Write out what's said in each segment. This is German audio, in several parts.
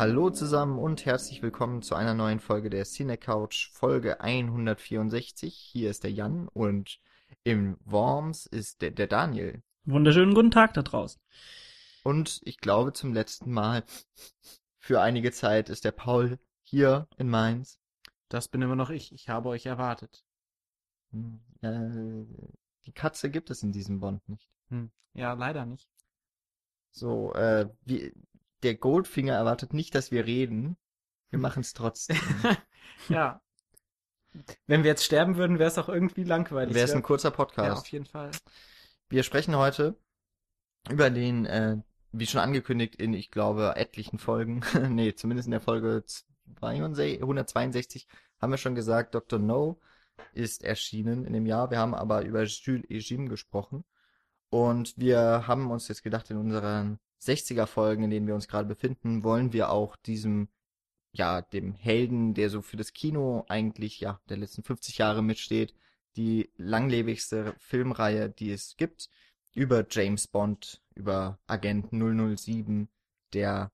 Hallo zusammen und herzlich willkommen zu einer neuen Folge der Cine Couch, Folge 164. Hier ist der Jan und im Worms ist der, der Daniel. Wunderschönen guten Tag da draußen. Und ich glaube zum letzten Mal für einige Zeit ist der Paul hier in Mainz. Das bin immer noch ich. Ich habe euch erwartet. Hm, Äh, die Katze gibt es in diesem Bond nicht. Hm. Ja, leider nicht. So, äh, wie, der Goldfinger erwartet nicht, dass wir reden. Wir machen es trotzdem. ja. Wenn wir jetzt sterben würden, wäre es auch irgendwie langweilig. Wäre es ein Ja, kurzer ja, Podcast. auf jeden Fall. Wir sprechen heute über den, äh, wie schon angekündigt, in, ich glaube, etlichen Folgen, nee, zumindest in der Folge 62, 162 haben wir schon gesagt, Dr. No ist erschienen in dem Jahr. Wir haben aber über Jules Egime gesprochen. Und wir haben uns jetzt gedacht, in unseren 60er Folgen, in denen wir uns gerade befinden, wollen wir auch diesem, ja, dem Helden, der so für das Kino eigentlich, ja, der letzten 50 Jahre mitsteht, die langlebigste Filmreihe, die es gibt, über James Bond, über Agent 007, der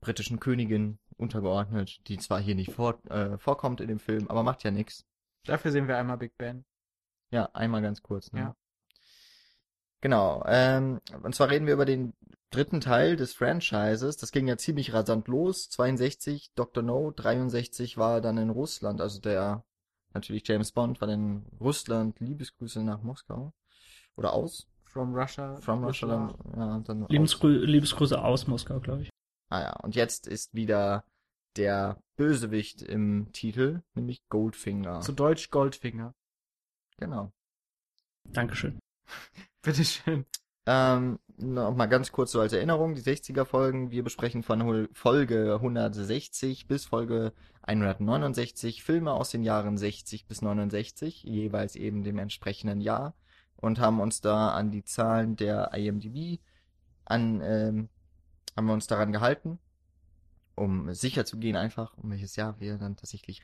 britischen Königin untergeordnet, die zwar hier nicht vor, äh, vorkommt in dem Film, aber macht ja nichts. Dafür sehen wir einmal Big Ben. Ja, einmal ganz kurz. Ne? Ja. Genau. Ähm, und zwar reden wir über den dritten Teil des Franchises. Das ging ja ziemlich rasant los. 62, Dr. No, 63 war er dann in Russland, also der natürlich James Bond war in Russland. Liebesgrüße nach Moskau oder aus. From Russia. From Russia dann, ja, dann aus. Liebesgrü Liebesgrüße aus Moskau, glaube ich. Ah ja, und jetzt ist wieder der Bösewicht im Titel, nämlich Goldfinger. Zu Deutsch Goldfinger. Genau. Dankeschön. Bitteschön. Ähm, noch mal ganz kurz so als Erinnerung, die 60er Folgen, wir besprechen von Folge 160 bis Folge 169 Filme aus den Jahren 60 bis 69, jeweils eben dem entsprechenden Jahr und haben uns da an die Zahlen der IMDb an, ähm, haben wir uns daran gehalten, um sicher zu gehen einfach, um welches Jahr wir dann tatsächlich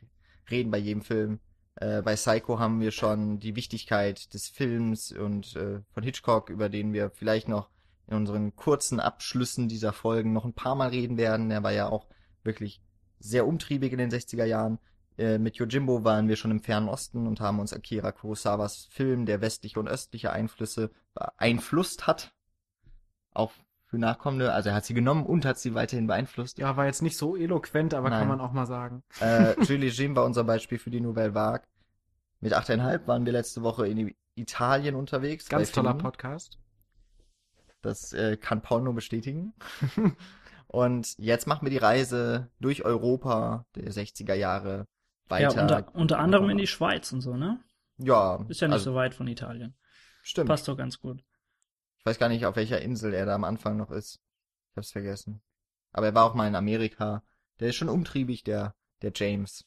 reden bei jedem Film. Äh, bei Psycho haben wir schon die Wichtigkeit des Films und äh, von Hitchcock, über den wir vielleicht noch in unseren kurzen Abschlüssen dieser Folgen noch ein paar Mal reden werden. Er war ja auch wirklich sehr umtriebig in den 60er Jahren. Äh, mit Yojimbo waren wir schon im Fernen Osten und haben uns Akira Kurosawas Film, der westliche und östliche Einflüsse beeinflusst hat. Auch für Nachkommende. Also er hat sie genommen und hat sie weiterhin beeinflusst. Ja, war jetzt nicht so eloquent, aber Nein. kann man auch mal sagen. Äh, Julie Jim war unser Beispiel für die Nouvelle Vague. Mit 8,5 waren wir letzte Woche in Italien unterwegs. Ganz toller Fellini. Podcast. Das äh, kann Paul nur bestätigen. Und jetzt machen wir die Reise durch Europa der 60er Jahre weiter. Ja, unter, unter anderem in die Schweiz und so, ne? Ja, Ist ja nicht also, so weit von Italien. Stimmt. Passt doch ganz gut. Ich weiß gar nicht, auf welcher Insel er da am Anfang noch ist. Ich hab's vergessen. Aber er war auch mal in Amerika. Der ist schon umtriebig, der, der James.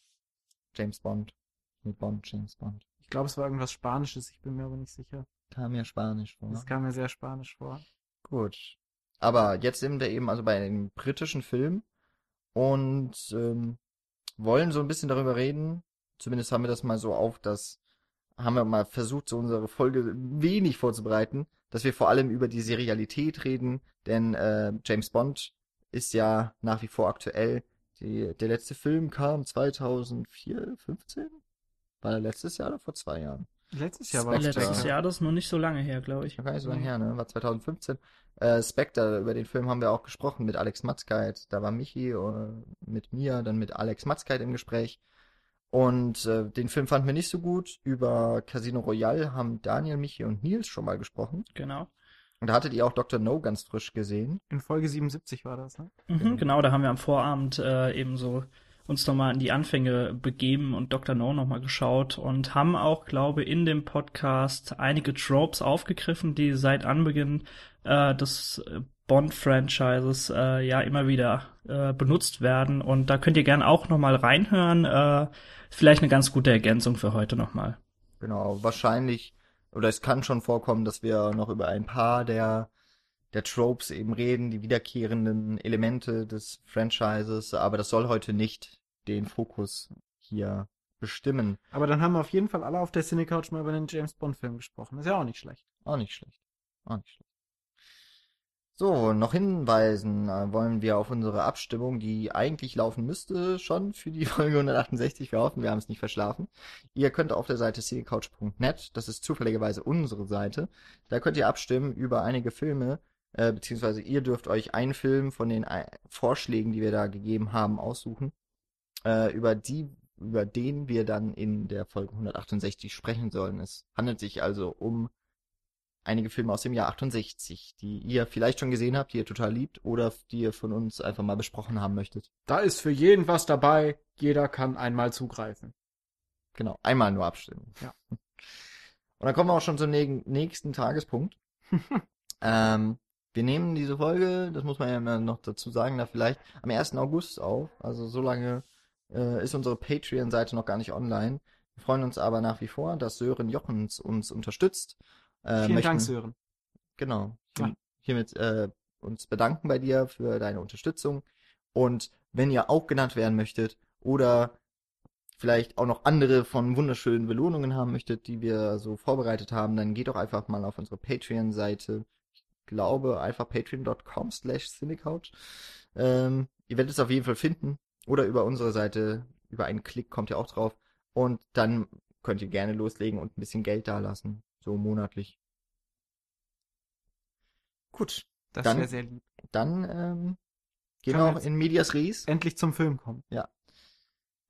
James Bond. Mit Bond, James Bond. Ich glaube, es war irgendwas Spanisches, ich bin mir aber nicht sicher. Kam ja Spanisch vor. Das kam mir sehr spanisch vor. Gut. Aber jetzt sind wir eben also bei einem britischen Film und ähm, wollen so ein bisschen darüber reden. Zumindest haben wir das mal so auf das, haben wir mal versucht, so unsere Folge wenig vorzubereiten, dass wir vor allem über die Serialität reden, denn äh, James Bond ist ja nach wie vor aktuell. Die, der letzte Film kam 2004, 15? War letztes Jahr oder vor zwei Jahren? Letztes Jahr war Spectre. es Letztes. Jahr, das ist noch nicht so lange her, glaube ich. Noch gar nicht so lange her, ne? War 2015. Äh, Spectre, über den Film haben wir auch gesprochen mit Alex Matzkeit. Da war Michi äh, mit mir, dann mit Alex Matzkeit im Gespräch. Und äh, den Film fanden wir nicht so gut. Über Casino Royale haben Daniel, Michi und Nils schon mal gesprochen. Genau. Und da hattet ihr auch Dr. No ganz frisch gesehen. In Folge 77 war das, ne? Mhm, Genau. genau, da haben wir am Vorabend äh, eben so uns nochmal in die Anfänge begeben und Dr. No nochmal geschaut und haben auch, glaube in dem Podcast einige Tropes aufgegriffen, die seit Anbeginn äh, des äh, Bond-Franchises äh, ja immer wieder äh, benutzt werden. Und da könnt ihr gern auch nochmal reinhören. Äh, vielleicht eine ganz gute Ergänzung für heute nochmal. Genau, wahrscheinlich, oder es kann schon vorkommen, dass wir noch über ein paar der, der Tropes eben reden, die wiederkehrenden Elemente des Franchises, aber das soll heute nicht den Fokus hier bestimmen. Aber dann haben wir auf jeden Fall alle auf der Cinecouch mal über den James Bond Film gesprochen. Ist ja auch nicht schlecht. Auch nicht schlecht. Auch nicht schlecht. So, noch hinweisen äh, wollen wir auf unsere Abstimmung, die eigentlich laufen müsste schon für die Folge 168. Wir hoffen, wir haben es nicht verschlafen. Ihr könnt auf der Seite cinecouch.net, das ist zufälligerweise unsere Seite, da könnt ihr abstimmen über einige Filme, äh, beziehungsweise ihr dürft euch einen Film von den äh, Vorschlägen, die wir da gegeben haben, aussuchen, äh, über die, über den wir dann in der Folge 168 sprechen sollen. Es handelt sich also um einige Filme aus dem Jahr 68, die ihr vielleicht schon gesehen habt, die ihr total liebt oder die ihr von uns einfach mal besprochen haben möchtet. Da ist für jeden was dabei. Jeder kann einmal zugreifen. Genau, einmal nur abstimmen. Ja. Und dann kommen wir auch schon zum nä- nächsten Tagespunkt. ähm, wir nehmen diese Folge, das muss man ja immer noch dazu sagen, da vielleicht am 1. August auf. Also so lange äh, ist unsere Patreon-Seite noch gar nicht online. Wir freuen uns aber nach wie vor, dass Sören Jochens uns unterstützt. Äh, Vielen möchten- Dank, Sören. Genau. Ja. Hier- Hiermit äh, uns bedanken bei dir für deine Unterstützung. Und wenn ihr auch genannt werden möchtet oder vielleicht auch noch andere von wunderschönen Belohnungen haben möchtet, die wir so vorbereitet haben, dann geht doch einfach mal auf unsere Patreon-Seite. Glaube einfach patreon.com slash cinecouch. Ähm, ihr werdet es auf jeden Fall finden. Oder über unsere Seite, über einen Klick kommt ihr auch drauf. Und dann könnt ihr gerne loslegen und ein bisschen Geld dalassen. So monatlich. Gut, Das Dann- wäre sehr lieb. dann ähm, gehen wir auch in Medias Res. Endlich zum Film kommen.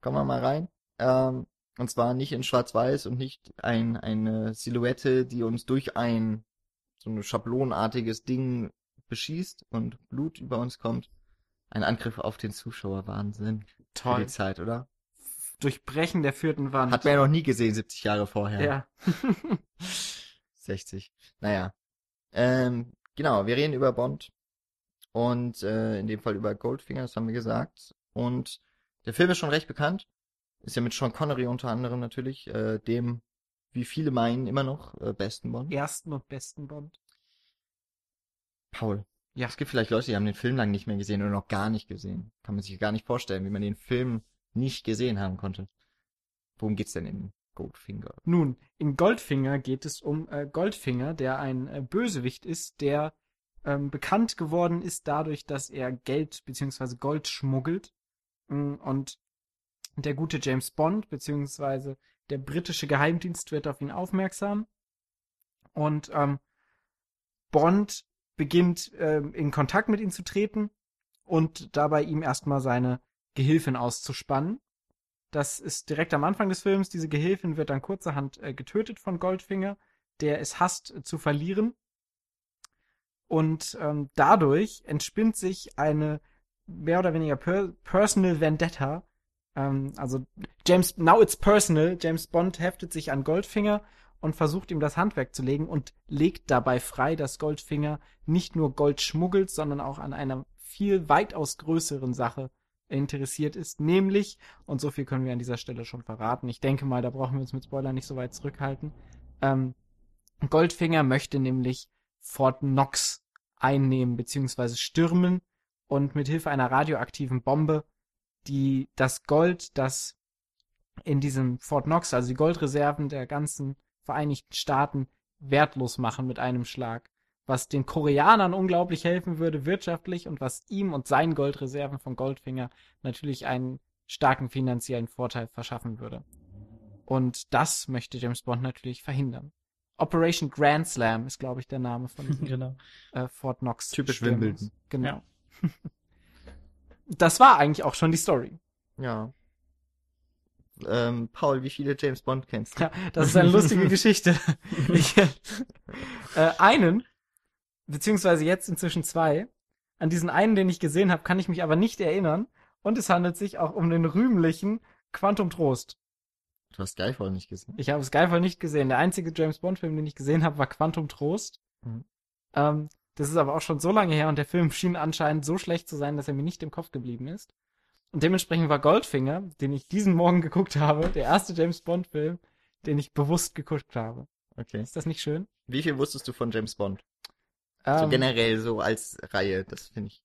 Kommen wir mal rein. Ähm, und zwar nicht in Schwarz-Weiß und nicht ein, eine Silhouette, die uns durch ein so ein schablonartiges Ding beschießt und Blut über uns kommt. Ein Angriff auf den Zuschauer. Wahnsinn. Für die Toll. Zeit, oder? Durchbrechen der vierten Wand. Hat man ja noch nie gesehen, 70 Jahre vorher. ja. 60. Naja. Ähm, genau, wir reden über Bond. Und äh, in dem Fall über Goldfinger, das haben wir gesagt. Und der Film ist schon recht bekannt. Ist ja mit Sean Connery unter anderem natürlich, äh, dem, wie viele meinen, immer noch äh, besten Bond. Ersten und besten Bond. Paul. Ja. Es gibt vielleicht Leute, die haben den Film lang nicht mehr gesehen oder noch gar nicht gesehen. Kann man sich gar nicht vorstellen, wie man den Film nicht gesehen haben konnte. Worum geht's denn in Goldfinger? Nun, in Goldfinger geht es um äh, Goldfinger, der ein äh, Bösewicht ist, der ähm, bekannt geworden ist dadurch, dass er Geld bzw. Gold schmuggelt. Mm, Und der gute James Bond bzw. der britische Geheimdienst wird auf ihn aufmerksam. Und ähm, Bond beginnt ähm, in Kontakt mit ihm zu treten und dabei ihm erstmal seine Gehilfin auszuspannen. Das ist direkt am Anfang des Films. Diese Gehilfin wird dann kurzerhand äh, getötet von Goldfinger, der es hasst äh, zu verlieren. Und ähm, dadurch entspinnt sich eine mehr oder weniger per Personal Vendetta. Ähm, also James, now it's personal. James Bond heftet sich an Goldfinger und versucht ihm das Handwerk zu legen und legt dabei frei, dass Goldfinger nicht nur Gold schmuggelt, sondern auch an einer viel weitaus größeren Sache interessiert ist, nämlich, und so viel können wir an dieser Stelle schon verraten, ich denke mal, da brauchen wir uns mit Spoilern nicht so weit zurückhalten, ähm, Goldfinger möchte nämlich Fort Knox einnehmen bzw. stürmen und mit Hilfe einer radioaktiven Bombe die das Gold, das in diesem Fort Knox, also die Goldreserven der ganzen Vereinigten Staaten, wertlos machen mit einem Schlag. Was den Koreanern unglaublich helfen würde wirtschaftlich und was ihm und seinen Goldreserven von Goldfinger natürlich einen starken finanziellen Vorteil verschaffen würde. Und das möchte James Bond natürlich verhindern. Operation Grand Slam ist, glaube ich, der Name von diesem genau. äh, Fort Knox. Typisch. Wimbledon. Genau. Ja. Das war eigentlich auch schon die Story. Ja. Ähm, Paul, wie viele James Bond kennst du? Ja, das ist eine lustige Geschichte. Ich, äh, einen, beziehungsweise jetzt inzwischen zwei, an diesen einen, den ich gesehen habe, kann ich mich aber nicht erinnern. Und es handelt sich auch um den rühmlichen Quantum Trost. Du hast Skyfall nicht gesehen. Ich habe Skyfall nicht gesehen. Der einzige James Bond-Film, den ich gesehen habe, war Quantum Trost. Mhm. Ähm, das ist aber auch schon so lange her und der Film schien anscheinend so schlecht zu sein, dass er mir nicht im Kopf geblieben ist. Und dementsprechend war Goldfinger, den ich diesen Morgen geguckt habe, der erste James Bond-Film, den ich bewusst geguckt habe. Okay. Ist das nicht schön? Wie viel wusstest du von James Bond? Ähm, so generell so als Reihe, das finde ich.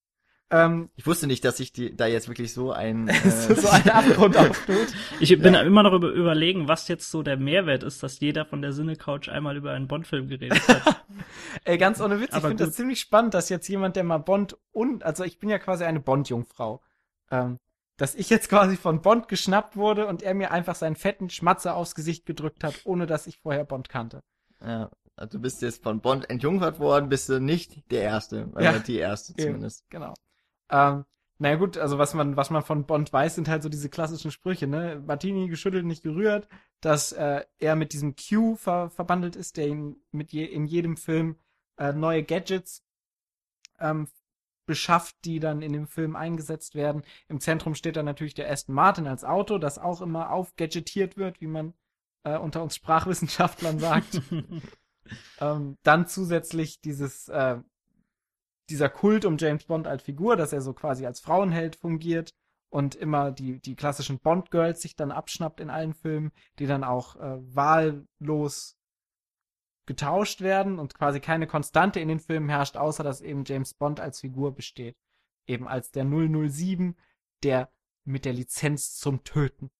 Ähm, Ich wusste nicht, dass sich die, da jetzt wirklich so ein, äh, so ein Abgrund auftut. Ich bin immer noch über, überlegen, was jetzt so der Mehrwert ist, dass jeder von der Sinne-Couch einmal über einen Bond-Film geredet hat. Ey, ganz ohne Witz, ich Aber finde das ziemlich spannend, dass jetzt jemand, der mal Bond und, also ich bin ja quasi eine Bond-Jungfrau, ähm, dass ich jetzt quasi von Bond geschnappt wurde und er mir einfach seinen fetten Schmatzer aufs Gesicht gedrückt hat, ohne dass ich vorher Bond kannte. ja, also du bist jetzt von Bond entjungfert worden, bist du nicht der Erste, oder Ja. die Erste Eben. zumindest. Genau. Ähm, naja gut, also was man, was man von Bond weiß, sind halt so diese klassischen Sprüche, ne? Martini geschüttelt, nicht gerührt, dass äh, er mit diesem Q ver verbandelt ist, der ihn mit je in jedem Film äh, neue Gadgets ähm, beschafft, die dann in dem Film eingesetzt werden. Im Zentrum steht dann natürlich der Aston Martin als Auto, das auch immer aufgadgetiert wird, wie man äh, unter uns Sprachwissenschaftlern sagt. ähm, dann zusätzlich dieses, äh, dieser Kult um James Bond als Figur, dass er so quasi als Frauenheld fungiert und immer die, die klassischen Bond-Girls sich dann abschnappt in allen Filmen, die dann auch äh, wahllos getauscht werden und quasi keine Konstante in den Filmen herrscht, außer dass eben James Bond als Figur besteht. Eben als der 007, der mit der Lizenz zum Töten.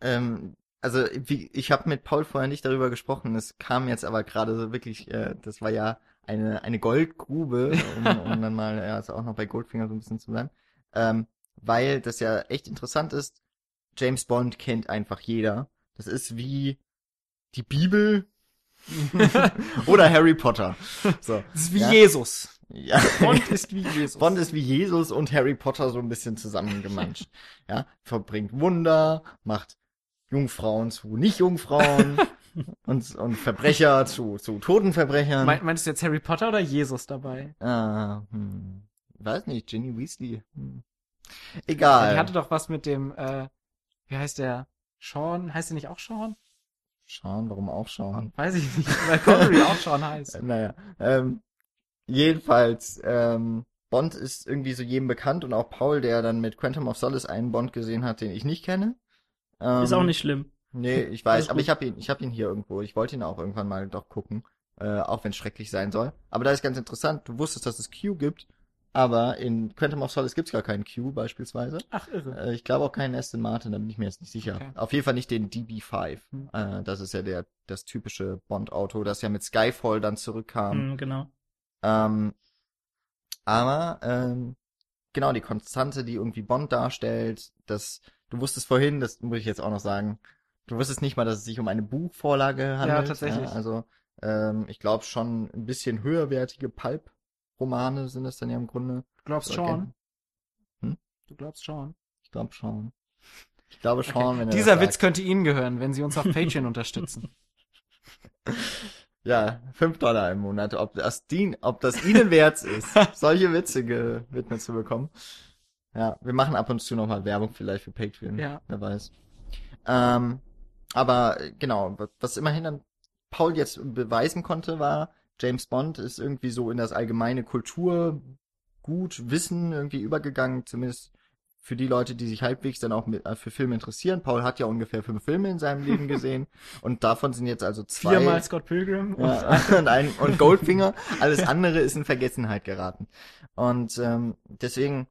Ähm, also wie, ich habe mit Paul vorher nicht darüber gesprochen. Es kam jetzt aber gerade so wirklich, äh, das war ja eine eine Goldgrube, um, um dann mal ja, also auch noch bei Goldfinger so ein bisschen zu bleiben, ähm, weil das ja echt interessant ist. James Bond kennt einfach jeder. Das ist wie die Bibel oder Harry Potter. So, Das ist wie Ja. Jesus. ja. Bond ist wie Jesus. Bond ist wie Jesus und Harry Potter so ein bisschen zusammengemanscht. ja, verbringt Wunder, macht Jungfrauen zu Nicht-Jungfrauen und, und Verbrecher zu, zu toten Verbrechern. Me meinst du jetzt Harry Potter oder Jesus dabei? ah, hm, weiß nicht, Ginny Weasley. Hm. Ja, Egal. die hatte doch was mit dem, äh, wie heißt der? Sean? Heißt der nicht auch Sean? schauen, warum auch schauen? Weiß ich nicht, weil Connery auch Sean heißt. Naja, ähm, jedenfalls, ähm, Bond ist irgendwie so jedem bekannt und auch Paul, der dann mit Quantum of Solace einen Bond gesehen hat, den ich nicht kenne. Ähm, Ist auch nicht schlimm. Nee, ich weiß, aber ich habe ihn, ich habe ihn hier irgendwo. Ich wollte ihn auch irgendwann mal doch gucken, äh, auch wenn es schrecklich sein soll. Aber da ist ganz interessant. Du wusstest, dass es Q gibt, aber in Quantum of Solace gibt's gar keinen Q beispielsweise. Ach, irre. Äh, ich glaube auch keinen Aston Martin, da bin ich mir jetzt nicht sicher. Okay. Auf jeden Fall nicht den DB5. Hm. Äh, das ist ja der das typische Bond-Auto, das ja mit Skyfall dann zurückkam. Mhm, genau. Ähm, aber ähm, genau die Konstante, die irgendwie Bond darstellt, das du wusstest vorhin, das muss ich jetzt auch noch sagen, du wusstest nicht mal, dass es sich um eine Buchvorlage handelt. tatsächlich. also ähm, ich glaube schon ein bisschen höherwertige Pulp-Romane sind es dann ja im Grunde. Du glaubst schon? Hm? Du glaubst schon? Ich glaube schon. Ich glaube schon, wenn er Dieser das Witz könnte Ihnen gehören, wenn Sie uns auf Patreon unterstützen. Ja, fünf Dollar im Monat. Ob das, dien, ob das ihnen wert ist, solche Witze gewidmet zu bekommen. Ja, wir machen ab und zu nochmal Werbung vielleicht für Patreon. Ja. Wer weiß. Ähm, aber äh, genau, wa- was immerhin dann Paul jetzt beweisen konnte, war, James Bond ist irgendwie so in das allgemeine Kulturgut, Wissen irgendwie übergegangen, zumindest für die Leute, die sich halbwegs dann auch mit, äh, für Filme interessieren. Paul hat ja ungefähr fünf Filme in seinem Leben gesehen und davon sind jetzt also zwei. Viermal Scott Pilgrim und Ja, und, ein, und Goldfinger. Alles andere ist in Vergessenheit geraten. Und ähm, deswegen,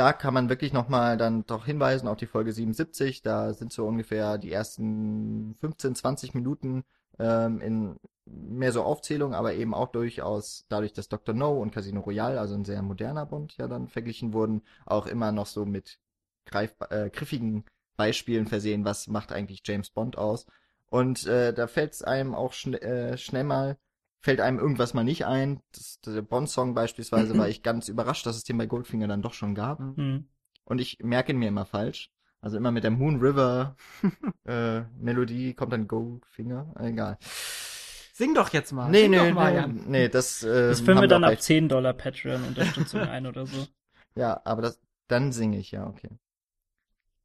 da kann man wirklich nochmal dann doch hinweisen auf die Folge 77. Da sind so ungefähr die ersten 15, 20 Minuten ähm, in mehr so Aufzählung, aber eben auch durchaus dadurch, dass Dr. No und Casino Royale, also ein sehr moderner Bond, ja dann verglichen wurden, auch immer noch so mit greif äh, griffigen Beispielen versehen, was macht eigentlich James Bond aus. Und äh, da fällt es einem auch schn äh, schnell mal, fällt einem irgendwas mal nicht ein. Das, der Bond-Song beispielsweise war ich ganz überrascht, dass es den bei Goldfinger dann doch schon gab. Mhm. Und ich merke ihn mir immer falsch. Also immer mit der Moon River äh, Melodie kommt dann Goldfinger. Egal. Sing doch jetzt mal. Nee, Sing nee, doch mal, nee, nee, das, äh, Das führen haben wir dann ab gleich- 10 Dollar Patreon-Unterstützung ein oder so. Ja, aber das, dann singe ich, ja, okay.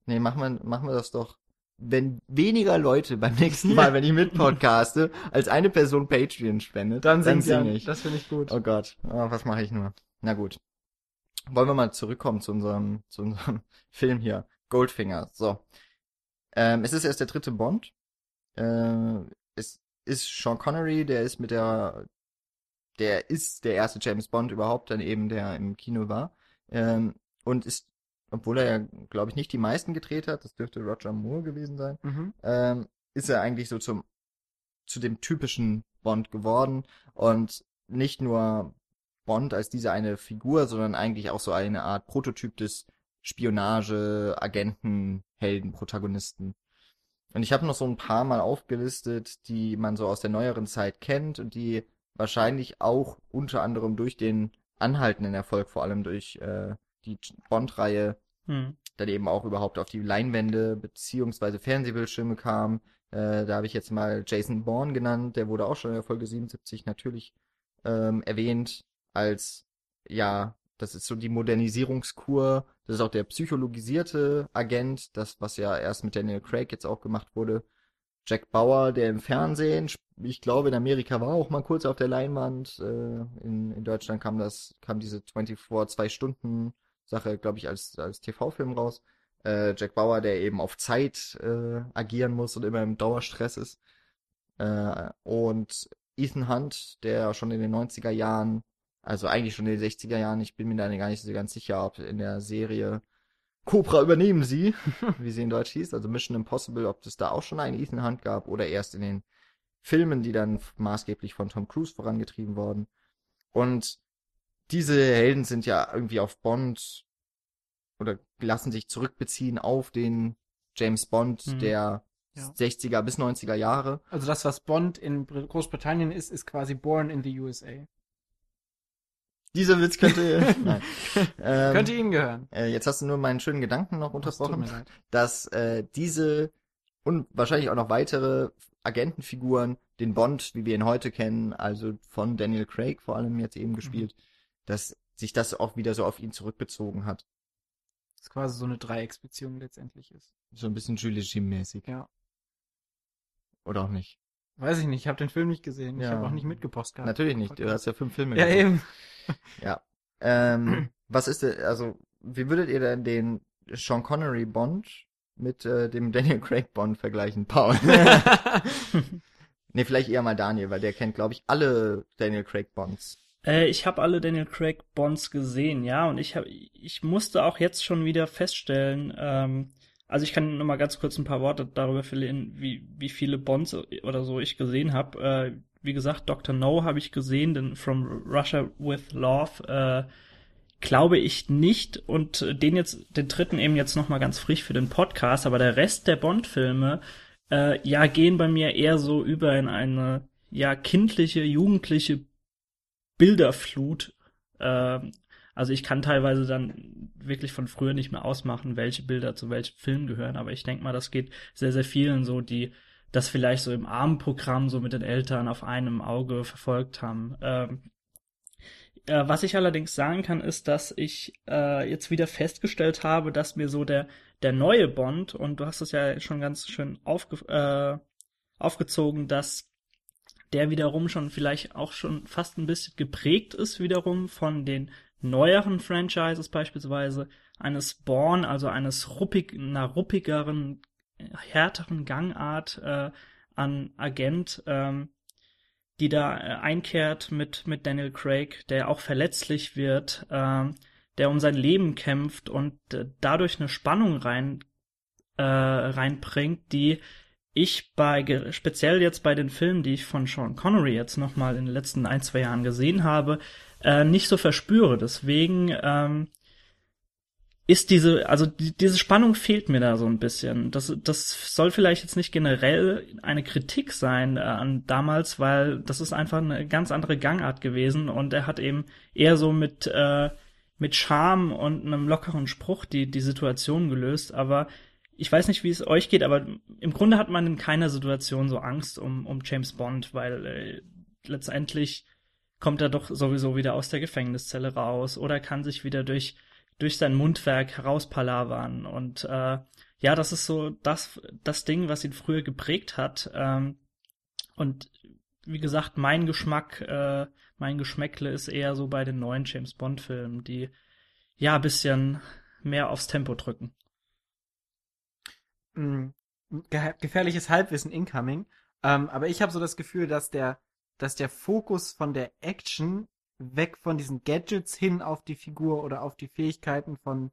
Nee, machen wir, machen wir das doch. Wenn weniger Leute beim nächsten Mal, wenn ich mitpodcaste, als eine Person Patreon spendet, Dann, dann singe ich. Das finde ich gut. Oh Gott, oh, was mache ich nur? Na gut. Wollen wir mal zurückkommen zu unserem, zu unserem Film hier. Goldfinger. So. Ähm, es ist erst der dritte Bond. Äh, es ist Sean Connery, der ist mit der der ist der erste James Bond überhaupt, dann eben der im Kino war. Ähm, und ist, obwohl er ja, glaube ich, nicht die meisten gedreht hat, das dürfte Roger Moore gewesen sein, Mhm. ähm, ist er eigentlich so zum zu dem typischen Bond geworden und nicht nur Bond als diese eine Figur, sondern eigentlich auch so eine Art Prototyp des Spionage, Agenten, Helden, Protagonisten. Und ich habe noch so ein paar Mal aufgelistet, die man so aus der neueren Zeit kennt und die wahrscheinlich auch unter anderem durch den anhaltenden Erfolg, vor allem durch äh, die Bond-Reihe, Hm. dann eben auch überhaupt auf die Leinwände beziehungsweise Fernsehbildschirme kam. Äh, da habe ich jetzt mal Jason Bourne genannt, der wurde auch schon in der Folge 77 natürlich ähm, erwähnt als, ja, das ist so die Modernisierungskur, das ist auch der psychologisierte Agent, das, was ja erst mit Daniel Craig jetzt auch gemacht wurde. Jack Bauer, der im Fernsehen, ich glaube in Amerika war auch mal kurz auf der Leinwand, äh, in, in Deutschland kam das, kam diese 24, zwei Stunden Sache, glaube ich, als, als TV-Film raus. Äh, Jack Bauer, der eben auf Zeit äh, agieren muss und immer im Dauerstress ist. Äh, und Ethan Hunt, der schon in den 90er Jahren, also eigentlich schon in den 60er Jahren, ich bin mir da gar nicht so ganz sicher, ob in der Serie Cobra übernehmen sie, wie sie in Deutsch hieß, also Mission Impossible, ob es da auch schon einen Ethan Hunt gab oder erst in den Filmen, die dann maßgeblich von Tom Cruise vorangetrieben wurden. Und diese Helden sind ja irgendwie auf Bond oder lassen sich zurückbeziehen auf den James Bond Mhm. der Ja. 60er bis 90er Jahre. Also das, was Bond in Br- Großbritannien ist, ist quasi Born in the USA. Dieser Witz könnte. nein. Ähm, Könnte Ihnen gehören. äh, jetzt hast du nur meinen schönen Gedanken noch Das unterbrochen, leid. dass äh, diese und wahrscheinlich auch noch weitere Agentenfiguren den Bond, wie wir ihn heute kennen, also von Daniel Craig vor allem jetzt eben gespielt, dass sich das auch wieder so auf ihn zurückbezogen hat. Das quasi so eine Dreiecksbeziehung letztendlich ist. So ein bisschen Julie Jim-mäßig. Ja. Oder auch nicht. Weiß ich nicht, ich habe den Film nicht gesehen. Ich Ja. habe auch nicht mitgepost gehabt. Natürlich nicht. Du hast ja fünf Filme Ja, geguckt. eben. Ja. Ähm, was ist denn, also, wie würdet ihr denn den Sean Connery Bond mit äh, dem Daniel Craig Bond vergleichen? Paul. nee, vielleicht eher mal Daniel, weil der kennt, glaube ich, alle Daniel Craig Bonds. Äh, ich habe alle Daniel Craig Bonds gesehen, ja, und ich habe, ich musste auch jetzt schon wieder feststellen, ähm, also ich kann noch mal ganz kurz ein paar Worte darüber verlieren, wie wie viele Bonds oder so ich gesehen habe. Äh, wie gesagt, Dr. No habe ich gesehen, den From Russia with Love äh, glaube ich nicht und den jetzt den dritten eben jetzt noch mal ganz frisch für den Podcast, aber der Rest der Bond-Filme äh, ja gehen bei mir eher so über in eine ja kindliche, jugendliche Bilderflut. Ähm, also ich kann teilweise dann wirklich von früher nicht mehr ausmachen, welche Bilder zu welchem Film gehören, aber ich denke mal, das geht sehr, sehr vielen so, die das vielleicht so im Abendprogramm so mit den Eltern auf einem Auge verfolgt haben. Ähm, äh, was ich allerdings sagen kann, ist, dass ich äh, jetzt wieder festgestellt habe, dass mir so der, der neue Bond, und du hast es ja schon ganz schön aufge, äh, aufgezogen, dass der wiederum schon vielleicht auch schon fast ein bisschen geprägt ist wiederum von den neueren Franchises beispielsweise eines Born, also eines ruppig, einer ruppigeren, härteren Gangart äh, an Agent, ähm, die da äh, einkehrt mit mit Daniel Craig, der auch verletzlich wird, ähm, der um sein Leben kämpft und äh, dadurch eine Spannung rein äh, reinbringt, die ich bei speziell jetzt bei den Filmen, die ich von Sean Connery jetzt noch mal in den letzten ein zwei Jahren gesehen habe, äh, nicht so verspüre. Deswegen ähm, ist diese, also die, diese Spannung fehlt mir da so ein bisschen. Das, das soll vielleicht jetzt nicht generell eine Kritik sein äh, an damals, weil das ist einfach eine ganz andere Gangart gewesen und er hat eben eher so mit äh, mit Charme und einem lockeren Spruch die die Situation gelöst. Aber ich weiß nicht, wie es euch geht, aber im Grunde hat man in keiner Situation so Angst um um James Bond, weil äh, letztendlich kommt er doch sowieso wieder aus der Gefängniszelle raus oder kann sich wieder durch durch sein Mundwerk herauspalavern. Und äh, ja, das ist so das, das Ding, was ihn früher geprägt hat. Ähm, und wie gesagt, mein Geschmack, äh, mein Geschmäckle ist eher so bei den neuen James Bond-Filmen, die ja bisschen mehr aufs Tempo drücken. Mm, ge gefährliches Halbwissen incoming. Ähm, aber ich habe so das Gefühl, dass der dass der Fokus von der Action weg von diesen Gadgets hin auf die Figur oder auf die Fähigkeiten von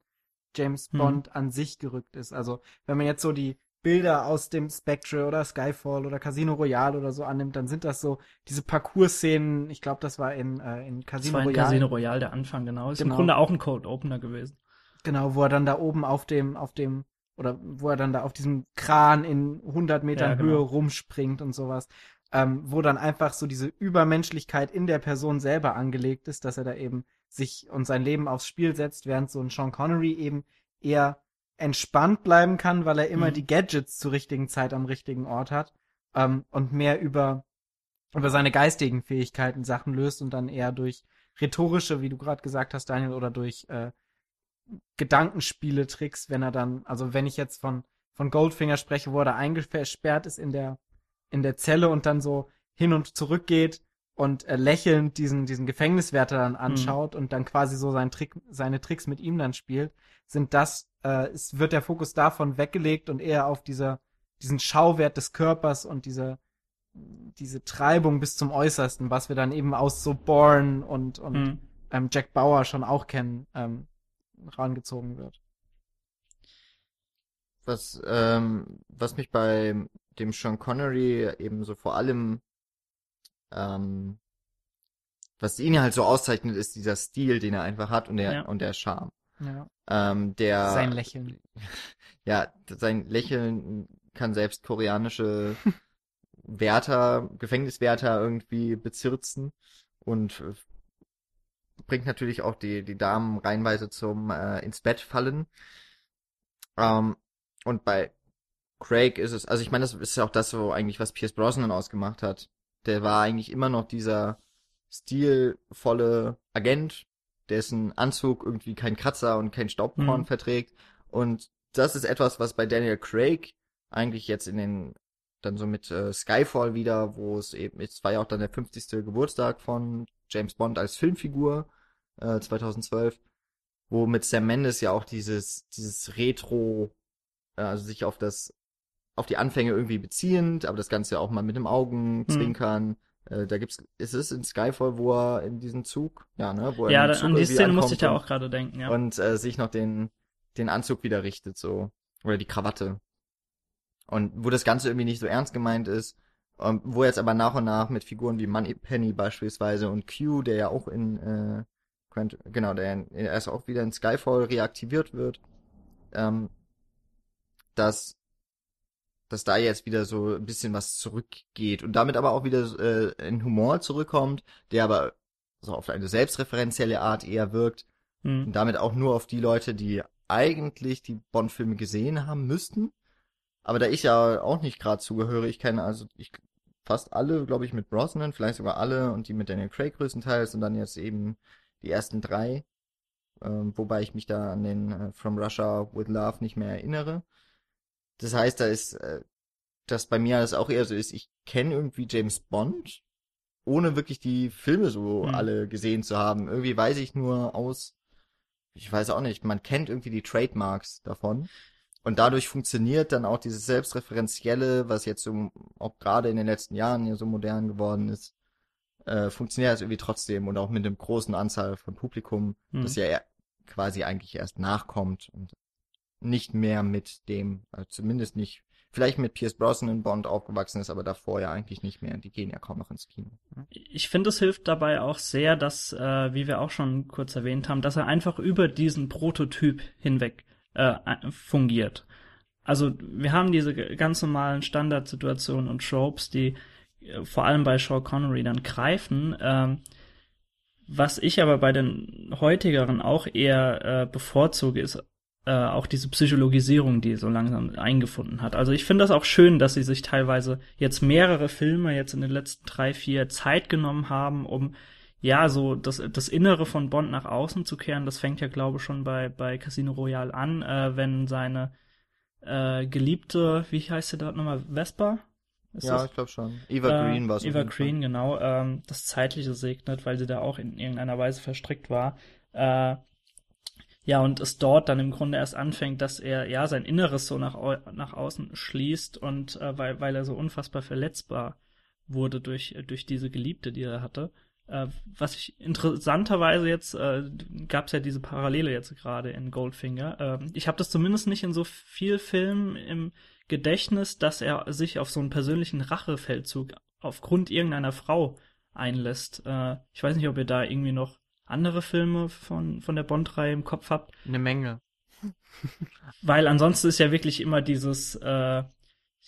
James Hm. Bond an sich gerückt ist. Also wenn man jetzt so die Bilder aus dem Spectre oder Skyfall oder Casino Royale oder so annimmt, dann sind das so diese Parcours-Szenen. Ich glaube, das war in, äh, in Das Casino war in Royale. Casino Royale der Anfang, genau. Ist Genau. im Grunde auch ein Cold Opener gewesen. Genau, wo er dann da oben auf dem, auf dem, oder wo er dann da auf diesem Kran in 100 Metern Ja, genau. Höhe rumspringt und sowas. Ähm, wo dann einfach so diese Übermenschlichkeit in der Person selber angelegt ist, dass er da eben sich und sein Leben aufs Spiel setzt, während so ein Sean Connery eben eher entspannt bleiben kann, weil er immer Mhm. die Gadgets zur richtigen Zeit am richtigen Ort hat ähm, und mehr über über seine geistigen Fähigkeiten Sachen löst und dann eher durch rhetorische, wie du gerade gesagt hast, Daniel, oder durch äh, Gedankenspiele-Tricks, wenn er dann, also wenn ich jetzt von, von Goldfinger spreche, wo er da eingesperrt ist in der, in der Zelle und dann so hin und zurück geht und äh, lächelnd diesen, diesen Gefängniswärter dann anschaut und dann quasi so seinen Trick, seine Tricks mit ihm dann spielt, sind das, äh, es wird der Fokus davon weggelegt und eher auf dieser, diesen Schauwert des Körpers und diese, diese Treibung bis zum Äußersten, was wir dann eben aus so Born und, und Hm. ähm, Jack Bauer schon auch kennen, ähm, rangezogen wird. Was, ähm, was mich bei dem Sean Connery eben so vor allem, ähm, was ihn halt so auszeichnet, ist dieser Stil, den er einfach hat und der, Ja. und der Charme. Ja. Ähm, der, Sein Lächeln. ja, sein Lächeln kann selbst koreanische Wärter, Gefängniswärter irgendwie bezirzen und bringt natürlich auch die, die Damen reinweise zum äh, ins Bett fallen. Ähm, und bei Craig ist es, also ich meine, das ist ja auch das, so eigentlich, was Pierce Brosnan ausgemacht hat. Der war eigentlich immer noch dieser stilvolle Agent, dessen Anzug irgendwie kein Kratzer und kein Staubkorn Mhm. verträgt. Und das ist etwas, was bei Daniel Craig eigentlich jetzt in den, dann so mit äh, Skyfall wieder, wo es eben, es war ja auch dann der 50. Geburtstag von James Bond als Filmfigur, äh, 2012, wo mit Sam Mendes ja auch dieses, dieses Retro, äh, also sich auf das, auf die Anfänge irgendwie beziehend, aber das Ganze auch mal mit dem Augenzwinkern. Äh, da gibt's, ist es in Skyfall, wo er in diesem Zug, ja, ne, wo er Ja, da, an die Szene musste ich da auch gerade denken, ja. und äh, sich noch den, den Anzug wieder richtet, so. Oder die Krawatte. Und wo das Ganze irgendwie nicht so ernst gemeint ist, ähm, wo jetzt aber nach und nach mit Figuren wie Moneypenny beispielsweise und Q, der ja auch in, äh, Quant genau, der in- erst auch wieder in Skyfall reaktiviert wird, ähm, dass, dass da jetzt wieder so ein bisschen was zurückgeht und damit aber auch wieder äh, ein Humor zurückkommt, der aber so auf eine selbstreferenzielle Art eher wirkt, Hm. und damit auch nur auf die Leute, die eigentlich die Bond-Filme gesehen haben müssten. Aber da ich ja auch nicht gerade zugehöre, ich kenne also ich fast alle, glaube ich, mit Brosnan, vielleicht sogar alle und die mit Daniel Craig größtenteils und dann jetzt eben die ersten drei, ähm, wobei ich mich da an den äh, From Russia with Love nicht mehr erinnere. Das heißt, da ist, äh, dass bei mir das auch eher so ist, ich kenne irgendwie James Bond, ohne wirklich die Filme so Hm. alle gesehen zu haben. Irgendwie weiß ich nur aus, ich weiß auch nicht, man kennt irgendwie die Trademarks davon. Und dadurch funktioniert dann auch dieses Selbstreferenzielle, was jetzt so, auch gerade in den letzten Jahren ja so modern geworden ist, äh, funktioniert das irgendwie trotzdem und auch mit einem großen Anzahl von Publikum, Hm. das ja quasi eigentlich erst nachkommt und nicht mehr mit dem, also zumindest nicht, vielleicht mit Pierce Brosnan in Bond aufgewachsen ist, aber davor ja eigentlich nicht mehr. Die gehen ja kaum noch ins Kino. Ich finde, es hilft dabei auch sehr, dass, äh, wie wir auch schon kurz erwähnt haben, dass er einfach über diesen Prototyp hinweg äh, fungiert. Also wir haben diese ganz normalen Standardsituationen und Tropes, die äh, vor allem bei Sean Connery dann greifen. Ähm, was ich aber bei den heutigeren auch eher äh, bevorzuge, ist auch diese Psychologisierung, die so langsam eingefunden hat. Also ich finde das auch schön, dass sie sich teilweise jetzt mehrere Filme jetzt in den letzten drei, vier Zeit genommen haben, um ja so das, das Innere von Bond nach außen zu kehren. Das fängt ja, glaube ich, schon bei, bei Casino Royale an, äh, wenn seine äh, geliebte, wie heißt sie dort nochmal, Vespa? Ist ja, das? ich glaube schon. Eva Äh, Green war es. Eva Green, genau, ähm, das Zeitliche segnet, weil sie da auch in irgendeiner Weise verstrickt war. Äh, ja, und es dort dann im Grunde erst anfängt, dass er ja sein Inneres so nach, au nach außen schließt und äh, weil, weil er so unfassbar verletzbar wurde durch, durch diese Geliebte, die er hatte. Äh, was ich interessanterweise jetzt, äh, gab es ja diese Parallele jetzt gerade in Goldfinger. Äh, ich habe das zumindest nicht in so viel Filmen im Gedächtnis, dass er sich auf so einen persönlichen Rachefeldzug aufgrund irgendeiner Frau einlässt. Äh, ich weiß nicht, ob ihr da irgendwie noch andere Filme von, von der Bond-Reihe im Kopf habt. Eine Menge. Weil ansonsten ist ja wirklich immer dieses, äh,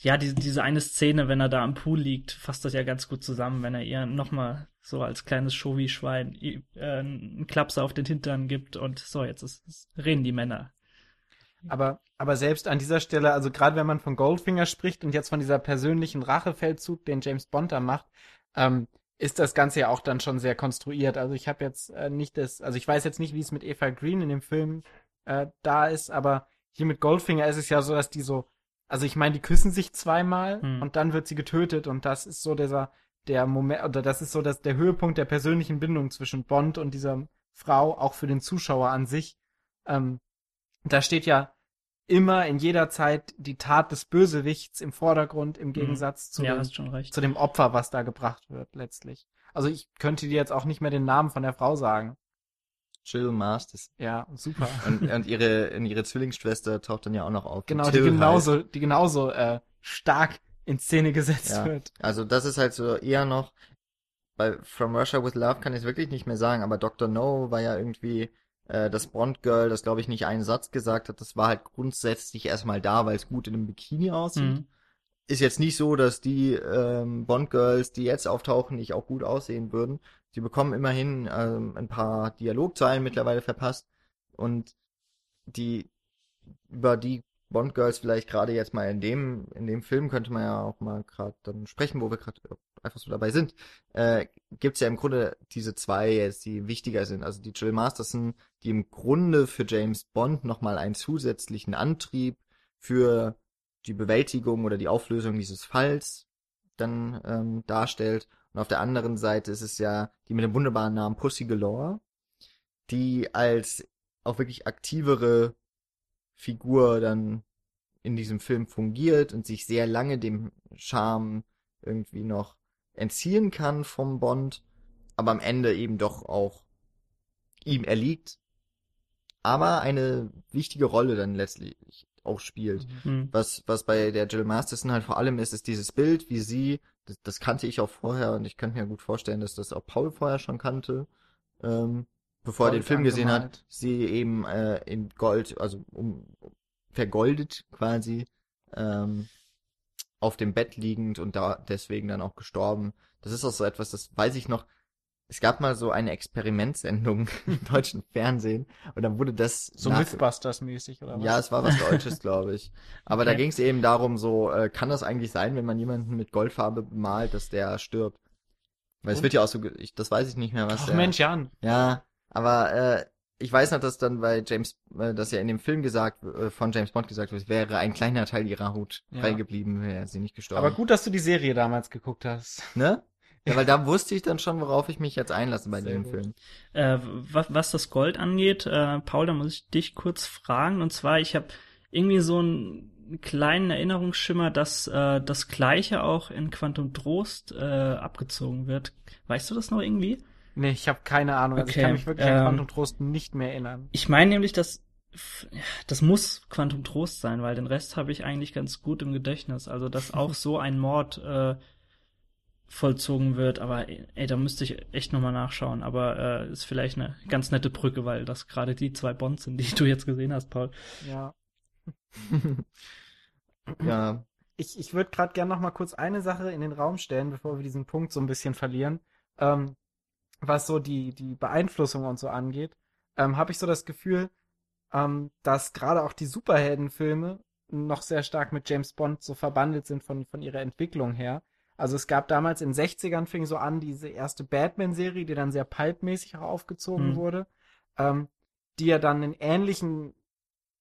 ja, die, diese eine Szene, wenn er da am Pool liegt, fasst das ja ganz gut zusammen, wenn er ihr nochmal so als kleines Showy-Schwein äh, einen Klapser auf den Hintern gibt und so, jetzt ist, ist, reden die Männer. Aber, aber selbst an dieser Stelle, also gerade wenn man von Goldfinger spricht und jetzt von dieser persönlichen Rachefeldzug, den James Bond da macht, ähm, ist das Ganze ja auch dann schon sehr konstruiert. Also ich habe jetzt äh, nicht das, also ich weiß jetzt nicht, wie es mit Eva Green in dem Film äh, da ist, aber hier mit Goldfinger ist es ja so, dass die so, also ich meine, die küssen sich zweimal hm. und dann wird sie getötet und das ist so dieser, der Moment, oder das ist so dass der Höhepunkt der persönlichen Bindung zwischen Bond und dieser Frau, auch für den Zuschauer an sich. Ähm, da steht ja immer in jeder Zeit die Tat des Bösewichts im Vordergrund im mhm. Gegensatz zu, ja, dem, zu dem Opfer, was da gebracht wird letztlich. Also ich könnte dir jetzt auch nicht mehr den Namen von der Frau sagen. Jill Masters. Ja, super. Und, und ihre, und ihre Zwillingsschwester taucht dann ja auch noch auf. Genau, die genauso, die genauso äh, stark in Szene gesetzt ja. wird. Also das ist halt so eher noch, bei From Russia with Love kann ich es wirklich nicht mehr sagen, aber Dr. No war ja irgendwie äh, das Bond-Girl, das glaube ich nicht einen Satz gesagt hat, das war halt grundsätzlich erstmal da, weil es gut in einem Bikini aussieht. Mhm. Ist jetzt nicht so, dass die ähm, Bond-Girls, die jetzt auftauchen, nicht auch gut aussehen würden. Sie bekommen immerhin ähm, ein paar Dialogzeilen mittlerweile verpasst und die über die Bond Girls vielleicht gerade jetzt mal in dem in dem Film könnte man ja auch mal gerade dann sprechen, wo wir gerade einfach so dabei sind. Äh, gibt's ja im Grunde diese zwei jetzt, die wichtiger sind. Also die Jill Masterson, die im Grunde für James Bond nochmal einen zusätzlichen Antrieb für die Bewältigung oder die Auflösung dieses Falls dann ähm, darstellt. Und auf der anderen Seite ist es ja die mit dem wunderbaren Namen Pussy Galore, die als auch wirklich aktivere Figur dann in diesem Film fungiert und sich sehr lange dem Charme irgendwie noch entziehen kann vom Bond, aber am Ende eben doch auch ihm erliegt, aber eine wichtige Rolle dann letztlich auch spielt. Mhm. Was, was bei der Jill Masterson halt vor allem ist, ist dieses Bild, wie sie, das, das kannte ich auch vorher und ich könnte mir gut vorstellen, dass das auch Paul vorher schon kannte, ähm, bevor Gold er den Film gesehen hat, sie eben äh, in Gold, also um, vergoldet quasi, ähm, auf dem Bett liegend und da deswegen dann auch gestorben. Das ist auch so etwas, das weiß ich noch. Es gab mal so eine Experimentsendung im deutschen Fernsehen und dann wurde das so. Mythbusters-mäßig oder was? Ja, es war was Deutsches, glaube ich. Aber okay. da ging es eben darum, so äh, kann das eigentlich sein, wenn man jemanden mit Goldfarbe bemalt, dass der stirbt? Weil und? es wird ja auch so, ich, das weiß ich nicht mehr, was. Ach der, Mensch, Jan. Ja, aber äh, ich weiß noch, dass dann bei James, äh, dass ja in dem Film gesagt, äh, von James Bond gesagt wird, wäre ein kleiner Teil ihrer Haut ja. frei geblieben, wäre sie nicht gestorben. Aber gut, dass du die Serie damals geguckt hast. Ne? Ja, weil da wusste ich dann schon, worauf ich mich jetzt einlasse bei dem. Film. Äh, was, was das Gold angeht, äh, Paul, da muss ich dich kurz fragen. Und zwar, ich habe irgendwie so einen kleinen Erinnerungsschimmer, dass äh, das Gleiche auch in Quantum Trost äh, abgezogen wird. Weißt du das noch irgendwie? Nee, ich habe keine Ahnung. Also okay. ich kann mich wirklich ähm, an Quantum Trost nicht mehr erinnern. Ich meine nämlich, dass das muss Quantum Trost sein, weil den Rest habe ich eigentlich ganz gut im Gedächtnis. Also, dass auch so ein Mord äh, vollzogen wird, aber ey, da müsste ich echt nochmal nachschauen. Aber äh, ist vielleicht eine ganz nette Brücke, weil das gerade die zwei Bonds sind, die du jetzt gesehen hast, Paul. Ja. ja. Ich, ich würde gerade gerne noch mal kurz eine Sache in den Raum stellen, bevor wir diesen Punkt so ein bisschen verlieren. Ähm, was so die, die Beeinflussung und so angeht, ähm, habe ich so das Gefühl, ähm, dass gerade auch die Superheldenfilme noch sehr stark mit James Bond so verbandelt sind von, von ihrer Entwicklung her. Also es gab damals in den 60ern fing so an diese erste Batman-Serie, die dann sehr pulpmäßig auch aufgezogen mhm. wurde, ähm, die ja dann einen ähnlichen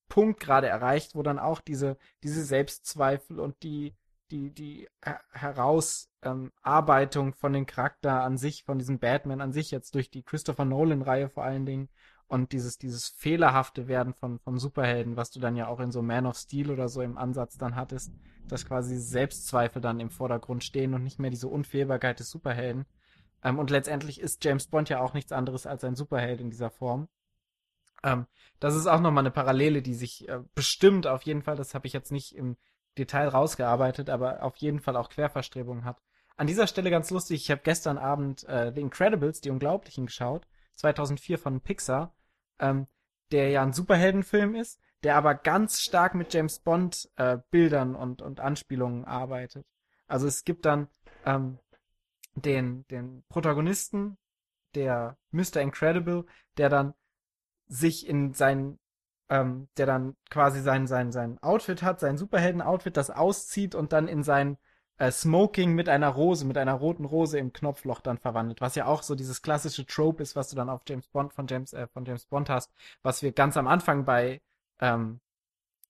Punkt gerade erreicht, wo dann auch diese, diese Selbstzweifel und die, die, die Herausarbeitung ähm, von dem Charakter an sich, von diesem Batman an sich, jetzt durch die Christopher Nolan-Reihe vor allen Dingen, und dieses, dieses fehlerhafte Werden von, vom Superhelden, was du dann ja auch in so Man of Steel oder so im Ansatz dann hattest, dass quasi Selbstzweifel dann im Vordergrund stehen und nicht mehr diese Unfehlbarkeit des Superhelden. Ähm, und letztendlich ist James Bond ja auch nichts anderes als ein Superheld in dieser Form. Ähm, das ist auch nochmal eine Parallele, die sich äh, bestimmt auf jeden Fall, das habe ich jetzt nicht im Detail rausgearbeitet, aber auf jeden Fall auch Querverstrebungen hat. An dieser Stelle ganz lustig, ich habe gestern Abend äh, The Incredibles, die Unglaublichen, geschaut 2004 von Pixar, ähm, der ja ein Superheldenfilm ist, der aber ganz stark mit James Bond äh, Bildern und, und Anspielungen arbeitet. Also es gibt dann ähm, den, den Protagonisten, der Mr. Incredible, der dann sich in sein, ähm, der dann quasi sein, sein, sein Outfit hat, sein Superhelden-Outfit, das auszieht und dann in sein äh, Smoking mit einer Rose, mit einer roten Rose im Knopfloch dann verwandelt, was ja auch so dieses klassische Trope ist, was du dann auf James Bond von James äh, von James Bond hast, was wir ganz am Anfang bei ähm,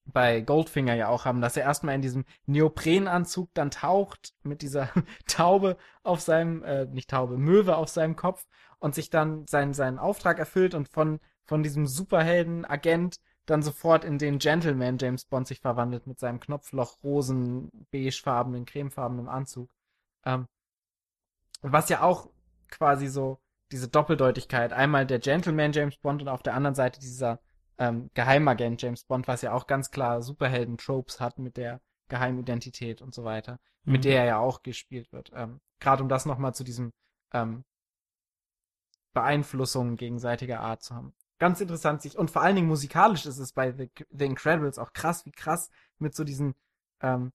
bei Goldfinger ja auch haben, dass er erstmal in diesem Neoprenanzug dann taucht mit dieser Taube auf seinem äh, nicht Taube, Möwe auf seinem Kopf und sich dann seinen seinen Auftrag erfüllt und von von diesem Superhelden Agent dann sofort in den Gentleman James Bond sich verwandelt mit seinem Knopfloch rosen, beigefarbenen, cremefarbenen Anzug. Ähm, was ja auch quasi so diese Doppeldeutigkeit, einmal der Gentleman James Bond und auf der anderen Seite dieser ähm, Geheimagent James Bond, was ja auch ganz klar Superhelden-Tropes hat mit der Geheimidentität und so weiter, mhm. mit der er ja auch gespielt wird. Ähm, Gerade um das nochmal zu diesem ähm, Beeinflussungen gegenseitiger Art zu haben ganz interessant sich und vor allen Dingen musikalisch ist es bei The, The Incredibles auch krass, wie krass mit so diesen ähm,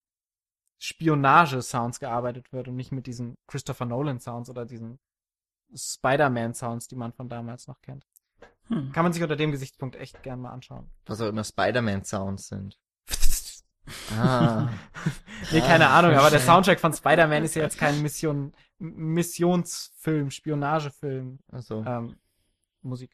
Spionage-Sounds gearbeitet wird und nicht mit diesen Christopher Nolan-Sounds oder diesen Spider-Man-Sounds, die man von damals noch kennt. Hm. Kann man sich unter dem Gesichtspunkt echt gern mal anschauen. Was auch immer Spider-Man-Sounds sind. ah. nee, keine ah, Ahnung, aber der Soundtrack von Spider-Man ist ja jetzt kein Mission, Missionsfilm, Spionagefilm. Ach so. Ähm, Musik.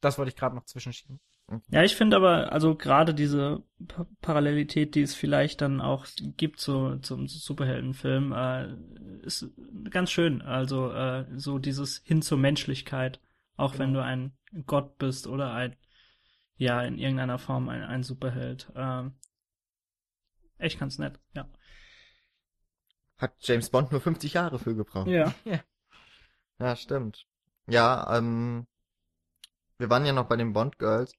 Das wollte ich gerade noch zwischenschieben. Ja, ich finde aber, also gerade diese pa Parallelität, die es vielleicht dann auch gibt zu, zum Superheldenfilm, äh, ist ganz schön. Also äh, so dieses hin zur Menschlichkeit, auch genau. wenn du ein Gott bist oder ein, ja, in irgendeiner Form ein, ein Superheld. Äh, echt ganz nett, ja. Hat James Bond nur 50 Jahre für gebraucht. Ja. ja. Ja, stimmt. Ja, ähm, wir waren ja noch bei den Bond Girls.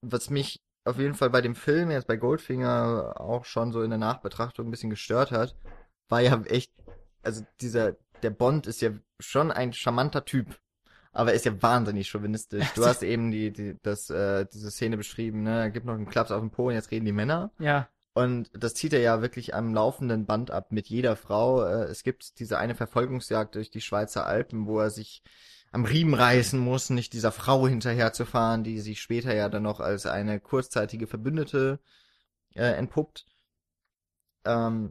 Was mich auf jeden Fall bei dem Film jetzt bei Goldfinger auch schon so in der Nachbetrachtung ein bisschen gestört hat, war ja echt, also dieser, der Bond ist ja schon ein charmanter Typ. Aber er ist ja wahnsinnig chauvinistisch. Du hast eben die, die, das, äh, diese Szene beschrieben, ne? Er gibt noch einen Klaps auf den Po und jetzt reden die Männer. Ja. Und das zieht er ja wirklich am laufenden Band ab mit jeder Frau. Äh, es gibt diese eine Verfolgungsjagd durch die Schweizer Alpen, wo er sich am Riemen reißen muss, nicht dieser Frau hinterherzufahren, die sich später ja dann noch als eine kurzzeitige Verbündete äh, entpuppt. Ähm,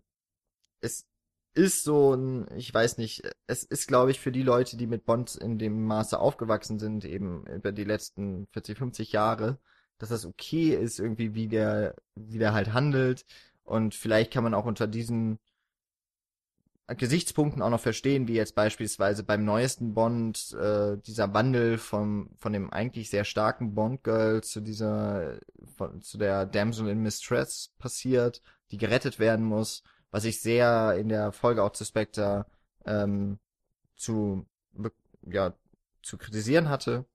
es ist so ein, ich weiß nicht, es ist, glaube ich, für die Leute, die mit Bond in dem Maße aufgewachsen sind, eben über die letzten 40, 50 Jahre, dass das okay ist, irgendwie, wie der, wie der halt handelt. Und vielleicht kann man auch unter diesen Gesichtspunkten auch noch verstehen, wie jetzt beispielsweise beim neuesten Bond äh, dieser Wandel vom von dem eigentlich sehr starken Bond Girl zu dieser von, zu der Damsel in Mistress passiert, die gerettet werden muss, was ich sehr in der Folge auch zu Spectre ähm, zu ja zu kritisieren hatte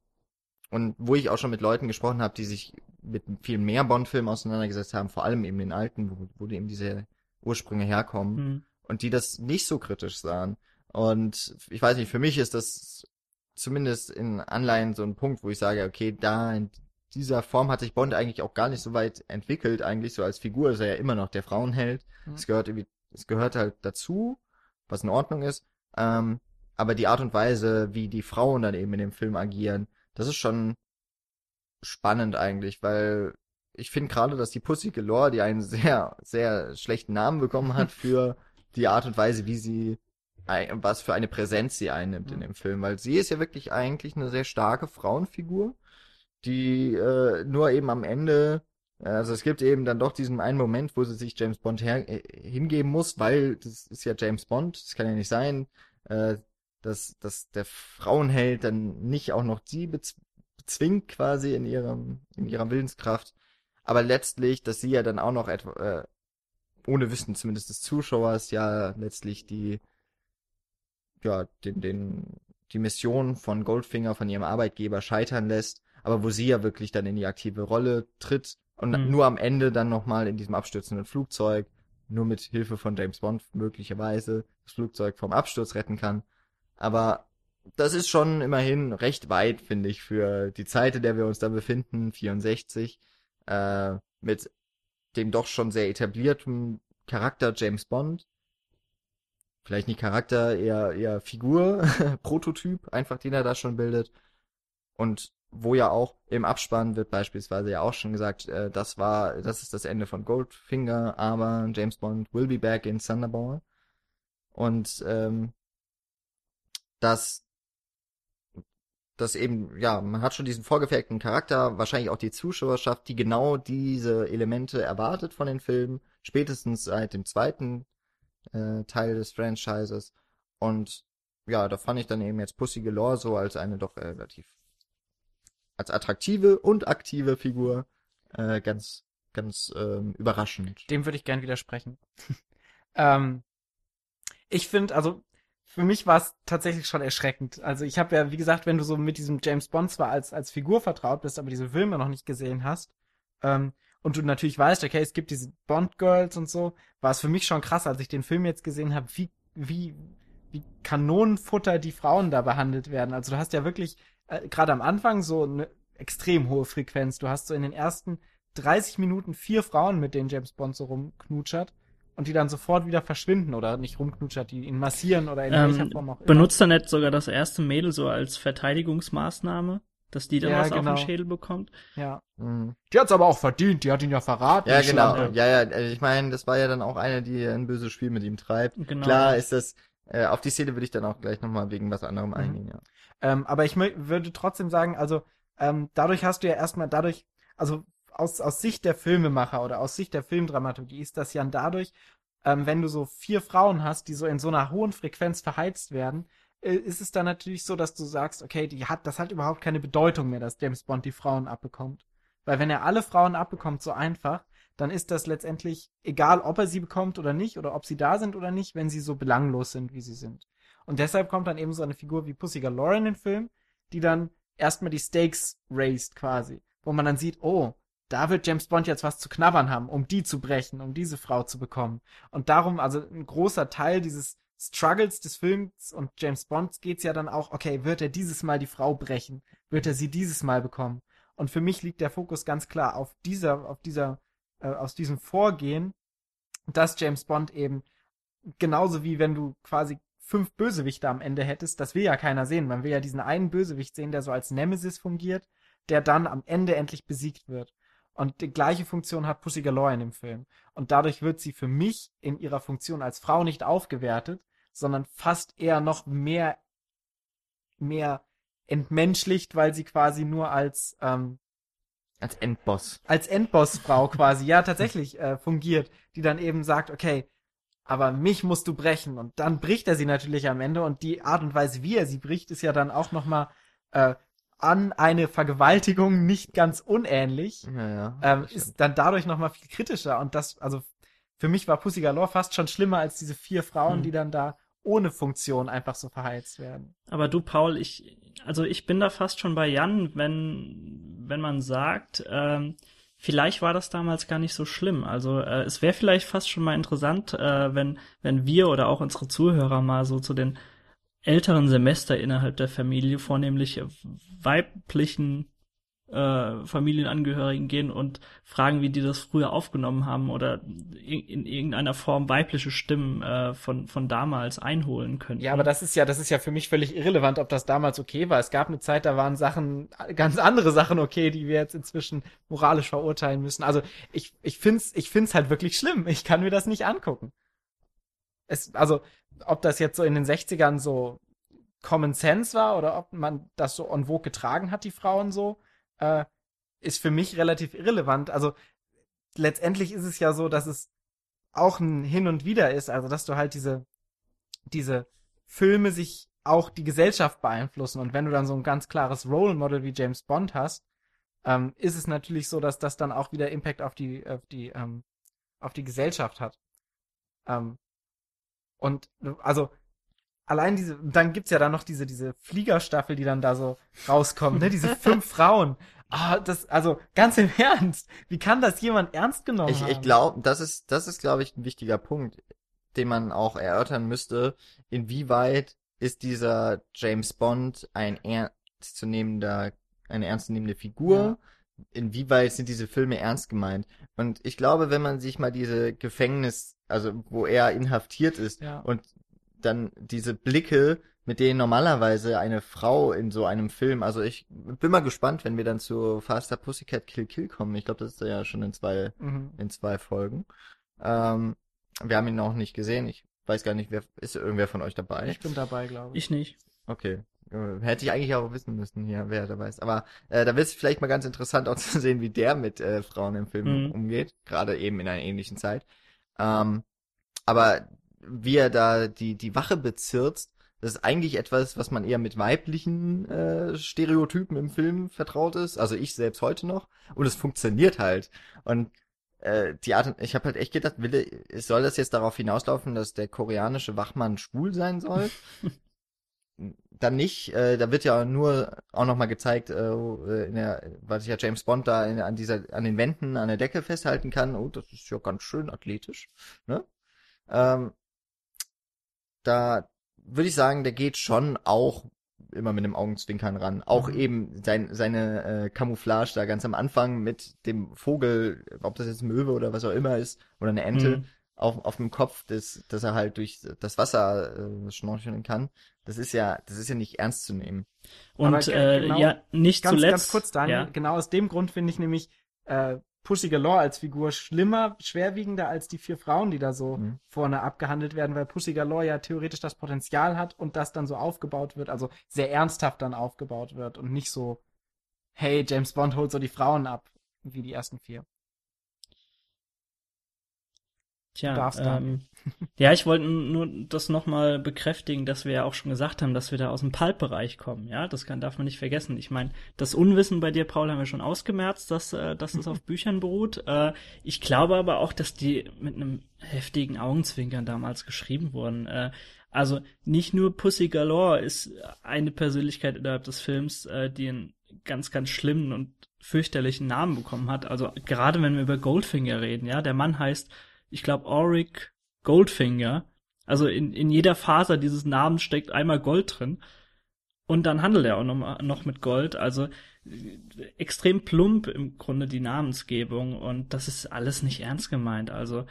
und wo ich auch schon mit Leuten gesprochen habe, die sich mit viel mehr Bond-Filmen auseinandergesetzt haben, vor allem eben den alten, wo, wo eben diese Ursprünge herkommen. Mhm und die das nicht so kritisch sahen. Und ich weiß nicht, für mich ist das zumindest in Anleihen so ein Punkt, wo ich sage, okay, da in dieser Form hat sich Bond eigentlich auch gar nicht so weit entwickelt, eigentlich so als Figur ist er ja immer noch der Frauenheld. Mhm. Es gehört irgendwie, es gehört halt dazu, was in Ordnung ist. Ähm, aber die Art und Weise, wie die Frauen dann eben in dem Film agieren, das ist schon spannend eigentlich, weil ich finde gerade, dass die Pussy Galore, die einen sehr, sehr schlechten Namen bekommen hat für die Art und Weise, wie sie, was für eine Präsenz sie einnimmt mhm. in dem Film, weil sie ist ja wirklich eigentlich eine sehr starke Frauenfigur, die äh, nur eben am Ende, also es gibt eben dann doch diesen einen Moment, wo sie sich James Bond her, äh, hingeben muss, weil das ist ja James Bond, das kann ja nicht sein. Äh, dass, dass der Frauenheld dann nicht auch noch sie bez bezwingt quasi in ihrem, in ihrer Willenskraft. Aber letztlich, dass sie ja dann auch noch etwa, äh, ohne Wissen zumindest des Zuschauers ja letztlich die, ja, den, den, die Mission von Goldfinger, von ihrem Arbeitgeber scheitern lässt, aber wo sie ja wirklich dann in die aktive Rolle tritt und Mhm. nur am Ende dann nochmal in diesem abstürzenden Flugzeug, nur mit Hilfe von James Bond möglicherweise, das Flugzeug vom Absturz retten kann. Aber das ist schon immerhin recht weit, finde ich, für die Zeit, in der wir uns da befinden, 64, äh, mit dem doch schon sehr etablierten Charakter James Bond. Vielleicht nicht Charakter, eher, eher Figur, Prototyp, einfach den er da schon bildet. Und wo ja auch im Abspann wird beispielsweise ja auch schon gesagt, äh, das war, das ist das Ende von Goldfinger, aber James Bond will be back in Thunderball. Und ähm, dass dass eben, ja, man hat schon diesen vorgefertigten Charakter, wahrscheinlich auch die Zuschauerschaft, die genau diese Elemente erwartet von den Filmen, spätestens seit dem zweiten äh, Teil des Franchises. Und ja, da fand ich dann eben jetzt Pussy Galore so als eine doch relativ als attraktive und aktive Figur äh, ganz ganz ähm, überraschend. Dem würde ich gern widersprechen. ähm, ich finde, also für mich war es tatsächlich schon erschreckend. Also ich habe ja, wie gesagt, wenn du so mit diesem James Bond zwar als, als Figur vertraut bist, aber diese Filme noch nicht gesehen hast, ähm, und du natürlich weißt, okay, es gibt diese Bond-Girls und so, war es für mich schon krass, als ich den Film jetzt gesehen habe, wie, wie, wie Kanonenfutter die Frauen da behandelt werden. Also du hast ja wirklich äh, gerade am Anfang so eine extrem hohe Frequenz. Du hast so in den ersten 30 Minuten vier Frauen, mit denen James Bond so rumknutschert und die dann sofort wieder verschwinden oder nicht rumknutschert, die ihn massieren oder in welcher Ähm, Form auch immer. benutzt er nicht sogar das erste Mädel so als Verteidigungsmaßnahme, dass die dann Ja, was auf genau. den Schädel bekommt? Ja. Mhm. Die hat's aber auch verdient, die hat ihn ja verraten. Ja, genau. Schlampe. Ja, ja, äh, ich meine, das war ja dann auch eine, die ein böses Spiel mit ihm treibt. Genau. Klar ist das, äh, auf die Szene würde ich dann auch gleich nochmal wegen was anderem eingehen, ja. Ähm, aber ich würde trotzdem sagen, also ähm, dadurch hast du ja erstmal dadurch, also aus, aus Sicht der Filmemacher oder aus Sicht der Filmdramaturgie ist das ja dadurch, ähm, wenn du so vier Frauen hast, die so in so einer hohen Frequenz verheizt werden, äh, ist es dann natürlich so, dass du sagst, okay, die hat, das hat überhaupt keine Bedeutung mehr, dass James Bond die Frauen abbekommt. Weil wenn er alle Frauen abbekommt, so einfach, dann ist das letztendlich egal, ob er sie bekommt oder nicht, oder ob sie da sind oder nicht, wenn sie so belanglos sind, wie sie sind. Und deshalb kommt dann eben so eine Figur wie Pussy Galore in den Film, die dann erstmal die Stakes raised quasi, wo man dann sieht, oh, da wird James Bond jetzt was zu knabbern haben, um die zu brechen, um diese Frau zu bekommen. Und darum, also ein großer Teil dieses Struggles des Films und James Bonds geht's ja dann auch, okay, wird er dieses Mal die Frau brechen? Wird er sie dieses Mal bekommen? Und für mich liegt der Fokus ganz klar auf dieser, auf dieser, äh, aus diesem Vorgehen, dass James Bond eben genauso wie wenn du quasi fünf Bösewichte am Ende hättest, das will ja keiner sehen. Man will ja diesen einen Bösewicht sehen, der so als Nemesis fungiert, der dann am Ende endlich besiegt wird. Und die gleiche Funktion hat Pussy Galore in dem Film. Und dadurch wird sie für mich in ihrer Funktion als Frau nicht aufgewertet, sondern fast eher noch mehr, mehr entmenschlicht, weil sie quasi nur als, ähm, Als Endboss. als Endbossfrau quasi, ja, tatsächlich äh, fungiert, die dann eben sagt, okay, aber mich musst du brechen. Und dann bricht er sie natürlich am Ende und die Art und Weise, wie er sie bricht, ist ja dann auch nochmal äh, an eine Vergewaltigung nicht ganz unähnlich. Ja, ja. Ähm, ist dann dadurch nochmal viel kritischer und das, also für mich war Pussy Galore fast schon schlimmer als diese vier Frauen, Hm. die dann da ohne Funktion einfach so verheizt werden. Aber du, Paul, ich, also ich bin da fast schon bei Jan, wenn, wenn man sagt, ähm, vielleicht war das damals gar nicht so schlimm. Also äh, es wäre vielleicht fast schon mal interessant, äh, wenn, wenn wir oder auch unsere Zuhörer mal so zu den älteren Semester innerhalb der Familie, vornehmlich weiblichen äh, Familienangehörigen gehen und fragen, wie die das früher aufgenommen haben oder in, in irgendeiner Form weibliche Stimmen äh, von, von damals einholen können. Ja, aber das ist ja, das ist ja für mich völlig irrelevant, ob das damals okay war. Es gab eine Zeit, da waren Sachen, ganz andere Sachen okay, die wir jetzt inzwischen moralisch verurteilen müssen. Also ich, ich find's, ich find's halt wirklich schlimm. Ich kann mir das nicht angucken. Es, also, ob das jetzt so in den 60ern so Common Sense war oder ob man das so en vogue getragen hat, die Frauen so, äh, ist für mich relativ irrelevant. Also letztendlich ist es ja so, dass es auch ein Hin und Wieder ist, also dass du halt diese, diese Filme sich auch die Gesellschaft beeinflussen. Und wenn du dann so ein ganz klares Role Model wie James Bond hast, ähm, ist es natürlich so, dass das dann auch wieder Impact auf die, auf die, ähm, auf die Gesellschaft hat. Ähm, und also allein diese, dann gibt's ja dann noch diese, diese Fliegerstaffel, die dann da so rauskommt, ne? Diese fünf Frauen. Ah, das, also ganz im Ernst, wie kann das jemand ernst genommen Ich, haben? ich glaube, das ist, das ist, glaube ich, ein wichtiger Punkt, den man auch erörtern müsste. Inwieweit ist dieser James Bond ein ernstzunehmender, eine ernstzunehmende Figur? Ja. Inwieweit sind diese Filme ernst gemeint? Und ich glaube, wenn man sich mal diese Gefängnis, also wo er inhaftiert ist Ja. und dann diese Blicke, mit denen normalerweise eine Frau in so einem Film, also ich bin mal gespannt, wenn wir dann zu Faster Pussycat Kill Kill kommen. Ich glaube, das ist ja schon in zwei Mhm. in zwei Folgen. Ähm, wir haben ihn noch nicht gesehen. Ich weiß gar nicht, wer ist irgendwer von euch dabei? Ich bin dabei, glaube ich. Ich nicht. Okay. Äh, Hätte ich eigentlich auch wissen müssen hier, wer dabei ist. Aber äh, da wird es vielleicht mal ganz interessant auch zu sehen, wie der mit äh, Frauen im Film Mhm. umgeht. Gerade eben in einer ähnlichen Zeit. Ähm, aber wie er da die, die Wache bezirzt, das ist eigentlich etwas, was man eher mit weiblichen äh, Stereotypen im Film vertraut ist. Also ich selbst heute noch. Und es funktioniert halt. Und äh, die Art, ich habe halt echt gedacht, will, soll das jetzt darauf hinauslaufen, dass der koreanische Wachmann schwul sein soll? Dann nicht, äh, da wird ja nur auch nochmal gezeigt, äh, in der, was ja James Bond da in, an dieser, an den Wänden, an der Decke festhalten kann. Oh, das ist ja ganz schön athletisch, ne? Ähm, da würde ich sagen, der geht schon auch immer mit dem Augenzwinkern ran. Auch Mhm. eben sein, seine äh, Camouflage da ganz am Anfang mit dem Vogel, ob das jetzt ein Möwe oder was auch immer ist, oder eine Ente, Mhm. auf, auf dem Kopf, das, dass er halt durch das Wasser äh, schnorcheln kann. Das ist ja, das ist ja nicht ernst zu nehmen. Und äh, genau- ja, nicht Ganz, zuletzt. ganz kurz, Daniel. Ja. Genau aus dem Grund finde ich nämlich äh, Pussy Galore als Figur schlimmer, schwerwiegender als die vier Frauen, die da so Mhm. vorne abgehandelt werden, weil Pussy Galore ja theoretisch das Potenzial hat und das dann so aufgebaut wird, also sehr ernsthaft dann aufgebaut wird und nicht so, hey, James Bond holt so die Frauen ab, wie die ersten vier. Tja, ähm, ja, ich wollte nur das nochmal bekräftigen, dass wir ja auch schon gesagt haben, dass wir da aus dem Pulp-Bereich kommen. Ja, das kann, darf man nicht vergessen. Ich meine, das Unwissen bei dir, Paul, haben wir schon ausgemerzt, dass, äh, dass es auf Büchern beruht. Äh, ich glaube aber auch, dass die mit einem heftigen Augenzwinkern damals geschrieben wurden. Äh, also nicht nur Pussy Galore ist eine Persönlichkeit innerhalb des Films, die einen ganz, ganz schlimmen und fürchterlichen Namen bekommen hat. Also gerade wenn wir über Goldfinger reden, ja, der Mann heißt ich glaube, Auric Goldfinger. Also in, in jeder Faser dieses Namens steckt einmal Gold drin. Und dann handelt er auch noch, noch mit Gold. Also äh, extrem plump im Grunde die Namensgebung. Und das ist alles nicht ernst gemeint. Also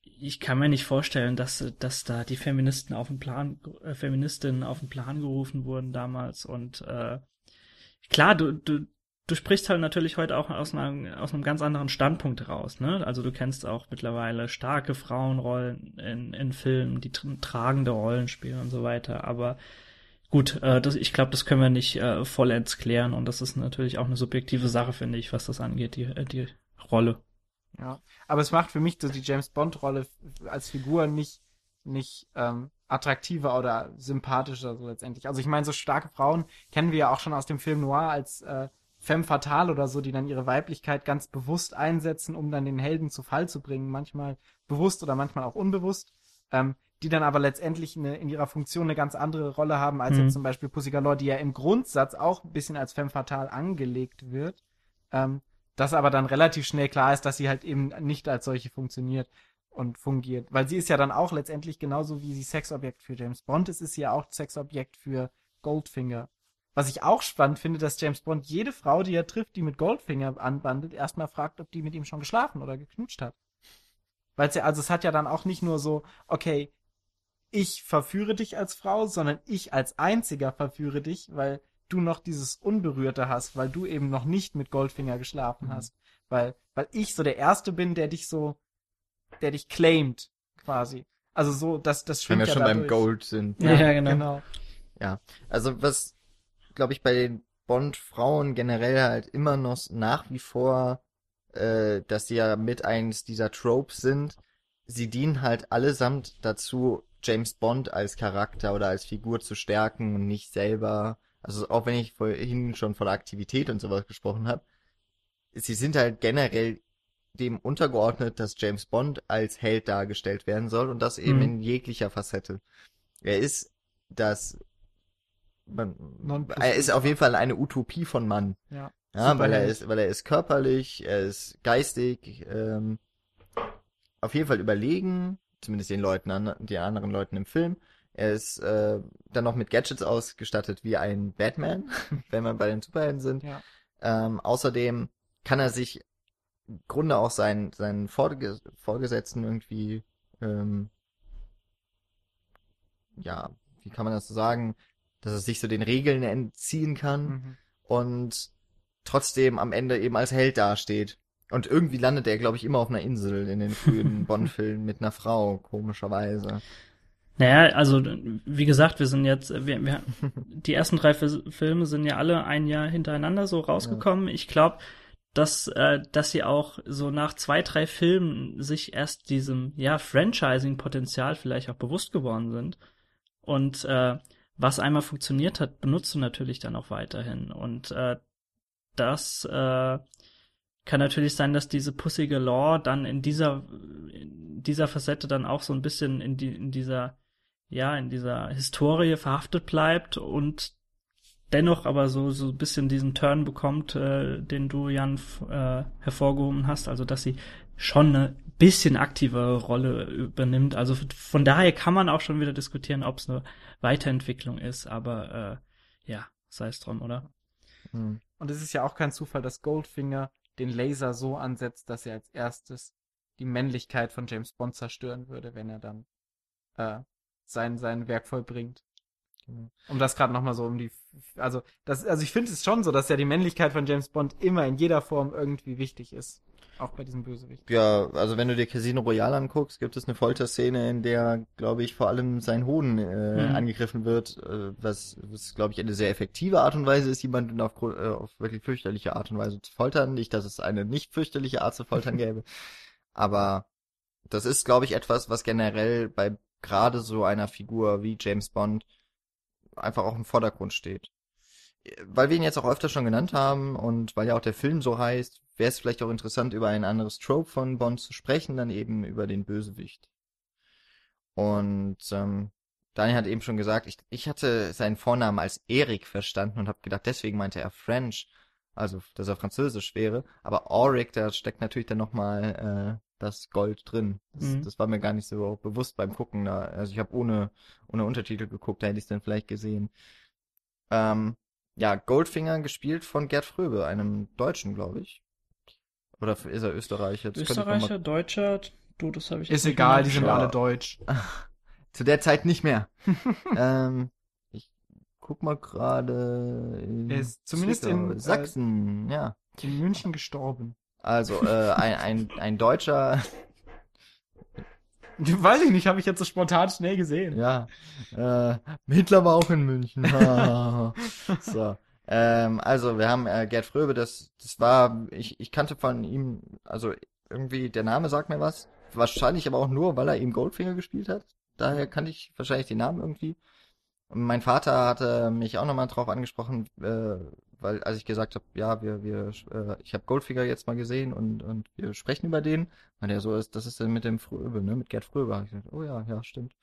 ich kann mir nicht vorstellen, dass, dass da die Feministen auf den Plan, äh, Feministinnen auf den Plan gerufen wurden damals. Und äh, klar, du, du, du sprichst halt natürlich heute auch aus einem, aus einem ganz anderen Standpunkt raus, ne? Also du kennst auch mittlerweile starke Frauenrollen in, in Filmen, die tr- tragende Rollen spielen und so weiter. Aber gut, äh, das, ich glaube, das können wir nicht äh, vollends klären und das ist natürlich auch eine subjektive Sache, finde ich, was das angeht, die, äh, die Rolle. Ja, aber es macht für mich die James Bond Rolle f- als Figur nicht nicht ähm, attraktiver oder sympathischer so letztendlich. Also ich meine, so starke Frauen kennen wir ja auch schon aus dem Film Noir als äh, femme fatale oder so, die dann ihre Weiblichkeit ganz bewusst einsetzen, um dann den Helden zu Fall zu bringen, manchmal bewusst oder manchmal auch unbewusst, ähm, die dann aber letztendlich eine, in ihrer Funktion eine ganz andere Rolle haben als Mhm. jetzt zum Beispiel Pussy Galore, die ja im Grundsatz auch ein bisschen als femme fatale angelegt wird. Ähm, dass aber dann relativ schnell klar ist, dass sie halt eben nicht als solche funktioniert und fungiert. Weil sie ist ja dann auch letztendlich genauso wie sie Sexobjekt für James Bond ist, ist sie ja auch Sexobjekt für Goldfinger. Was ich auch spannend finde, dass James Bond jede Frau, die er trifft, die mit Goldfinger anbandelt, erstmal fragt, ob die mit ihm schon geschlafen oder geknutscht hat. Weil ja, also es hat ja dann auch nicht nur so, okay, ich verführe dich als Frau, sondern ich als einziger verführe dich, weil du noch dieses Unberührte hast, weil du eben noch nicht mit Goldfinger geschlafen Mhm. hast. Weil, weil ich so der Erste bin, der dich so, der dich claimt, quasi. Also so, dass das Wenn schwingt wir ja schon beim dadurch. Gold sind. Ja, ja, genau. genau. Also was, glaube ich, bei den Bond-Frauen generell halt immer noch nach wie vor, äh, dass sie ja mit eins dieser Tropes sind, sie dienen halt allesamt dazu, James Bond als Charakter oder als Figur zu stärken und nicht selber, also auch wenn ich vorhin schon von Aktivität und sowas gesprochen habe, sie sind halt generell dem untergeordnet, dass James Bond als Held dargestellt werden soll und das eben Mhm. in jeglicher Facette. Er ist das man, er ist auf jeden Fall eine Utopie von Mann. Ja. Ja, weil er ist, weil er ist körperlich, er ist geistig, ähm, auf jeden Fall überlegen, zumindest den Leuten, an, den anderen Leuten im Film. Er ist äh, dann noch mit Gadgets ausgestattet wie ein Batman, wenn wir bei den Superhelden sind. Ja. Ähm, außerdem kann er sich im Grunde auch seinen, seinen Vorge Vorgesetzten irgendwie, ähm, ja, wie kann man das so sagen, dass er sich so den Regeln entziehen kann Mhm. und trotzdem am Ende eben als Held dasteht. Und irgendwie landet er, glaube ich, immer auf einer Insel in den frühen Bond-Filmen mit einer Frau, komischerweise. Naja, also wie gesagt, wir sind jetzt, wir, wir, die ersten drei Filme sind ja alle ein Jahr hintereinander so rausgekommen. Ich glaube, dass, äh, dass sie auch so nach zwei, drei Filmen sich erst diesem, ja, Franchising-Potenzial vielleicht auch bewusst geworden sind. Und äh, was einmal funktioniert hat, benutzt du natürlich dann auch weiterhin. Und äh, das äh, kann natürlich sein, dass diese Pussy Galore dann in dieser, in dieser Facette dann auch so ein bisschen in, die, in dieser, ja, in dieser Historie verhaftet bleibt und dennoch aber so, so ein bisschen diesen Turn bekommt, äh, den du, Jan, äh, hervorgehoben hast. Also, dass sie schon eine bisschen aktivere Rolle übernimmt. Also von daher kann man auch schon wieder diskutieren, ob es eine Weiterentwicklung ist, aber äh, ja, sei es drum, oder? Hm. Und es ist ja auch kein Zufall, dass Goldfinger den Laser so ansetzt, dass er als erstes die Männlichkeit von James Bond zerstören würde, wenn er dann äh, sein, sein Werk vollbringt. Genau. Um das gerade nochmal so um die, also das, also ich finde es schon so, dass ja die Männlichkeit von James Bond immer in jeder Form irgendwie wichtig ist. Auch bei diesem Bösewicht. Ja, also wenn du dir Casino Royale anguckst, gibt es eine Folterszene, in der, glaube ich, vor allem sein Hoden äh, Mhm. angegriffen wird, äh, was, was glaube ich, eine sehr effektive Art und Weise ist, jemanden auf, äh, auf wirklich fürchterliche Art und Weise zu foltern. Nicht, dass es eine nicht fürchterliche Art zu foltern gäbe, aber das ist, glaube ich, etwas, was generell bei gerade so einer Figur wie James Bond einfach auch im Vordergrund steht. Weil wir ihn jetzt auch öfter schon genannt haben und weil ja auch der Film so heißt, wäre es vielleicht auch interessant, über ein anderes Trope von Bond zu sprechen, dann eben über den Bösewicht. Und ähm, Daniel hat eben schon gesagt, ich, ich hatte seinen Vornamen als Erik verstanden und habe gedacht, deswegen meinte er French, also dass er französisch wäre. Aber Auric, da steckt natürlich dann nochmal äh, das Gold drin. Das, Mhm. das war mir gar nicht so bewusst beim Gucken. Da. Also ich habe ohne, ohne Untertitel geguckt, da hätte ich es dann vielleicht gesehen. Ähm, ja, Goldfinger gespielt von Gerd Fröbe, einem Deutschen, glaube ich. Oder ist er Österreicher? Das noch mal- Österreicher, Deutscher, du, das habe ich Ist egal, die sind Ja. alle deutsch. Zu der Zeit nicht mehr. ähm, ich guck mal gerade. in Er ist zumindest Zwickau. in, äh, Sachsen, ja. In München gestorben. Also äh, ein, ein, ein Deutscher, Weiß ich nicht, habe ich jetzt so spontan schnell gesehen. ja. Äh, Hitler war auch in München. so. Ähm, also wir haben äh, Gerd Fröbe, das, das war, ich, ich kannte von ihm, also irgendwie der Name sagt mir was. Wahrscheinlich aber auch nur, weil er eben Goldfinger gespielt hat. Daher kannte ich wahrscheinlich den Namen irgendwie. Und mein Vater hatte mich auch nochmal drauf angesprochen, äh, weil als ich gesagt habe, ja, wir, wir, äh, ich habe Goldfinger jetzt mal gesehen und, und wir sprechen über den, weil der so ist, das ist dann mit dem Fröbe, ne, mit Gerd Fröbe. Ich gesagt, oh ja, ja, stimmt.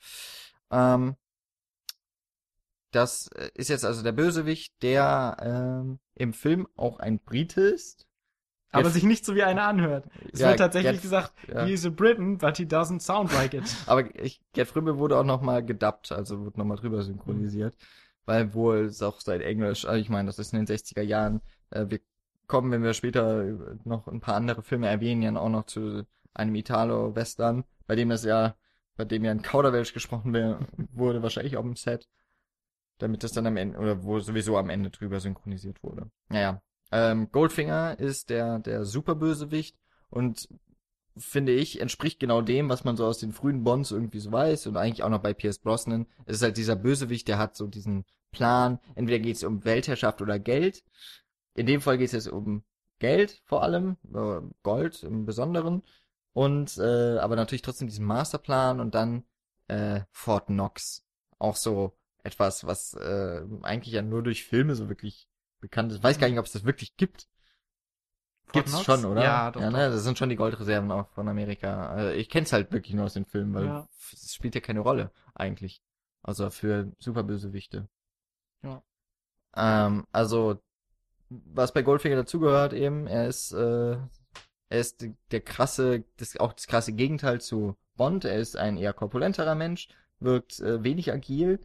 Ähm, das äh, ist jetzt also der Bösewicht, der ähm, im Film auch ein Brite ist. Aber Gerd- sich nicht so wie einer anhört. Es Ja, wird tatsächlich Gerd- gesagt, ja. he is a Briton, but he doesn't sound like it. Aber ich, Gerd Fröbe wurde auch nochmal gedubbt, also wurde nochmal drüber synchronisiert. Weil wohl es auch sein Englisch, also ich meine, das ist in den 60er Jahren. Äh, wir kommen, wenn wir später noch ein paar andere Filme erwähnen, ja auch noch zu einem Italo-Western, bei dem das ja, bei dem ja ein Kauderwelsch gesprochen wurde, wahrscheinlich auf dem Set. Damit das dann am Ende, oder wo sowieso am Ende drüber synchronisiert wurde. Naja. Ähm, Goldfinger ist der, der Superbösewicht und finde ich, entspricht genau dem, was man so aus den frühen Bonds irgendwie so weiß und eigentlich auch noch bei Pierce Brosnan. Es ist halt dieser Bösewicht, der hat so diesen Plan, entweder geht es um Weltherrschaft oder Geld. In dem Fall geht es jetzt um Geld vor allem, äh, Gold im Besonderen und äh, aber natürlich trotzdem diesen Masterplan und dann äh, Fort Knox. Auch so etwas, was äh, eigentlich ja nur durch Filme so wirklich bekannt ist. Weiß gar nicht, ob es das wirklich gibt. Fort Gibt's Knox? schon, oder? Ja, doch, ja ne? Das sind schon die Goldreserven auch von Amerika. Äh, ich kenn's halt wirklich nur aus den Filmen, weil Ja. es spielt ja keine Rolle eigentlich. Also für Superbösewichte. Ja. Ähm, also, was bei Goldfinger dazugehört eben, er ist, äh, er ist der krasse, das, auch das krasse Gegenteil zu Bond. Er ist ein eher korpulenterer Mensch, wirkt äh, wenig agil,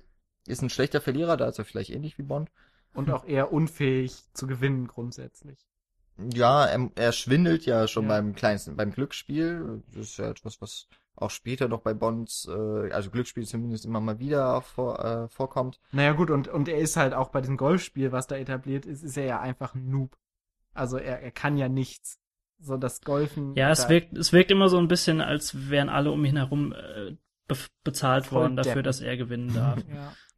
ist ein schlechter Verlierer, da ist er vielleicht ähnlich wie Bond. Und auch eher unfähig zu gewinnen grundsätzlich. Ja, er, er schwindelt ja schon Ja. beim kleinsten, beim Glücksspiel. Das ist ja etwas, was auch später noch bei Bonds, äh, also Glücksspiel zumindest immer mal wieder vor, äh, vorkommt. Naja gut, und, und er ist halt auch bei diesem Golfspiel, was da etabliert ist, ist er ja einfach ein Noob. Also er, er kann ja nichts. So das Golfen. Ja, es wirkt, es wirkt immer so ein bisschen, als wären alle um ihn herum äh, be bezahlt Voll worden dafür, Deppen. dass er gewinnen darf.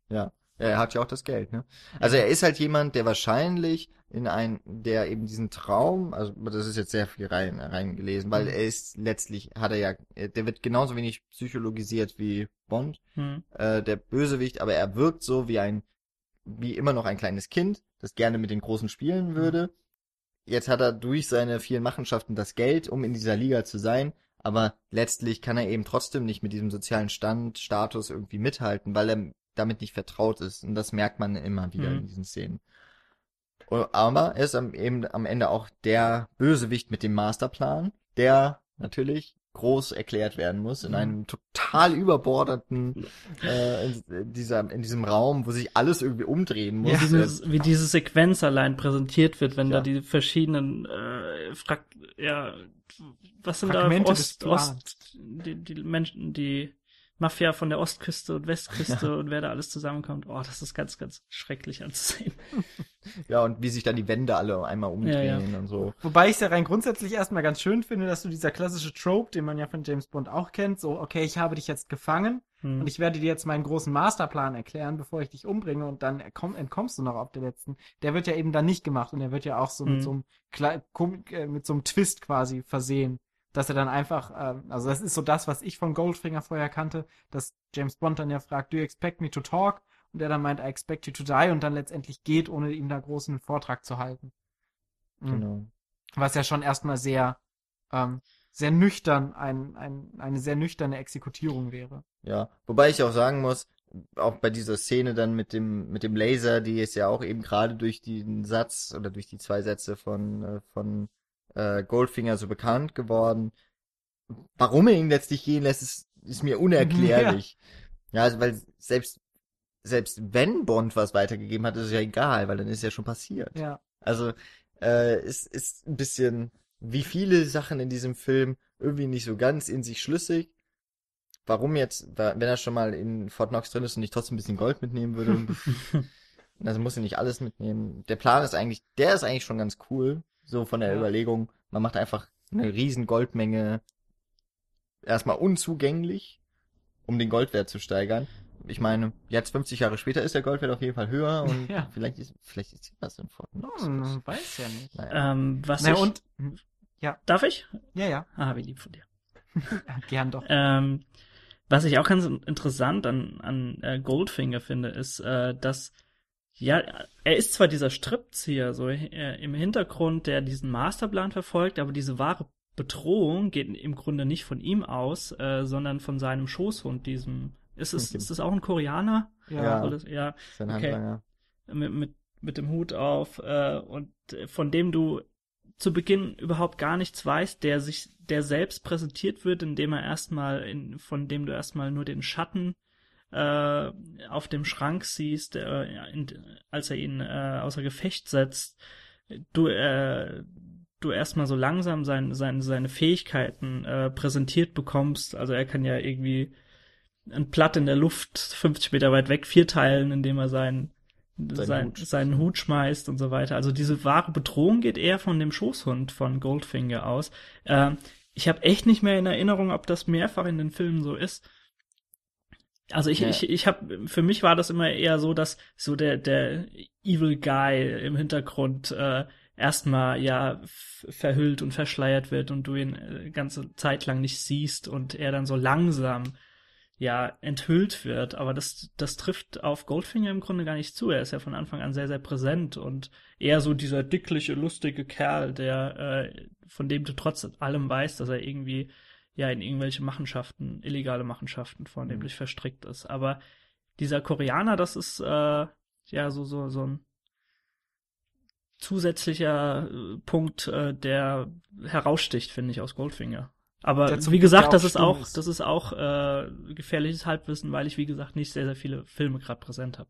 Ja. Ja, er hat ja auch das Geld, ne? Also er ist halt jemand, der wahrscheinlich in ein, der eben diesen Traum, also das ist jetzt sehr viel rein, reingelesen, weil Mhm. er ist letztlich, hat er ja, der wird genauso wenig psychologisiert wie Bond, Hm. äh, der Bösewicht, aber er wirkt so wie ein, wie immer noch ein kleines Kind, das gerne mit den Großen spielen würde. Jetzt hat er durch seine vielen Machenschaften das Geld, um in dieser Liga zu sein, aber letztlich kann er eben trotzdem nicht mit diesem sozialen Stand, Status irgendwie mithalten, weil er damit nicht vertraut ist. Und das merkt man immer wieder Mhm. in diesen Szenen. Aber er ist am, eben am Ende auch der Bösewicht mit dem Masterplan, der natürlich groß erklärt werden muss in Mhm. einem total überbordeten äh, in, dieser in diesem Raum, wo sich alles irgendwie umdrehen muss. Wie, dieses, wie diese Sequenz allein präsentiert wird, wenn Ja. da die verschiedenen äh, Frag ja, was sind Fragmente da Ost. Ost die, die Menschen, die Mafia von der Ostküste und Westküste und wer da alles zusammenkommt. Oh, das ist ganz, ganz schrecklich anzusehen. ja und wie sich dann die Wände alle einmal umdrehen Ja, und so. Wobei ich es ja rein grundsätzlich erstmal ganz schön finde, dass du dieser klassische Trope, den man ja von James Bond auch kennt, so, okay, ich habe dich jetzt gefangen Hm. und ich werde dir jetzt meinen großen Masterplan erklären, bevor ich dich umbringe und dann komm, entkommst du noch auf der letzten. Der wird ja eben dann nicht gemacht und der wird ja auch so Mhm. mit so einem äh, mit so einem Twist quasi versehen, dass er dann einfach, ähm, also das ist so das, was ich von Goldfinger vorher kannte, dass James Bond dann ja fragt, do you expect me to talk? Und er dann meint, I expect you to die und dann letztendlich geht, ohne ihm da großen Vortrag zu halten. Mhm. Genau. Was ja schon erstmal sehr, ähm, sehr nüchtern, ein, ein, eine sehr nüchterne Exekutierung wäre. Ja, wobei ich auch sagen muss, auch bei dieser Szene dann mit dem mit dem Laser, die ist ja auch eben gerade durch den Satz oder durch die zwei Sätze von äh, von äh, Goldfinger so bekannt geworden. Warum er ihn letztlich gehen lässt, ist, ist mir unerklärlich. Ja, also weil selbst selbst wenn Bond was weitergegeben hat, ist es ja egal, weil dann ist es ja schon passiert. Ja. Also äh, es ist ein bisschen wie viele Sachen in diesem Film irgendwie nicht so ganz in sich schlüssig. Warum jetzt, wenn er schon mal in Fort Knox drin ist und nicht trotzdem ein bisschen Gold mitnehmen würde? also muss er nicht alles mitnehmen. Der Plan ist eigentlich, der ist eigentlich schon ganz cool. So von der Ja. Überlegung, man macht einfach eine riesen Goldmenge erstmal unzugänglich, um den Goldwert zu steigern. Ich meine, jetzt 50 Jahre später ist der Goldwert auf jeden Fall höher und Ja. vielleicht ist, vielleicht ist was in Fort Knox. Hm, man weiß ja nicht. Naja. ähm, was Na ich, und, darf ich? ja, ja, Ah, wie lieb von dir. gern doch. Ähm, was ich auch ganz interessant an, an äh, Goldfinger finde, ist, äh, dass ja, er ist zwar dieser Strippzieher so äh, im Hintergrund, der diesen Masterplan verfolgt, aber diese wahre Bedrohung geht im Grunde nicht von ihm aus, äh, sondern von seinem Schoßhund, diesem. Ist es, Okay. ist es auch ein Koreaner? Ja. Das, ja, Sein okay. Handlanger. mit, mit, mit dem Hut auf äh, und von dem du zu Beginn überhaupt gar nichts weißt, der sich, der selbst präsentiert wird, indem er erstmal, in, von dem du erstmal nur den Schatten äh, auf dem Schrank siehst, äh, in, als er ihn äh, außer Gefecht setzt, du äh, du erstmal so langsam sein, sein, seine Fähigkeiten äh, präsentiert bekommst. Also er kann ja irgendwie ein Blatt in der Luft 50 Meter weit weg vierteilen, indem er seinen Seinen sein, Hut. seinen Hut schmeißt und so weiter. Also diese wahre Bedrohung geht eher von dem Schoßhund von Goldfinger aus. Ähm, ich habe echt nicht mehr in Erinnerung, ob das mehrfach in den Filmen so ist. Also ich, Ja. ich, ich habe, für mich war das immer eher so, dass so der, der Evil Guy im Hintergrund äh, erstmal ja verhüllt und verschleiert wird und du ihn äh, ganze Zeit lang nicht siehst und er dann so langsam ja, enthüllt wird. Aber das, das trifft auf Goldfinger im Grunde gar nicht zu. Er ist ja von Anfang an sehr, sehr präsent und eher so dieser dickliche, lustige Kerl, der, äh, von dem du trotz allem weißt, dass er irgendwie ja in irgendwelche Machenschaften, illegale Machenschaften vornehmlich mhm. verstrickt ist. Aber dieser Koreaner, das ist äh, ja so, so, so ein zusätzlicher äh, Punkt, äh, der heraussticht, finde ich, aus Goldfinger. Aber wie gesagt, das ist auch, ist. das ist auch äh, gefährliches Halbwissen, weil ich, wie gesagt, nicht sehr, sehr viele Filme gerade präsent habe.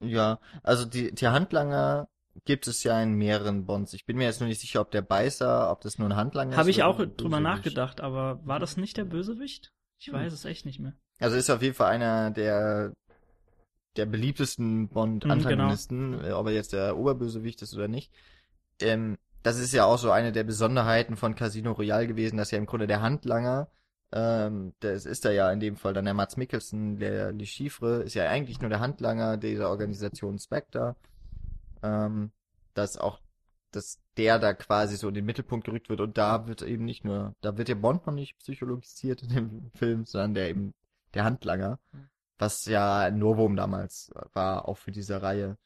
Ja, also die, die Handlanger gibt es ja in mehreren Bonds. Ich bin mir jetzt nur nicht sicher, ob der Beißer, ob das nur ein Handlanger ist. Habe ich auch drüber nachgedacht, aber war das nicht der Bösewicht? Ich hm. weiß es echt nicht mehr. Also ist auf jeden Fall einer der der beliebtesten Bond-Antagonisten, hm, genau. ob er jetzt der Oberbösewicht ist oder nicht. Ähm, das ist ja auch so eine der Besonderheiten von Casino Royale gewesen, dass ja im Grunde der Handlanger, ähm, das ist er ja in dem Fall dann der Mats Mikkelsen, der Le Chiffre, ist ja eigentlich nur der Handlanger dieser Organisation Spectre. Ähm, dass auch, dass der da quasi so in den Mittelpunkt gerückt wird und da wird eben nicht nur, da wird der Bond noch nicht psychologisiert in dem Film, sondern der eben der Handlanger, was ja ein Novum damals war, auch für diese Reihe.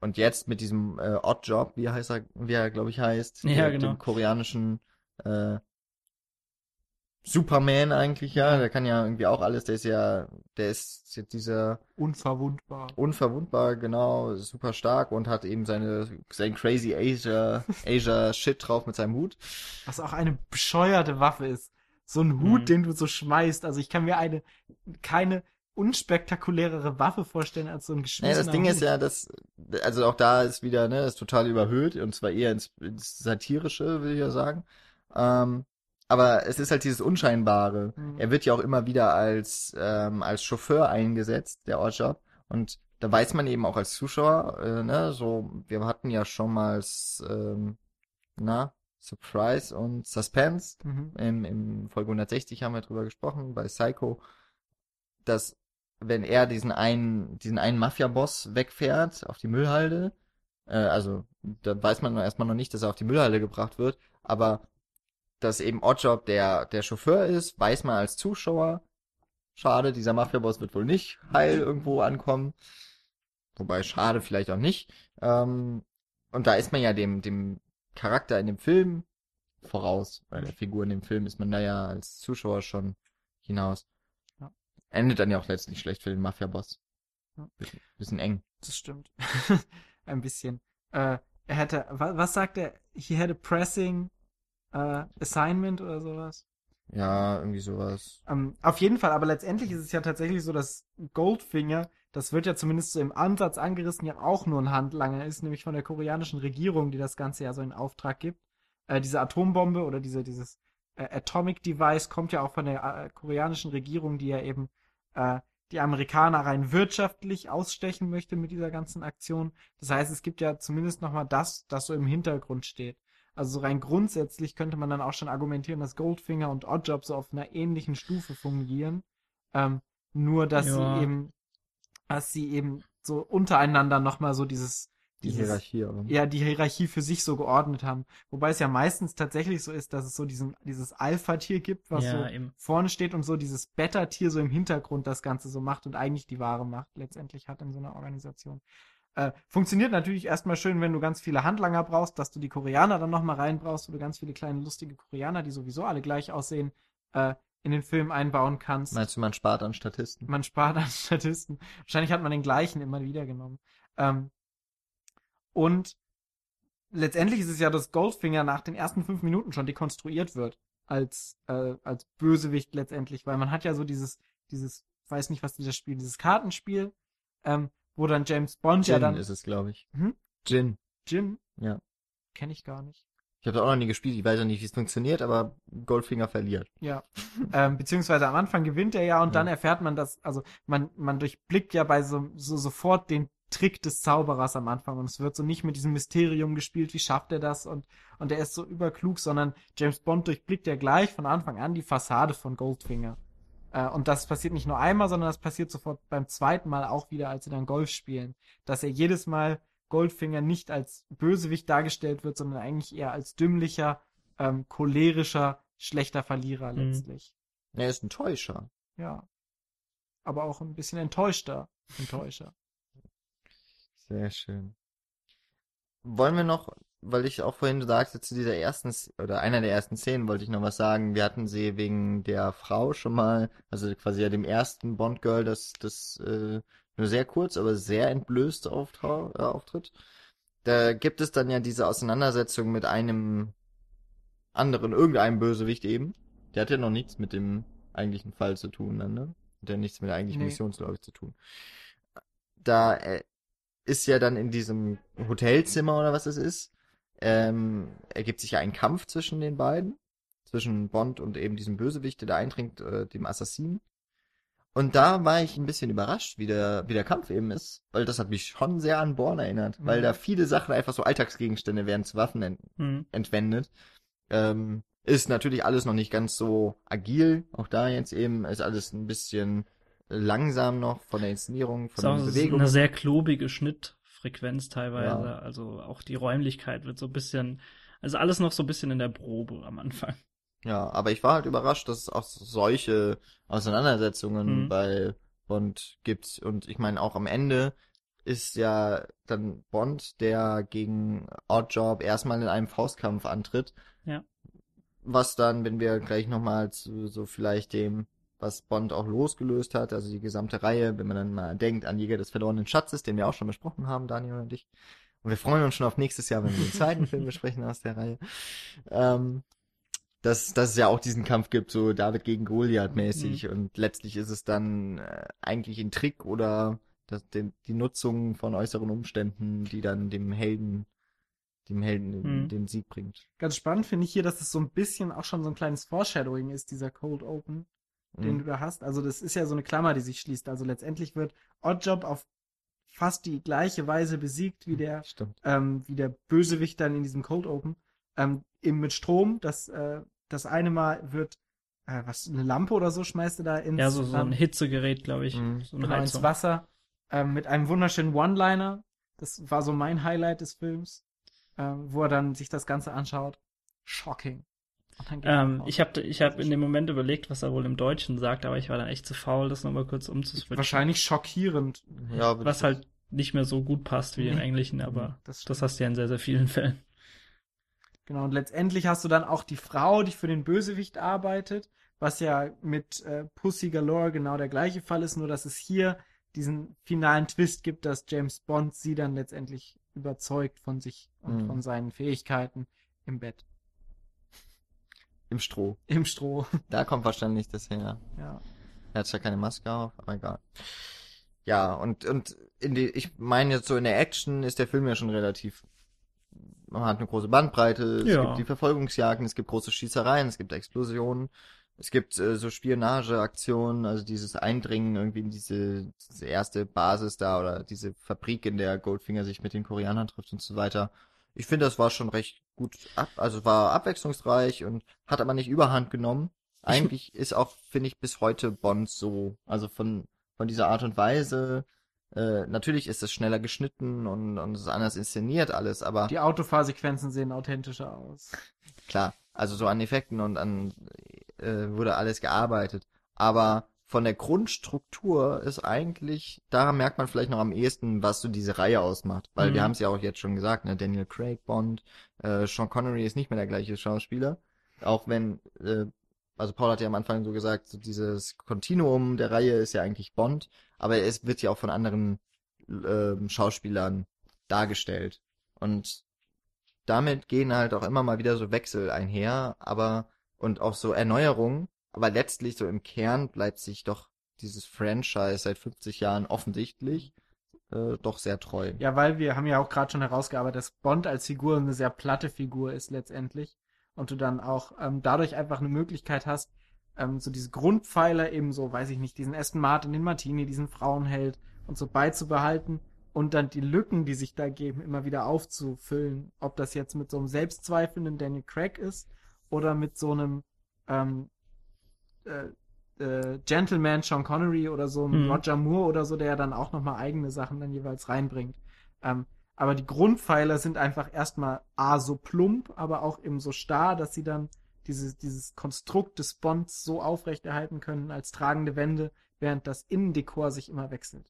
Und jetzt mit diesem äh, Oddjob, wie heißt er, wie er glaube ich heißt, ja, genau. dem koreanischen äh, Superman eigentlich, ja, der kann ja irgendwie auch alles, der ist ja, der ist jetzt dieser unverwundbar. Unverwundbar, genau, super stark und hat eben seine sein crazy Asia Asia Shit drauf mit seinem Hut. Was auch eine bescheuerte Waffe ist. So ein Hut, mhm. den du so schmeißt. Also ich kann mir eine keine unspektakulärere Waffe vorstellen als so ein geschmissener naja, das Ding Hut. ist ja, dass, also auch da ist wieder, ne, ist total überhöht und zwar eher ins, ins Satirische, will ich ja sagen. Ähm, aber es ist halt dieses Unscheinbare. Mhm. Er wird ja auch immer wieder als, ähm, als Chauffeur eingesetzt, der Oddjob. Und da weiß man eben auch als Zuschauer, äh, ne, so, wir hatten ja schon mal, ähm, na, Surprise und Suspense. Mhm. Im, Im Folge 160 haben wir drüber gesprochen, bei Psycho, dass wenn er diesen einen, diesen einen Mafia-Boss wegfährt auf die Müllhalde, äh, also da weiß man erstmal noch nicht, dass er auf die Müllhalde gebracht wird, aber dass eben Oddjob der, der Chauffeur ist, weiß man als Zuschauer. Schade, dieser Mafia-Boss wird wohl nicht heil irgendwo ankommen. Wobei, schade, vielleicht auch nicht. Ähm, und da ist man ja dem, dem Charakter in dem Film voraus. Bei der Figur in dem Film ist man da ja als Zuschauer schon hinaus. Endet dann ja auch letztlich schlecht für den Mafia-Boss. Ja. Bisschen, bisschen eng. Das stimmt. Ein bisschen. Äh, er hätte, was, was sagt er? He had a pressing uh, assignment oder sowas. Ja, irgendwie sowas. Ähm, auf jeden Fall, aber letztendlich ist es ja tatsächlich so, dass Goldfinger, das wird ja zumindest so im Ansatz angerissen, ja auch nur ein Handlanger ist, nämlich von der koreanischen Regierung, die das Ganze ja so in Auftrag gibt. Äh, diese Atombombe oder diese, dieses äh, Atomic Device kommt ja auch von der äh, koreanischen Regierung, die ja eben äh, die Amerikaner rein wirtschaftlich ausstechen möchte mit dieser ganzen Aktion. Das heißt, es gibt ja zumindest nochmal das, das so im Hintergrund steht. Also rein grundsätzlich könnte man dann auch schon argumentieren, dass Goldfinger und Oddjob so auf einer ähnlichen Stufe fungieren. Ähm, nur, dass ja. sie eben, dass sie eben so untereinander nochmal so dieses, die Hierarchie, oder? Ja, die Hierarchie für sich so geordnet haben. Wobei es ja meistens tatsächlich so ist, dass es so diesen, dieses Alpha-Tier gibt, was ja, so eben. vorne steht und so dieses Beta-Tier so im Hintergrund das Ganze so macht und eigentlich die wahre Macht letztendlich hat in so einer Organisation. Äh, funktioniert natürlich erstmal schön, wenn du ganz viele Handlanger brauchst, dass du die Koreaner dann nochmal reinbrauchst, wo du ganz viele kleine lustige Koreaner, die sowieso alle gleich aussehen, äh, in den Film einbauen kannst. Meinst du, man spart an Statisten? Man spart an Statisten. Wahrscheinlich hat man den gleichen immer wieder genommen. Ähm, und letztendlich ist es ja, dass Goldfinger nach den ersten fünf Minuten schon dekonstruiert wird als äh, als Bösewicht letztendlich, weil man hat ja so dieses dieses weiß nicht was dieses Spiel, dieses Kartenspiel, ähm, wo dann James Bond Gin ja dann ist es glaube ich. Hm? Gin. Gin? Ja. Kenne ich gar nicht. Ich habe auch noch nie gespielt, ich weiß ja nicht, wie es funktioniert, aber Goldfinger verliert. Ja. ähm, beziehungsweise am Anfang gewinnt er ja und ja. dann erfährt man das, also man, man durchblickt ja bei so, so sofort den Trick des Zauberers am Anfang und es wird so nicht mit diesem Mysterium gespielt, wie schafft er das und und er ist so überklug, sondern James Bond durchblickt ja gleich von Anfang an die Fassade von Goldfinger. Äh, und das passiert nicht nur einmal, sondern das passiert sofort beim zweiten Mal auch wieder, als sie dann Golf spielen, dass er jedes Mal Goldfinger nicht als Bösewicht dargestellt wird, sondern eigentlich eher als dümmlicher, ähm, cholerischer, schlechter Verlierer mhm. letztlich. Er ist ein Täuscher. Ja. Aber auch ein bisschen enttäuschter Enttäuscher. Sehr schön. Wollen wir noch, weil ich auch vorhin sagte, zu dieser ersten, oder einer der ersten Szenen wollte ich noch was sagen. Wir hatten sie wegen der Frau schon mal, also quasi ja dem ersten Bond-Girl, das, das äh, nur sehr kurz, aber sehr entblößt äh, auftritt. Da gibt es dann ja diese Auseinandersetzung mit einem anderen, irgendeinem Bösewicht eben. Der hat ja noch nichts mit dem eigentlichen Fall zu tun, dann, ne? Hat ja nichts mit der eigentlichen Nee. Mission, glaube ich, zu tun. Da äh, ist ja dann in diesem Hotelzimmer oder was es ist, ähm, ergibt sich ja ein Kampf zwischen den beiden. Zwischen Bond und eben diesem Bösewicht, der da eindringt, äh, dem Assassinen. Und da war ich ein bisschen überrascht, wie der, wie der Kampf eben ist, weil das hat mich schon sehr an Born erinnert, weil Mhm. da viele Sachen einfach so Alltagsgegenstände werden zu Waffen ent Hm. entwendet. Ähm, ist natürlich alles noch nicht ganz so agil, auch da jetzt eben ist alles ein bisschen langsam noch von der Inszenierung, von Ist auch den Bewegungen. eine sehr klobige Schnittfrequenz teilweise. Ja. Also auch die Räumlichkeit wird so ein bisschen, also alles noch so ein bisschen in der Probe am Anfang. Ja, aber ich war halt überrascht, dass es auch solche Auseinandersetzungen Mhm. bei Bond gibt. Und ich meine, auch am Ende ist ja dann Bond, der gegen Oddjob erstmal in einem Faustkampf antritt. Ja. Was dann, wenn wir gleich nochmal zu so vielleicht dem, was Bond auch losgelöst hat, also die gesamte Reihe, wenn man dann mal denkt an Jäger des verlorenen Schatzes, den wir auch schon besprochen haben, Daniel und ich. Und wir freuen uns schon auf nächstes Jahr, wenn wir den zweiten Film besprechen aus der Reihe. Ähm, dass, dass es ja auch diesen Kampf gibt, so David gegen Goliath mäßig. Und letztlich ist es dann äh, eigentlich ein Trick oder das, den, die Nutzung von äußeren Umständen, die dann dem Helden, dem Helden den, Mhm. den Sieg bringt. Ganz spannend finde ich hier, dass es so ein bisschen auch schon so ein kleines Foreshadowing ist, dieser Cold Open, den Mhm. du da hast. Also das ist ja so eine Klammer, die sich schließt. Also letztendlich wird Oddjob auf fast die gleiche Weise besiegt wie der Stimmt. ähm, wie der Bösewicht dann in diesem Cold Open, ähm, eben mit Strom. Das, äh, das eine Mal wird, äh, was, eine Lampe oder so schmeißt er da ins, Ja, so, so ein Hitzegerät, glaube ich. Mhm. So eine genau, ins. Wasser, ähm, mit einem wunderschönen One-Liner. Das war so mein Highlight des Films, ähm, wo er dann sich das Ganze anschaut. Shocking. Ähm, ich habe ich hab in dem Moment überlegt, was er wohl im Deutschen sagt, aber ich war dann echt zu faul, das nochmal kurz umzuswitchen. Wahrscheinlich schockierend. Ja, Was halt nicht mehr so gut passt wie im Nee. Englischen, aber Das das hast du ja in sehr, sehr vielen Fällen. Genau, und letztendlich hast du dann auch die Frau, die für den Bösewicht arbeitet, was ja mit äh, Pussy Galore genau der gleiche Fall ist, nur dass es hier diesen finalen Twist gibt, dass James Bond sie dann letztendlich überzeugt von sich und Mhm. von seinen Fähigkeiten im Bett, im Stroh. im Stroh. Da kommt wahrscheinlich das her. ja. Er hat zwar keine Maske auf, aber egal. Ja, und, und in die, ich meine jetzt so in der Action ist der Film ja schon relativ, man hat eine große Bandbreite, es Ja. gibt die Verfolgungsjagden, es gibt große Schießereien, es gibt Explosionen, es gibt äh, so Spionageaktionen, also dieses Eindringen irgendwie in diese, diese erste Basis da oder diese Fabrik, in der Goldfinger sich mit den Koreanern trifft und so weiter. Ich finde, das war schon recht gut ab, also war abwechslungsreich und hat aber nicht überhand genommen. Eigentlich ist auch, finde ich, bis heute Bond so, also von, von dieser Art und Weise, äh, natürlich ist es schneller geschnitten und, und es ist anders inszeniert alles, aber Die Autofahrsequenzen sehen authentischer aus. klar, also so an Effekten und an äh, wurde alles gearbeitet. Aber von der Grundstruktur ist eigentlich, da merkt man vielleicht noch am ehesten, was so diese Reihe ausmacht. Weil Mhm. wir haben es ja auch jetzt schon gesagt, ne, Daniel Craig, Bond, äh, Sean Connery ist nicht mehr der gleiche Schauspieler. Auch wenn, äh, also Paul hat ja am Anfang so gesagt, so dieses Kontinuum der Reihe ist ja eigentlich Bond, aber es wird ja auch von anderen ähm, Schauspielern dargestellt. Und damit gehen halt auch immer mal wieder so Wechsel einher, aber und auch so Erneuerungen, aber letztlich so im Kern bleibt sich doch dieses Franchise seit 50 Jahren offensichtlich äh, doch sehr treu. Ja, weil wir haben ja auch gerade schon herausgearbeitet, dass Bond als Figur eine sehr platte Figur ist letztendlich. Und du dann auch ähm, dadurch einfach eine Möglichkeit hast, ähm, so diese Grundpfeiler eben so, weiß ich nicht, diesen Aston Martin, den Martini, diesen Frauenheld und so beizubehalten und dann die Lücken, die sich da geben, immer wieder aufzufüllen. Ob das jetzt mit so einem selbstzweifelnden Daniel Craig ist oder mit so einem ähm, äh, äh, Gentleman Sean Connery oder so Mhm. Roger Moore oder so, der ja dann auch nochmal eigene Sachen dann jeweils reinbringt. Ähm, aber die Grundpfeiler sind einfach erstmal A so plump, aber auch eben so starr, dass sie dann dieses, dieses Konstrukt des Bonds so aufrechterhalten können als tragende Wände, während das Innendekor sich immer wechselt.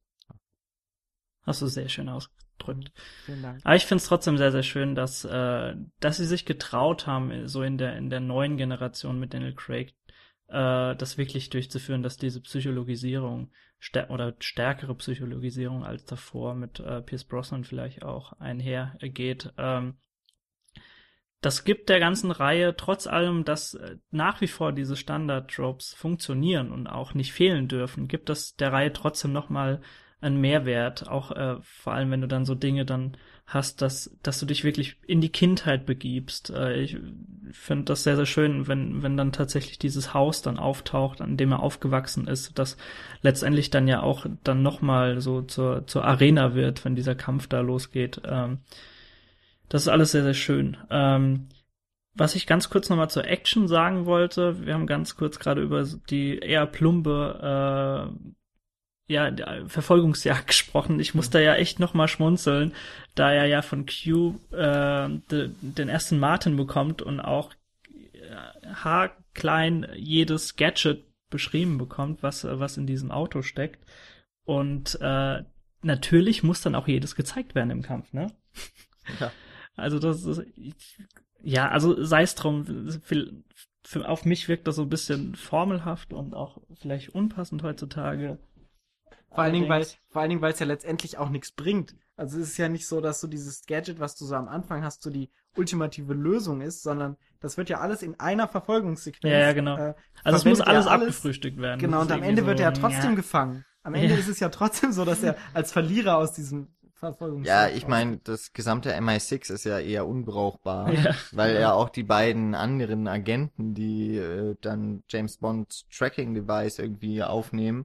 Hast du sehr schön ausgedrückt. Vielen Dank. Aber ich finde es trotzdem sehr, sehr schön, dass, äh, dass sie sich getraut haben, so in der, in der neuen Generation mit Daniel Craig, äh, das wirklich durchzuführen, dass diese Psychologisierung stär oder stärkere Psychologisierung als davor mit äh, Pierce Brosnan vielleicht auch einhergeht. Ähm, das gibt der ganzen Reihe trotz allem, dass äh, nach wie vor diese Standard-Tropes funktionieren und auch nicht fehlen dürfen, gibt das der Reihe trotzdem nochmal einen Mehrwert, auch äh, vor allem wenn du dann so Dinge dann hast, dass, dass du dich wirklich in die Kindheit begibst. Äh, ich finde das sehr, sehr schön, wenn, wenn dann tatsächlich dieses Haus dann auftaucht, an dem er aufgewachsen ist, das letztendlich dann ja auch dann nochmal so zur, zur Arena wird, wenn dieser Kampf da losgeht. Ähm, das ist alles sehr, sehr schön. Ähm, was ich ganz kurz nochmal zur Action sagen wollte, wir haben ganz kurz gerade über die eher plumbe äh, ja, Verfolgungsjagd gesprochen. Ich muss da ja echt nochmal schmunzeln, da er ja von Q äh, de, den ersten Martin bekommt und auch äh, haarklein jedes Gadget beschrieben bekommt, was, was in diesem Auto steckt. Und äh, natürlich muss dann auch jedes gezeigt werden im Kampf, ne? Ja. Also das ist, ja, also sei es drum, für, für, auf mich wirkt das so ein bisschen formelhaft und auch vielleicht unpassend heutzutage. Vor allen Dingen, weil, vor allen Dingen, weil es ja letztendlich auch nichts bringt. Also es ist ja nicht so, dass du dieses Gadget, was du so am Anfang hast, so die ultimative Lösung ist, sondern das wird ja alles in einer Verfolgungssequenz. Ja, ja genau. Äh, also es muss alles, alles abgefrühstückt werden. Genau, und am Ende so, wird er ja trotzdem ja. gefangen. Am Ende ja. ist es ja trotzdem so, dass er als Verlierer aus diesem ja, ich meine, das gesamte MI6 ist ja eher unbrauchbar, ja. weil ja auch die beiden anderen Agenten, die äh, dann James Bond Tracking Device irgendwie aufnehmen,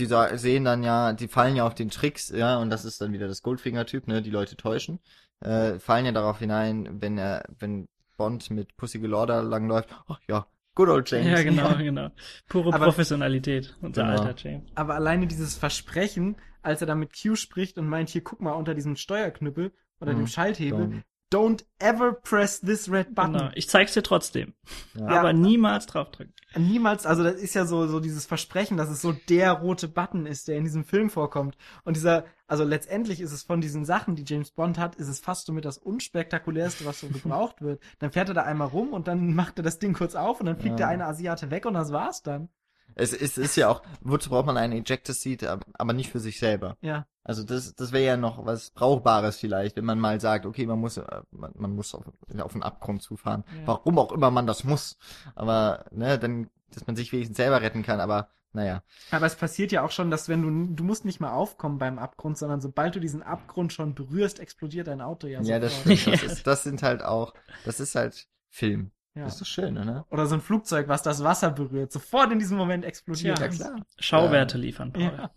die sehen dann ja, die fallen ja auf den Tricks, ja, und das ist dann wieder das Goldfinger-Typ, ne, die Leute täuschen, äh, fallen ja darauf hinein, wenn er, wenn Bond mit Pussy Galore langläuft, ach ja, good old James. Ja, genau, genau. Pure aber, Professionalität, unser genau. alter James. Aber alleine dieses Versprechen, als er da mit Q spricht und meint, hier guck mal unter diesem Steuerknüppel oder mhm. dem Schalthebel, don't ever press this red button. Genau. Ich zeig's dir trotzdem. Ja. Aber niemals draufdrücken. Niemals, also das ist ja so, so dieses Versprechen, dass es so der rote Button ist, der in diesem Film vorkommt. Und dieser, also letztendlich ist es von diesen Sachen, die James Bond hat, ist es fast so mit das unspektakulärste, was so gebraucht wird. Dann fährt er da einmal rum und dann macht er das Ding kurz auf und dann fliegt ja. der eine Asiate weg und das war's dann. Es ist, ist ja auch, wozu braucht man einen Ejector Seat, aber nicht für sich selber. Ja. Also das, das wäre ja noch was Brauchbares vielleicht, wenn man mal sagt, okay, man muss, äh, man, man muss auf, auf den Abgrund zufahren. Ja. Warum auch immer man das muss. Aber, ne, dann, dass man sich wenigstens selber retten kann, aber naja. Aber es passiert ja auch schon, dass wenn du, du musst nicht mehr aufkommen beim Abgrund, sondern sobald du diesen Abgrund schon berührst, explodiert dein Auto ja Ja, das stimmt. Das, ist, das sind halt auch, das ist halt Film. Ja. Das ist schön, ne? Oder so ein Flugzeug, was das Wasser berührt, sofort in diesem Moment explodiert. Ja, klar. Schauwerte liefern, Paul. Ja.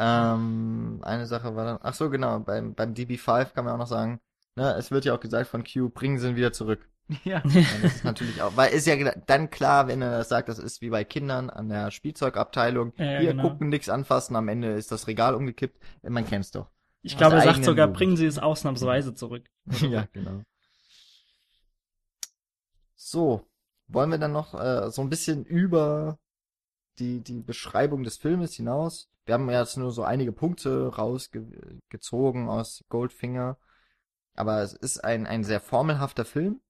Ähm, eine Sache war dann, ach so, genau, beim, beim DB5 kann man auch noch sagen, ne, es wird ja auch gesagt von Q, bringen sie ihn wieder zurück. Ja. Und das ist natürlich auch, weil ist ja dann klar, wenn er das sagt, das ist wie bei Kindern an der Spielzeugabteilung, ja, hier genau. gucken, nichts anfassen, am Ende ist das Regal umgekippt, man kennt's doch. Ich glaube, er sagt sogar, Jugend. bringen sie es ausnahmsweise zurück. ja, genau. So, wollen wir dann noch äh, so ein bisschen über die, die Beschreibung des Filmes hinaus. Wir haben jetzt nur so einige Punkte rausgezogen aus Goldfinger. Aber es ist ein, ein sehr formelhafter Film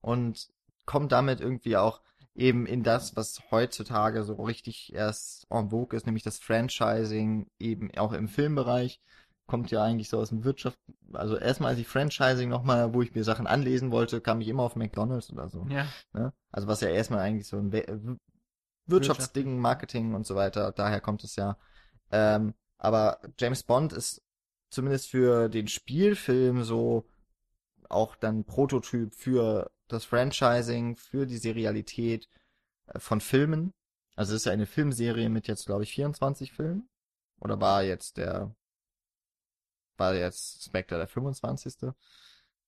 und kommt damit irgendwie auch eben in das, was heutzutage so richtig erst en vogue ist, nämlich das Franchising eben auch im Filmbereich kommt ja eigentlich so aus dem Wirtschaft, also erstmal als ich Franchising nochmal, wo ich mir Sachen anlesen wollte, kam ich immer auf McDonalds oder so. Ja. Ne? Also was ja erstmal eigentlich so ein We Wirtschaftsding, Marketing und so weiter, daher kommt es ja. Ähm, aber James Bond ist zumindest für den Spielfilm so auch dann Prototyp für das Franchising, für die Serialität äh, von Filmen. Also es ist ja eine Filmserie mit jetzt, glaube ich, 24 Filmen. Oder war jetzt der war jetzt Spectre der 25.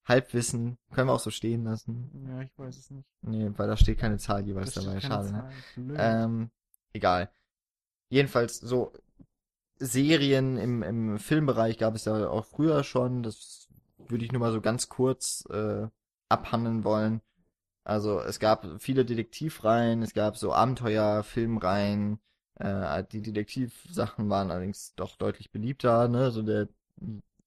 Halbwissen können wir auch so stehen lassen. Ja, ich weiß es nicht. Nee, weil da steht keine Zahl jeweils dabei. Schade, ne? Ähm, egal. Jedenfalls so Serien im, im Filmbereich gab es ja auch früher schon. Das würde ich nur mal so ganz kurz äh, abhandeln wollen. Also es gab viele Detektivreihen, es gab so Abenteuer-Filmreihen. Äh, die Detektivsachen waren allerdings doch deutlich beliebter, ne? So der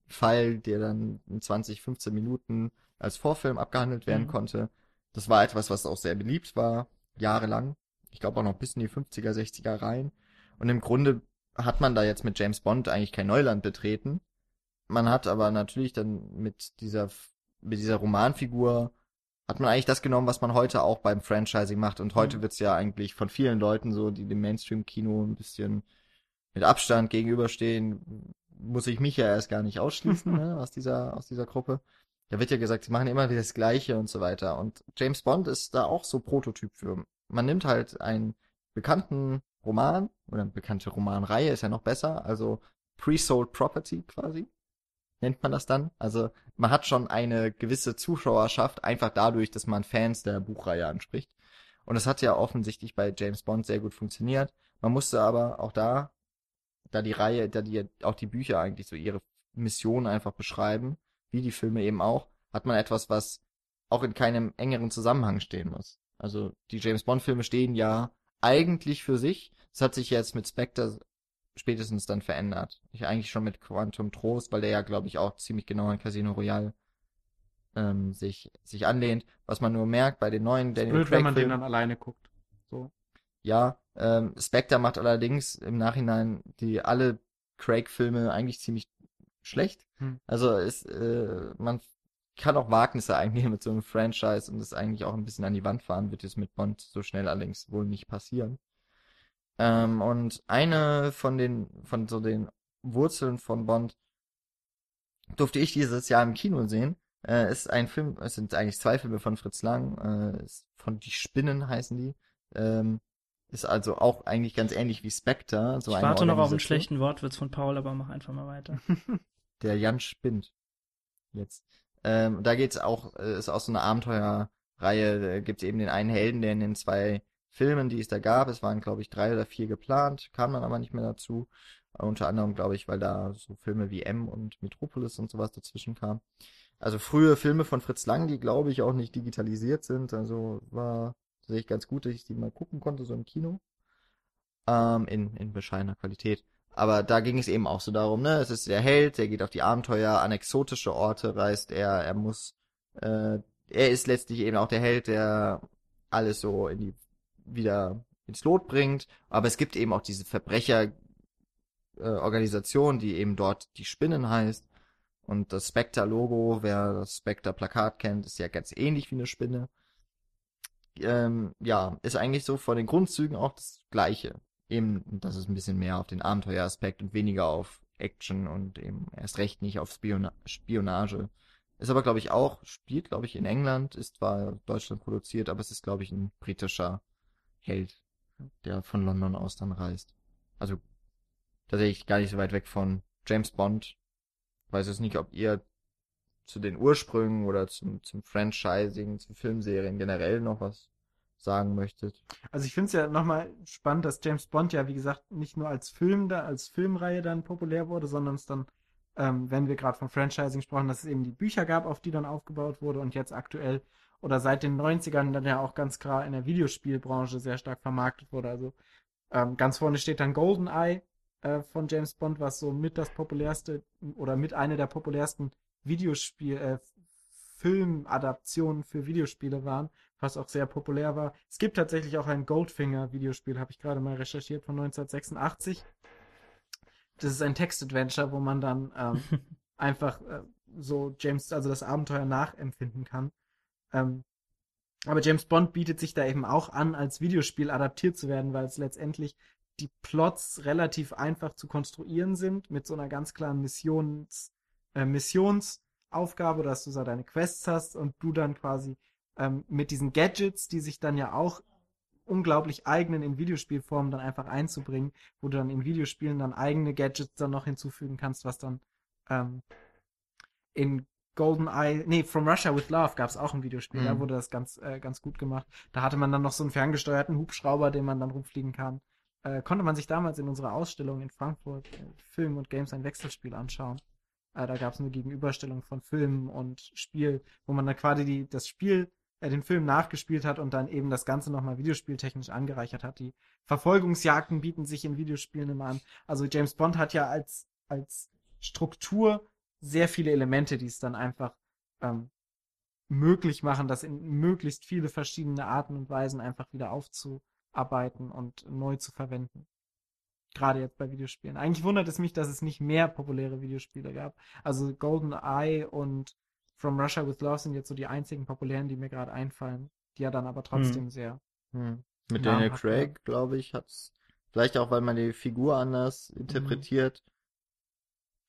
Fall, der dann in 20, 15 Minuten als Vorfilm abgehandelt werden Mhm. konnte. Das war etwas, was auch sehr beliebt war, jahrelang. Ich glaube auch noch bis in die 50er, 60er rein. Und im Grunde hat man da jetzt mit James Bond eigentlich kein Neuland betreten. Man hat aber natürlich dann mit dieser, mit dieser Romanfigur hat man eigentlich das genommen, was man heute auch beim Franchising macht. Und heute Mhm. wird's ja eigentlich von vielen Leuten so, die dem Mainstream-Kino ein bisschen mit Abstand gegenüberstehen, muss ich mich ja erst gar nicht ausschließen, ne, aus dieser, aus dieser Gruppe. Da wird ja gesagt, sie machen immer wieder das Gleiche und so weiter. Und James Bond ist da auch so Prototyp für. Man nimmt halt einen bekannten Roman oder eine bekannte Romanreihe, ist ja noch besser, also Pre-Sold Property quasi, nennt man das dann. Also man hat schon eine gewisse Zuschauerschaft, einfach dadurch, dass man Fans der Buchreihe anspricht. Und das hat ja offensichtlich bei James Bond sehr gut funktioniert. Man musste aber auch da, da die Reihe, da die auch die Bücher eigentlich so ihre Mission einfach beschreiben, wie die Filme eben auch, hat man etwas, was auch in keinem engeren Zusammenhang stehen muss. Also die James Bond Filme stehen ja eigentlich für sich. Das hat sich jetzt mit Spectre spätestens dann verändert. Ich eigentlich schon mit Quantum Trost, weil der ja, glaube ich, auch ziemlich genau an Casino Royale ähm, sich, sich anlehnt. Was man nur merkt bei den neuen Daniel Blöd, wenn man den dann alleine guckt. So. Ja, ähm, Spectre macht allerdings im Nachhinein die alle Craig-Filme eigentlich ziemlich schlecht. Hm. Also ist, äh, man kann auch Wagnisse eingehen mit so einem Franchise und das eigentlich auch ein bisschen an die Wand fahren, wird jetzt mit Bond so schnell allerdings wohl nicht passieren. Ähm, und eine von den, von so den Wurzeln von Bond durfte ich dieses Jahr im Kino sehen. Äh, ist ein Film, es sind eigentlich zwei Filme von Fritz Lang, äh, von Die Spinnen heißen die. Ähm, ist also auch eigentlich ganz ähnlich wie Spectre. So ich warte noch auf einen schlechten Wortwitz von Paul, aber mach einfach mal weiter. Der Jan spinnt. Jetzt. Ähm, da geht's auch, äh, ist auch so eine Abenteuerreihe. Da gibt's eben den einen Helden, der in den zwei Filmen, die es da gab, es waren, glaube ich, drei oder vier geplant, kam dann aber nicht mehr dazu. Unter anderem, glaube ich, weil da so Filme wie M und Metropolis und sowas dazwischen kamen. Also frühe Filme von Fritz Lang, die, glaube ich, auch nicht digitalisiert sind. Also war tatsächlich ganz gut, dass ich die mal gucken konnte, so im Kino. Ähm, in, in bescheidener Qualität. Aber da ging es eben auch so darum, ne, es ist der Held, der geht auf die Abenteuer, an exotische Orte reist er, er muss, äh, er ist letztlich eben auch der Held, der alles so in die, wieder ins Lot bringt, aber es gibt eben auch diese Verbrecher, äh, die eben dort die Spinnen heißt, und das Spectre-Logo, wer das Spectre-Plakat kennt, ist ja ganz ähnlich wie eine Spinne. Ähm, ja, ist eigentlich so von den Grundzügen auch das Gleiche eben, das ist ein bisschen mehr auf den Abenteueraspekt und weniger auf Action und eben erst recht nicht auf Spiona Spionage. Ist aber, glaube ich, auch, spielt, glaube ich, in England, ist zwar Deutschland produziert, aber es ist, glaube ich, ein britischer Held, der von London aus dann reist. Also tatsächlich gar nicht so weit weg von James Bond. Weiß jetzt nicht, ob ihr zu den Ursprüngen oder zum, zum Franchising, zu Filmserien generell noch was sagen möchtet. Also ich finde es ja nochmal spannend, dass James Bond ja, wie gesagt, nicht nur als Film da, als Filmreihe dann populär wurde, sondern es dann, ähm, wenn wir gerade von Franchising sprachen, dass es eben die Bücher gab, auf die dann aufgebaut wurde und jetzt aktuell oder seit den 90ern dann ja auch ganz klar in der Videospielbranche sehr stark vermarktet wurde. Also ähm, ganz vorne steht dann GoldenEye äh, von James Bond, was so mit das populärste oder mit einer der populärsten Videospiel, äh, Filmadaptionen für Videospiele waren, was auch sehr populär war. Es gibt tatsächlich auch ein Goldfinger-Videospiel, habe ich gerade mal recherchiert, von 1986. Das ist ein Text-Adventure, wo man dann ähm, einfach äh, so James, also das Abenteuer nachempfinden kann. Ähm, aber James Bond bietet sich da eben auch an, als Videospiel adaptiert zu werden, weil es letztendlich die Plots relativ einfach zu konstruieren sind, mit so einer ganz klaren Missions, äh, Missionsaufgabe, dass du so deine Quests hast und du dann quasi ähm, mit diesen Gadgets, die sich dann ja auch unglaublich eignen in Videospielformen dann einfach einzubringen, wo du dann in Videospielen dann eigene Gadgets dann noch hinzufügen kannst, was dann ähm, in GoldenEye, nee, From Russia with Love gab es auch ein Videospiel, Mhm. da wurde das ganz, äh, ganz gut gemacht. Da hatte man dann noch so einen ferngesteuerten Hubschrauber, den man dann rumfliegen kann. Äh, konnte man sich damals in unserer Ausstellung in Frankfurt äh, Film und Games ein Wechselspiel anschauen. Äh, da gab es eine Gegenüberstellung von Film und Spiel, wo man dann quasi die, das Spiel er den Film nachgespielt hat und dann eben das Ganze nochmal videospieltechnisch angereichert hat. Die Verfolgungsjagden bieten sich in Videospielen immer an. Also James Bond hat ja als, als Struktur sehr viele Elemente, die es dann einfach ähm, möglich machen, das in möglichst viele verschiedene Arten und Weisen einfach wieder aufzuarbeiten und neu zu verwenden. Gerade jetzt bei Videospielen. Eigentlich wundert es mich, dass es nicht mehr populäre Videospiele gab. Also Golden Eye und From Russia with Love sind jetzt so die einzigen populären, die mir gerade einfallen, die ja dann aber trotzdem hm. sehr. Hm. Mit Daniel Craig, glaube ich, hat's vielleicht auch, weil man die Figur anders mhm. interpretiert. Mhm.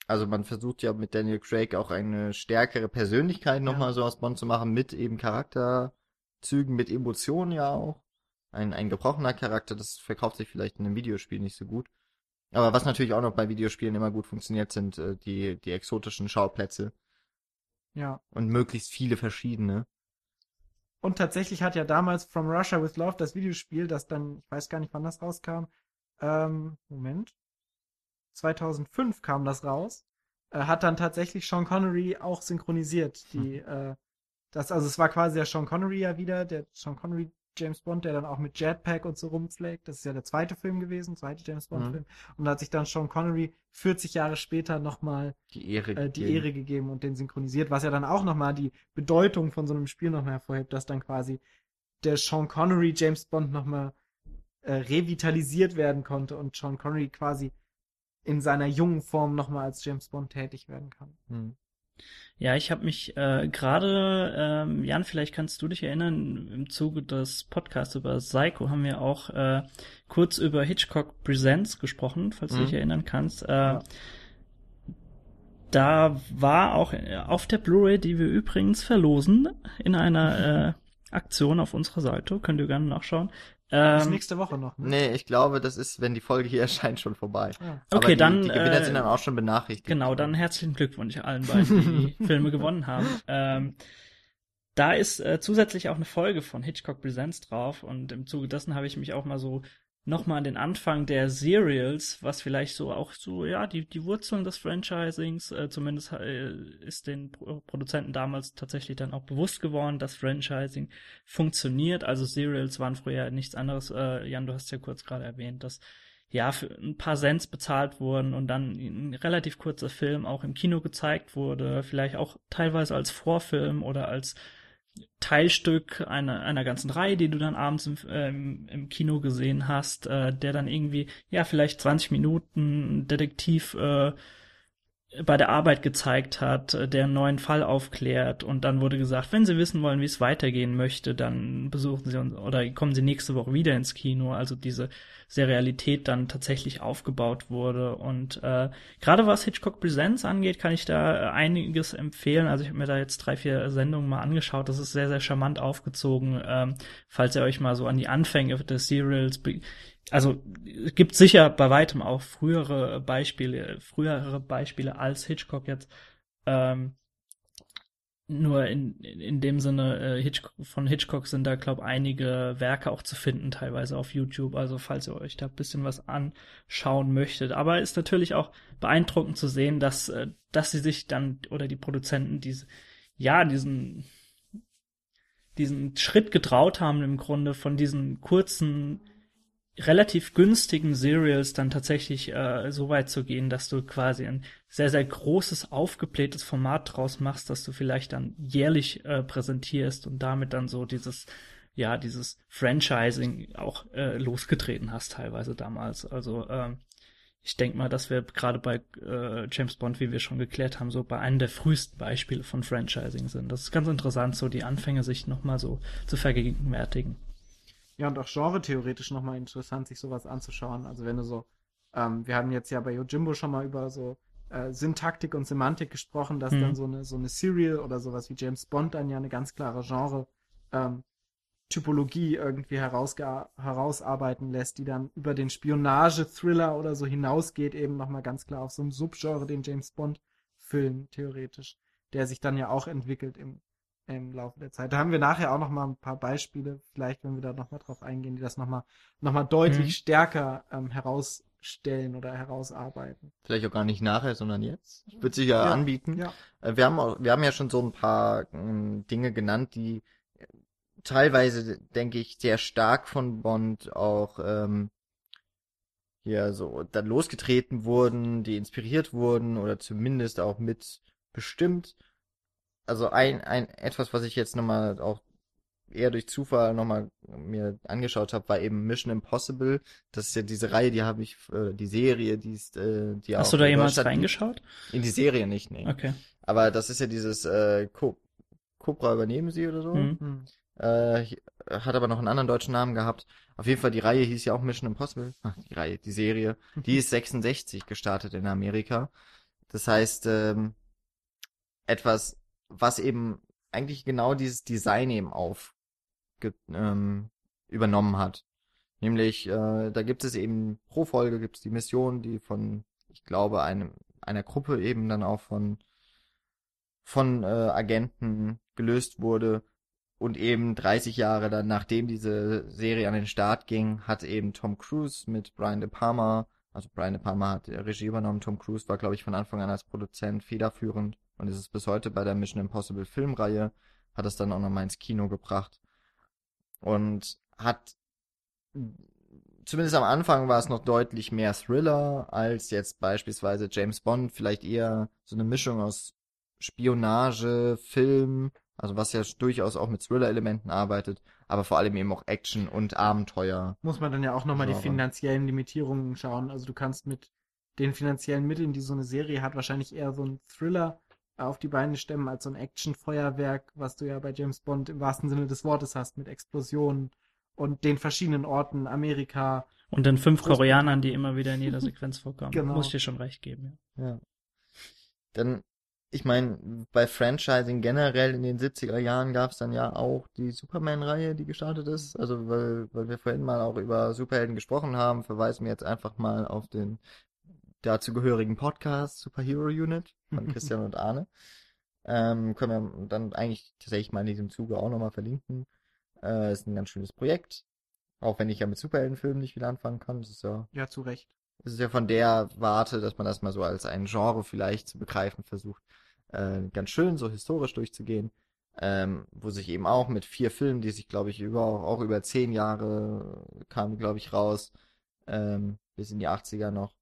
Also man versucht ja mit Daniel Craig auch eine stärkere Persönlichkeit nochmal ja. so aus Bond zu machen, mit eben Charakterzügen, mit Emotionen ja auch. Ein, ein gebrochener Charakter, das verkauft sich vielleicht in einem Videospiel nicht so gut. Aber was natürlich auch noch bei Videospielen immer gut funktioniert, sind äh, die, die exotischen Schauplätze. Ja. Und möglichst viele verschiedene. Und tatsächlich hat ja damals From Russia with Love das Videospiel, das dann, ich weiß gar nicht, wann das rauskam. Ähm, Moment. 2005 kam das raus. Äh, hat dann tatsächlich Sean Connery auch synchronisiert. Die, hm. äh, das, also es war quasi der Sean Connery ja wieder, der Sean Connery James Bond, der dann auch mit Jetpack und so rumpflegt. Das ist ja der zweite Film gewesen, zweite James Bond-Film. Mhm. Und da hat sich dann Sean Connery 40 Jahre später nochmal die, Ehre, äh, die Ehre gegeben und den synchronisiert, was ja dann auch nochmal die Bedeutung von so einem Spiel nochmal hervorhebt, dass dann quasi der Sean Connery James Bond nochmal äh, revitalisiert werden konnte und Sean Connery quasi in seiner jungen Form nochmal als James Bond tätig werden kann. Mhm. Ja, ich habe mich äh, gerade, ähm, Jan, vielleicht kannst du dich erinnern, im Zuge des Podcasts über Psycho haben wir auch äh, kurz über Hitchcock Presents gesprochen, falls mhm. du dich erinnern kannst. Äh, ja. Da war auch auf der Blu-ray, die wir übrigens verlosen, in einer äh, Aktion auf unserer Seite, könnt ihr gerne nachschauen, ähm, ist nächste Woche noch. Ne? Nee, ich glaube, das ist, wenn die Folge hier erscheint, schon vorbei. Ja. Okay, die, dann. Die Gewinner äh, sind dann auch schon benachrichtigt. Genau, dann herzlichen Glückwunsch allen beiden, die Filme gewonnen haben. Ähm, da ist äh, zusätzlich auch eine Folge von Hitchcock Presents drauf und im Zuge dessen habe ich mich auch mal so nochmal an den Anfang der Serials, was vielleicht so auch so, ja, die, die Wurzeln des Franchisings, äh, zumindest äh, ist den Pro Produzenten damals tatsächlich dann auch bewusst geworden, dass Franchising funktioniert. Also Serials waren früher nichts anderes. Äh, Jan, du hast ja kurz gerade erwähnt, dass ja, für ein paar Cents bezahlt wurden und dann ein relativ kurzer Film auch im Kino gezeigt wurde, vielleicht auch teilweise als Vorfilm oder als Teilstück einer, einer ganzen Reihe, die du dann abends im, äh, im Kino gesehen hast, äh, der dann irgendwie, ja, vielleicht 20 Minuten Detektiv äh, bei der Arbeit gezeigt hat, äh, der einen neuen Fall aufklärt und dann wurde gesagt, wenn Sie wissen wollen, wie es weitergehen möchte, dann besuchen Sie uns oder kommen Sie nächste Woche wieder ins Kino. Also diese Serialität dann tatsächlich aufgebaut wurde und äh, gerade was Hitchcock Presents angeht, kann ich da einiges empfehlen. Also ich habe mir da jetzt drei, vier Sendungen mal angeschaut. Das ist sehr, sehr charmant aufgezogen. Ähm, falls ihr euch mal so an die Anfänge des Serials also es gibt sicher bei weitem auch frühere Beispiele, frühere Beispiele als Hitchcock jetzt. Ähm, nur in, in dem Sinne, äh, Hitchcock, von Hitchcock sind da, glaube einige Werke auch zu finden, teilweise auf YouTube. Also falls ihr euch da ein bisschen was anschauen möchtet. Aber ist natürlich auch beeindruckend zu sehen, dass, äh, dass sie sich dann, oder die Produzenten, diese, ja, diesen, diesen Schritt getraut haben, im Grunde von diesen kurzen relativ günstigen Serials dann tatsächlich äh, so weit zu gehen, dass du quasi ein sehr, sehr großes, aufgeblähtes Format draus machst, dass du vielleicht dann jährlich äh, präsentierst und damit dann so dieses, ja, dieses Franchising auch äh, losgetreten hast teilweise damals. Also ähm, ich denke mal, dass wir gerade bei äh, James Bond, wie wir schon geklärt haben, so bei einem der frühesten Beispiele von Franchising sind. Das ist ganz interessant, so die Anfänge sich nochmal so zu vergegenwärtigen. Ja, und auch genre-theoretisch nochmal interessant, sich sowas anzuschauen. Also wenn du so, ähm, wir haben jetzt ja bei Yojimbo schon mal über so äh, Syntaktik und Semantik gesprochen, dass mhm. dann so eine, so eine Serial oder sowas wie James Bond dann ja eine ganz klare Genre ähm, Typologie irgendwie herausarbeiten lässt, die dann über den Spionage-Thriller oder so hinausgeht, eben nochmal ganz klar auf so ein Subgenre, den James Bond-Film theoretisch, der sich dann ja auch entwickelt im im Laufe der Zeit. Da haben wir nachher auch noch mal ein paar Beispiele, vielleicht, wenn wir da noch mal drauf eingehen, die das noch mal, noch mal deutlich mhm. stärker ähm, herausstellen oder herausarbeiten. Vielleicht auch gar nicht nachher, sondern jetzt. Ich würde sich ja, ja, anbieten. Ja. Äh, wir haben auch, wir haben ja schon so ein paar äh, Dinge genannt, die teilweise, denke ich, sehr stark von Bond auch ähm, hier so dann losgetreten wurden, die inspiriert wurden oder zumindest auch mit bestimmt. Also ein, ein etwas, was ich jetzt nochmal auch eher durch Zufall nochmal mir angeschaut habe, war eben Mission Impossible. Das ist ja diese Reihe, die habe ich, äh, die Serie, die ist, äh, die Hast auch du da jemals reingeschaut? In die Serie nicht, nee. Okay. Aber das ist ja dieses äh, Co Cobra übernehmen sie oder so. Hm. Hm. Äh, hat aber noch einen anderen deutschen Namen gehabt. Auf jeden Fall, die Reihe hieß ja auch Mission Impossible. Ach, die Reihe, die Serie. Die ist 66 gestartet in Amerika. Das heißt, ähm, etwas, was eben eigentlich genau dieses Design eben auf ähm, übernommen hat. Nämlich, äh, da gibt es eben pro Folge gibt es die Mission, die von, ich glaube, einem, einer Gruppe eben dann auch von von äh, Agenten gelöst wurde. Und eben 30 Jahre dann, nachdem diese Serie an den Start ging, hat eben Tom Cruise mit Brian De Palma, also Brian De Palma hat Regie übernommen, Tom Cruise war, glaube ich, von Anfang an als Produzent federführend und ist es bis heute bei der Mission Impossible Filmreihe, hat es dann auch nochmal ins Kino gebracht und hat zumindest am Anfang war es noch deutlich mehr Thriller als jetzt beispielsweise James Bond, vielleicht eher so eine Mischung aus Spionage, Film, also was ja durchaus auch mit Thriller-Elementen arbeitet, aber vor allem eben auch Action und Abenteuer. Muss man dann ja auch nochmal die finanziellen Limitierungen schauen. Also du kannst mit den finanziellen Mitteln, die so eine Serie hat, wahrscheinlich eher so einen Thriller auf die Beine stemmen als so ein Action-Feuerwerk, was du ja bei James Bond im wahrsten Sinne des Wortes hast, mit Explosionen und den verschiedenen Orten, Amerika. Und den fünf. Koreanern, die immer wieder in jeder Sequenz vorkommen. Genau. Muss ich dir schon recht geben. Ja. Ja. Dann, ich meine, bei Franchising generell in den 70er Jahren gab es dann ja auch die Superman-Reihe, die gestartet ist. Also, weil, weil wir vorhin mal auch über Superhelden gesprochen haben, verweisen wir jetzt einfach mal auf den dazugehörigen Podcast Superhero Unit von Christian und Arne. Ähm, können wir dann eigentlich tatsächlich mal in diesem Zuge auch nochmal verlinken. Äh, ist ein ganz schönes Projekt. Auch wenn ich ja mit Superheldenfilmen nicht viel anfangen kann. Das ist ja Ja, zu Recht. es ist ja von der Warte, dass man das mal so als ein Genre vielleicht zu begreifen versucht, äh, ganz schön so historisch durchzugehen, ähm, wo sich eben auch mit vier Filmen, die sich, glaube ich, über auch über zehn Jahre kamen, glaube ich, raus, ähm, bis in die 80er noch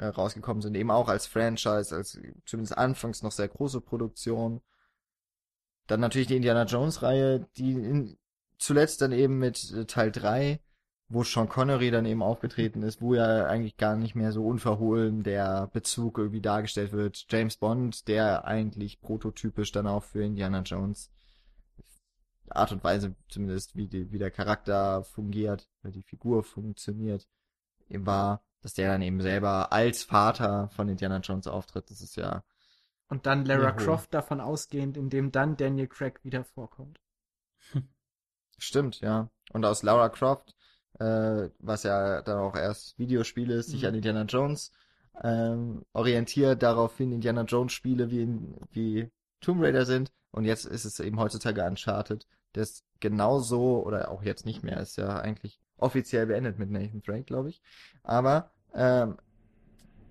äh, rausgekommen sind, eben auch als Franchise, als zumindest anfangs noch sehr große Produktion. Dann natürlich die Indiana Jones Reihe, die in, zuletzt dann eben mit äh, Teil 3 wo Sean Connery dann eben aufgetreten ist, wo ja eigentlich gar nicht mehr so unverhohlen der Bezug irgendwie dargestellt wird. James Bond, der eigentlich prototypisch dann auch für Indiana Jones Art und Weise zumindest, wie, die, wie der Charakter fungiert, wie die Figur funktioniert, war, dass der dann eben selber als Vater von Indiana Jones auftritt. Das ist ja Und dann Lara Juhu. Croft davon ausgehend, indem dann Daniel Craig wieder vorkommt. Stimmt, ja. Und aus Lara Croft, äh, was ja dann auch erst Videospiel ist, sich Mhm. an Indiana Jones ähm, orientiert, daraufhin Indiana Jones Spiele wie, wie Tomb Raider sind. Und jetzt ist es eben heutzutage Uncharted, das genauso, oder auch jetzt nicht mehr, ist ja eigentlich offiziell beendet mit Nathan Drake, glaube ich. Aber ähm,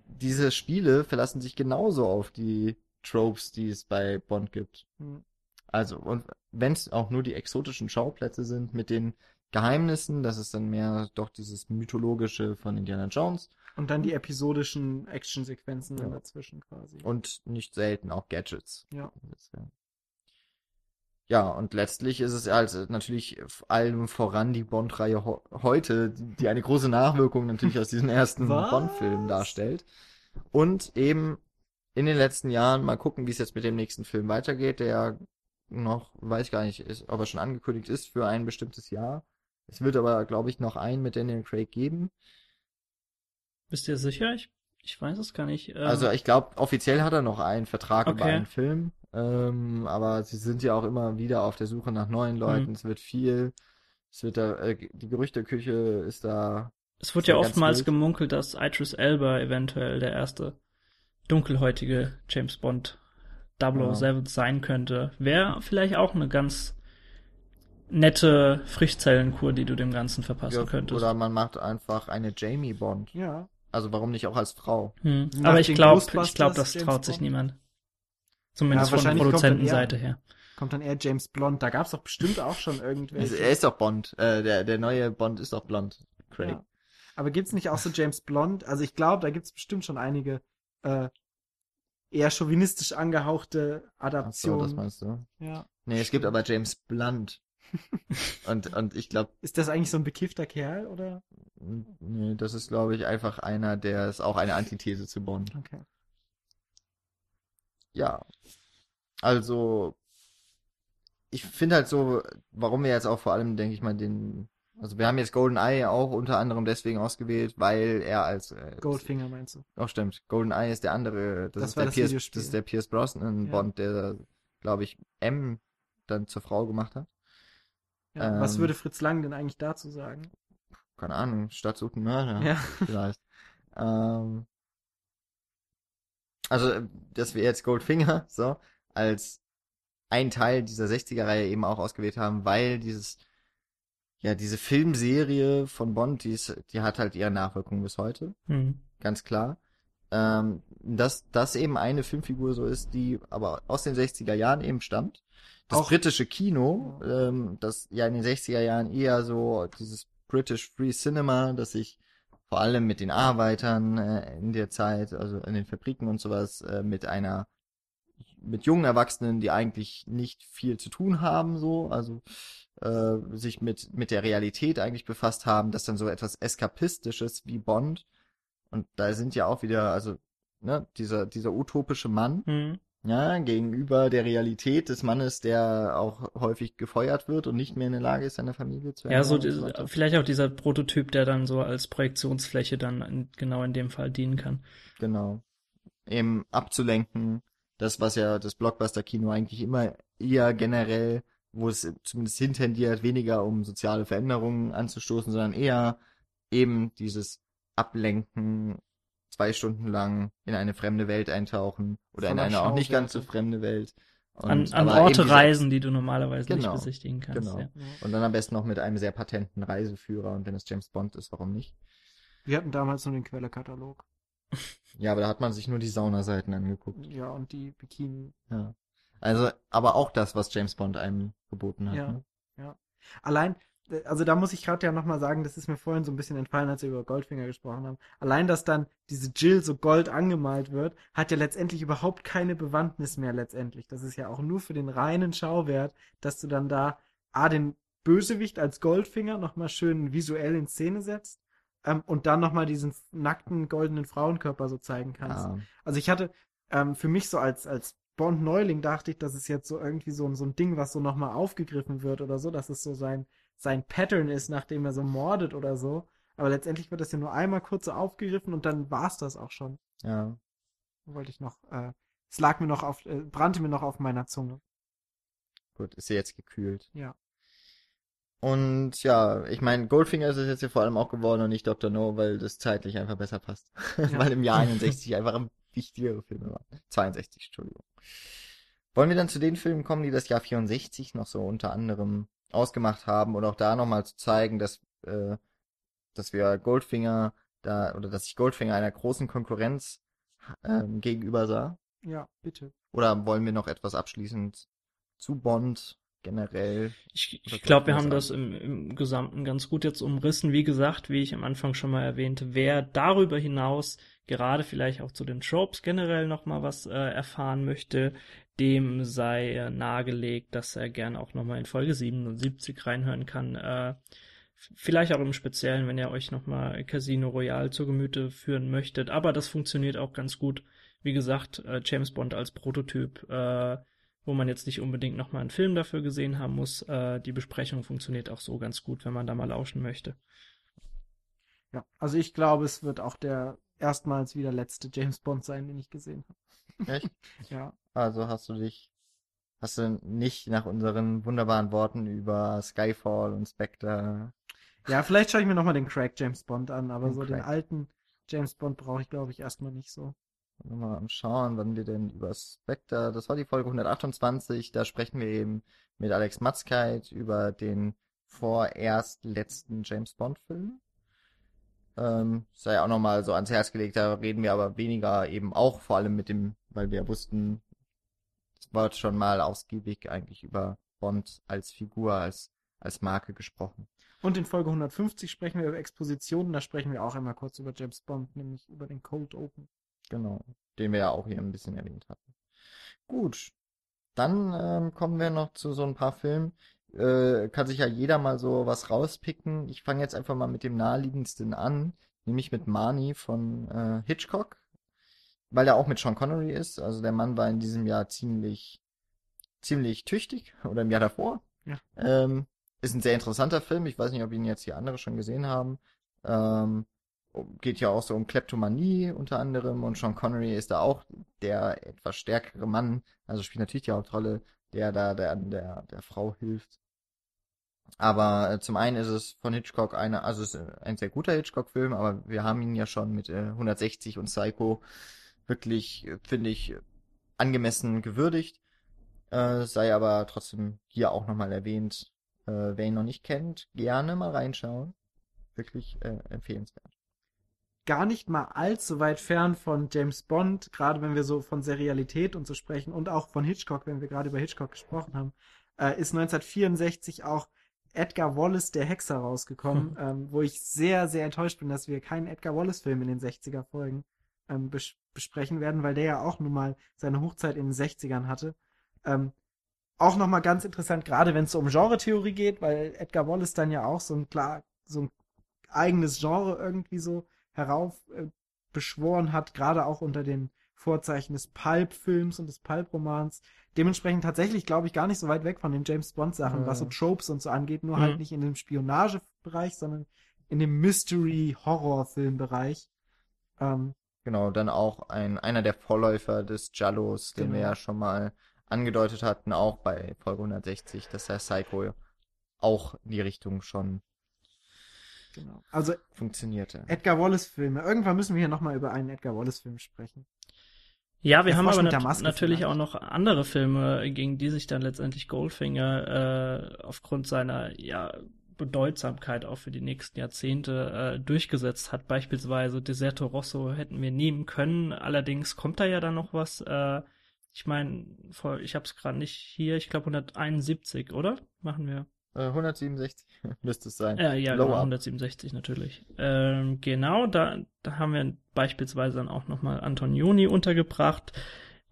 diese Spiele verlassen sich genauso auf die Tropes, die es bei Bond gibt. Hm. Also, und wenn es auch nur die exotischen Schauplätze sind mit den Geheimnissen, das ist dann mehr doch dieses mythologische von Indiana Jones Und dann die episodischen Actionsequenzen Ja. dazwischen quasi. und nicht selten auch Gadgets. Ja. Ja. Ja, und letztlich ist es also natürlich allem voran die Bond-Reihe heute, die, eine große Nachwirkung natürlich aus diesen ersten? Bond-Filmen darstellt. Und eben in den letzten Jahren mal gucken, wie es jetzt mit dem nächsten Film weitergeht, der noch, weiß gar nicht, ist, ob er schon angekündigt ist für ein bestimmtes Jahr. Es wird aber, glaube ich, noch einen mit Daniel Craig geben. Bist du dir sicher? Ich, ich weiß es gar nicht. Ähm, Also ich glaube, offiziell hat er noch einen Vertrag über Okay. einen Film, ähm, aber sie sind ja auch immer wieder auf der Suche nach neuen Leuten. Mhm. Es wird viel, es wird da, äh, die Gerüchteküche ist da. es wird ja ja oftmals wild. gemunkelt, dass Idris Elba eventuell der erste dunkelhäutige James Bond 007 sein könnte. Wäre vielleicht auch eine ganz nette Frischzellenkur, die du dem Ganzen verpassen Ja, könntest. oder man macht einfach eine Jamie Bond. Ja. Also warum nicht auch als Frau? Hm. Aber ich glaube, ich glaube, das James traut sich Bond? niemand. Zumindest Ja, von Produzentenseite her. kommt dann eher James Blond. Da gab's doch bestimmt auch schon Also, irgendwelche. er ist doch Bond. Äh, der, der neue Bond ist doch blond. Craig. Ja. Aber gibt's nicht auch so James Blond? Also ich glaube, da gibt's bestimmt schon einige äh, eher chauvinistisch angehauchte Ach so, das Adaptionen. meinst du? ja. Nee, es gibt aber James Blunt. und, und ich glaube, Ist das eigentlich so ein bekiffter Kerl oder? nee, das ist, glaube ich, einfach einer, der ist auch eine Antithese zu Bond. Okay. Ja. Also, ich finde halt so, warum wir jetzt auch vor allem, denke ich mal, den, also wir haben jetzt GoldenEye auch unter anderem deswegen ausgewählt, weil er als, äh, Goldfinger meinst du? Auch stimmt. GoldenEye ist der andere, das, Das ist der das Pierce, Videospiel. das ist der Pierce Brosnan Ja. Bond, der, glaube ich, M dann zur Frau gemacht hat. Ja. Was Ähm, würde Fritz Lang denn eigentlich dazu sagen? Keine Ahnung, Stadt einen Mörder. Ja. vielleicht. ähm, also, äh, dass wir jetzt Goldfinger so als ein Teil dieser 60er-Reihe eben auch ausgewählt haben, weil dieses, ja, diese Filmserie von Bond, die, ist, die hat halt ihre Nachwirkungen bis heute, Hm. ganz klar. Ähm, dass das eben eine Filmfigur so ist, die aber aus den 60er Jahren eben stammt. Das Auch- britische Kino, ähm, das ja in den 60er Jahren eher so dieses British Free Cinema, das sich vor allem mit den Arbeitern äh, in der Zeit, also in den Fabriken und sowas, äh, mit einer mit jungen Erwachsenen, die eigentlich nicht viel zu tun haben, so, also äh, sich mit mit der Realität eigentlich befasst haben, das dann so etwas eskapistisches wie Bond und da sind ja auch wieder, also ne, dieser dieser utopische Mann, Hm. Ja, gegenüber der Realität des Mannes, der auch häufig gefeuert wird und nicht mehr in der Lage ist, seine Familie zu Ja, so, ernähren und die- weiter. vielleicht auch dieser Prototyp, der dann so als Projektionsfläche dann in, genau in dem Fall dienen kann. Genau. Eben abzulenken. Das, was ja das Blockbuster-Kino eigentlich immer eher generell, wo es zumindest hintendiert, weniger um soziale Veränderungen anzustoßen, sondern eher eben dieses Ablenken, zwei Stunden lang in eine fremde Welt eintauchen oder in eine auch nicht ganz so fremde Welt. Und, An, an Orte reisen, die du normalerweise Genau, nicht besichtigen kannst. genau. Ja. Und dann am besten noch mit einem sehr patenten Reiseführer und wenn es James Bond ist, warum nicht? Wir hatten damals nur den Quellekatalog. Ja, aber da hat man sich nur die Saunaseiten angeguckt. Ja, und die Bikini. Ja. Also, aber auch das, was James Bond einem geboten hat. Ja. Ne? Allein, äh, also da muss ich gerade ja nochmal sagen, das ist mir vorhin so ein bisschen entfallen, als wir über Goldfinger gesprochen haben. Allein, dass dann diese Jill so gold angemalt wird, hat ja letztendlich überhaupt keine Bewandtnis mehr letztendlich. Das ist ja auch nur für den reinen Schauwert, dass du dann da A, den Bösewicht als Goldfinger nochmal schön visuell in Szene setzt ähm, und dann nochmal diesen nackten goldenen Frauenkörper so zeigen kannst. Ja. Also ich hatte ähm, für mich so als, als Bond-Neuling dachte ich, dass es jetzt so irgendwie so, so ein Ding, was so nochmal aufgegriffen wird oder so, dass es so sein, sein Pattern ist, nachdem er so mordet oder so. Aber letztendlich wird das ja nur einmal kurz so aufgegriffen und dann war's das auch schon. ja. Wollte ich noch, äh, es lag mir noch auf, äh, brannte mir noch auf meiner Zunge. Gut, ist sie jetzt gekühlt. Ja. Und ja, ich meine, Goldfinger ist es jetzt hier vor allem auch geworden und nicht Dr. No, weil das zeitlich einfach besser passt. weil im Jahr 61 einfach ein wichtigere Filme waren. 62, Entschuldigung. Wollen wir dann zu den Filmen kommen, die das Jahr 64 noch so unter anderem ausgemacht haben und auch da nochmal zu zeigen, dass, äh, dass wir Goldfinger da, oder dass ich Goldfinger einer großen Konkurrenz ähm, gegenüber sah? Ja, bitte. Oder wollen wir noch etwas abschließend zu Bond generell? Ich, ich glaube, wir haben wir das im, im Gesamten ganz gut jetzt umrissen. Wie gesagt, wie ich am Anfang schon mal erwähnte, wer darüber hinaus gerade vielleicht auch zu den Tropes generell nochmal was äh, erfahren möchte, dem sei äh, nahegelegt, dass er gerne auch nochmal in Folge 77 reinhören kann. Äh, vielleicht auch im Speziellen, wenn ihr euch nochmal Casino Royale zu Gemüte führen möchtet. Aber das funktioniert auch ganz gut. Wie gesagt, äh, James Bond als Prototyp, äh, wo man jetzt nicht unbedingt nochmal einen Film dafür gesehen haben muss. Äh, die Besprechung funktioniert auch so ganz gut, wenn man da mal lauschen möchte. Ja, also ich glaube, es wird auch der erstmals wieder letzte James Bond sein, den ich gesehen habe. Echt? Ja. Also hast du dich, hast du nicht nach unseren wunderbaren Worten über Skyfall und Spectre, Ja, vielleicht schaue ich mir nochmal den Craig James Bond an, aber Den so den Craig. alten James Bond brauche ich, glaube ich, erstmal nicht so. mal am Schauen, wann wir denn über Spectre, das war die Folge 128, da sprechen wir eben mit Alex Matzkeit über den vorerst letzten James Bond Film. Ähm, sei auch nochmal so ans Herz gelegt, da reden wir aber weniger eben auch vor allem mit dem, weil wir wussten, Es wird schon mal ausgiebig eigentlich über Bond als Figur, als, als Marke gesprochen. Und in Folge 150 sprechen wir über Expositionen, da sprechen wir auch einmal kurz über James Bond, nämlich über den Cold Open. Genau, den wir ja auch hier ein bisschen erwähnt hatten. Gut, dann ähm, kommen wir noch zu so ein paar Filmen. Äh, kann sich ja jeder mal so was rauspicken. Ich fange jetzt einfach mal mit dem naheliegendsten an, nämlich mit Marnie von äh, Hitchcock, weil er auch mit Sean Connery ist. Also der Mann war in diesem Jahr ziemlich, ziemlich tüchtig oder im Jahr davor. Ja. Ähm, ist ein sehr interessanter Film. Ich weiß nicht, ob ihn jetzt hier andere schon gesehen haben. Ähm, geht ja auch so um Kleptomanie unter anderem und Sean Connery ist da auch der etwas stärkere Mann, also spielt natürlich die Hauptrolle, der da der, der, der Frau hilft. Aber äh, zum einen ist es von Hitchcock eine, also ist ein sehr guter Hitchcock-Film, aber wir haben ihn ja schon mit äh, 160 und Psycho wirklich, äh, finde ich, angemessen gewürdigt. Äh, sei aber trotzdem hier auch nochmal erwähnt, äh, wer ihn noch nicht kennt, gerne mal reinschauen. Wirklich äh, empfehlenswert gar nicht mal allzu weit fern von James Bond, gerade wenn wir so von Serialität und so sprechen und auch von Hitchcock, wenn wir gerade über Hitchcock gesprochen haben, äh, ist 1964 auch Edgar Wallace, der Hexer, rausgekommen, hm. ähm, wo ich sehr, sehr enttäuscht bin, dass wir keinen Edgar Wallace-Film in den 60er-Folgen ähm, bes besprechen werden, weil der ja auch nun mal seine Hochzeit in den 60ern hatte. Ähm, auch nochmal ganz interessant, gerade wenn es so um Genre-Theorie geht, weil Edgar Wallace dann ja auch so ein klar, so ein eigenes Genre irgendwie so heraufbeschworen äh, hat, gerade auch unter den Vorzeichen des Pulp-Films und des Pulp-Romans. Dementsprechend tatsächlich, glaube ich, gar nicht so weit weg von den James Bond-Sachen, mhm. was so Tropes und so angeht, nur halt mhm. halt nicht in dem Spionagebereich, sondern in dem Mystery-Horror-Filmbereich. Ähm, genau, dann auch ein, einer der Vorläufer des Jallos, den genau. wir ja schon mal angedeutet hatten, auch bei Folge 160, dass der Psycho auch in die Richtung schon Genau. Also funktionierte. Edgar Wallace Filme. Irgendwann müssen wir hier nochmal über einen Edgar Wallace Film sprechen. Ja, wir haben aber nat natürlich auch noch andere Filme, gegen die sich dann letztendlich Goldfinger äh, aufgrund seiner ja Bedeutsamkeit auch für die nächsten Jahrzehnte äh, durchgesetzt hat. Beispielsweise Deserto Rosso hätten wir nehmen können. Allerdings kommt da ja dann noch was. Äh, ich meine, ich habe es gerade nicht hier. Ich glaube 171, oder? Machen wir. 167 äh, müsste es sein. Ja, ja, genau, 167 natürlich. Ähm, genau, da, da haben wir beispielsweise dann auch nochmal Antonioni untergebracht.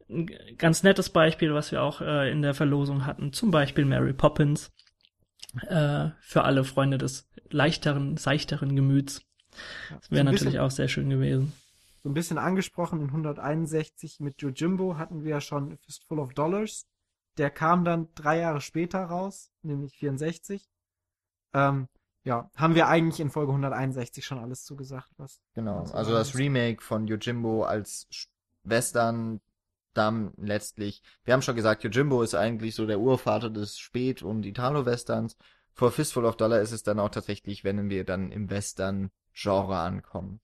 Ein ganz nettes Beispiel, was wir auch äh, in der Verlosung hatten, zum Beispiel Mary Poppins. Äh, für alle Freunde des leichteren, seichteren Gemüts. Das wäre so natürlich bisschen, auch sehr schön gewesen. So ein bisschen angesprochen in 161 mit Jojimbo hatten wir ja schon Fistful of Dollars der kam dann drei Jahre später raus, nämlich 64. Ähm, ja, haben wir eigentlich in Folge 161 schon alles zugesagt, was. Genau, also das Remake von Yojimbo als Western dann letztlich. Wir haben schon gesagt, Yojimbo ist eigentlich so der Urvater des Spät- und Italo-Westerns. For Fistful of Dollar ist es dann auch tatsächlich, wenn wir dann im Western-Genre ankommen.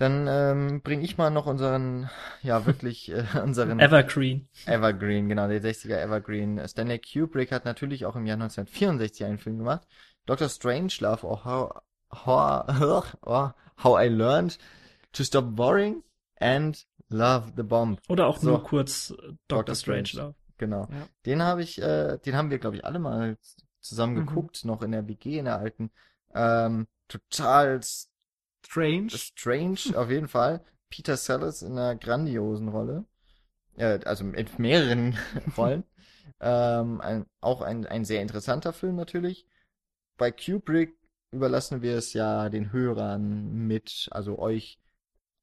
Dann ähm, bringe ich mal noch unseren, ja wirklich, äh, unseren Evergreen. Evergreen, genau, der 60er Evergreen. Stanley Kubrick hat natürlich auch im Jahr 1964 einen Film gemacht. Dr. Strangelove, or how, how, or how I Learned to Stop Worrying and Love the Bomb. Oder auch so, nur kurz äh, Dr. Dr. Strangelove. Genau. Ja. Den habe ich, äh, den haben wir, glaube ich, alle mal zusammen mhm. geguckt, noch in der WG, in der alten. Ähm, total Strange. Strange, auf jeden Fall. Peter Sellers in einer grandiosen Rolle. Äh, also in mehreren Rollen. ähm, ein, auch ein, ein sehr interessanter Film natürlich. Bei Kubrick überlassen wir es ja den Hörern mit, also euch.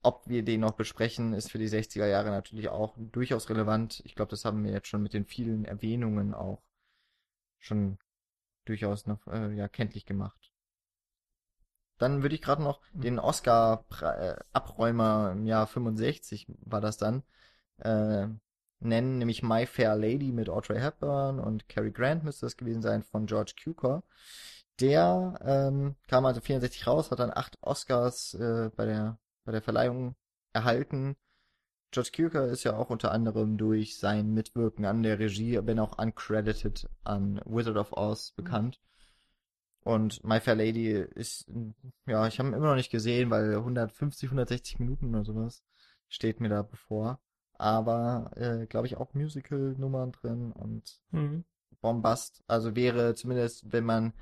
Ob wir den noch besprechen, ist für die 60er Jahre natürlich auch durchaus relevant. Ich glaube, das haben wir jetzt schon mit den vielen Erwähnungen auch schon durchaus noch äh, ja, kenntlich gemacht. Dann würde ich gerade noch mhm. den Oscar-Abräumer im Jahr 65 war das dann äh, nennen, nämlich My Fair Lady mit Audrey Hepburn und Cary Grant müsste das gewesen sein von George Cukor. Der ähm, kam also 64 raus, hat dann acht Oscars äh, bei der bei der Verleihung erhalten. George Cukor ist ja auch unter anderem durch sein Mitwirken an der Regie, wenn auch uncredited, an Wizard of Oz mhm. Und My Fair Lady ist, ja, ich habe ihn immer noch nicht gesehen, weil 150, 160 Minuten oder sowas steht mir da bevor. aber äh, glaube ich auch Musical-Nummern drin und Mhm. Bombast. Also wäre zumindest, wenn man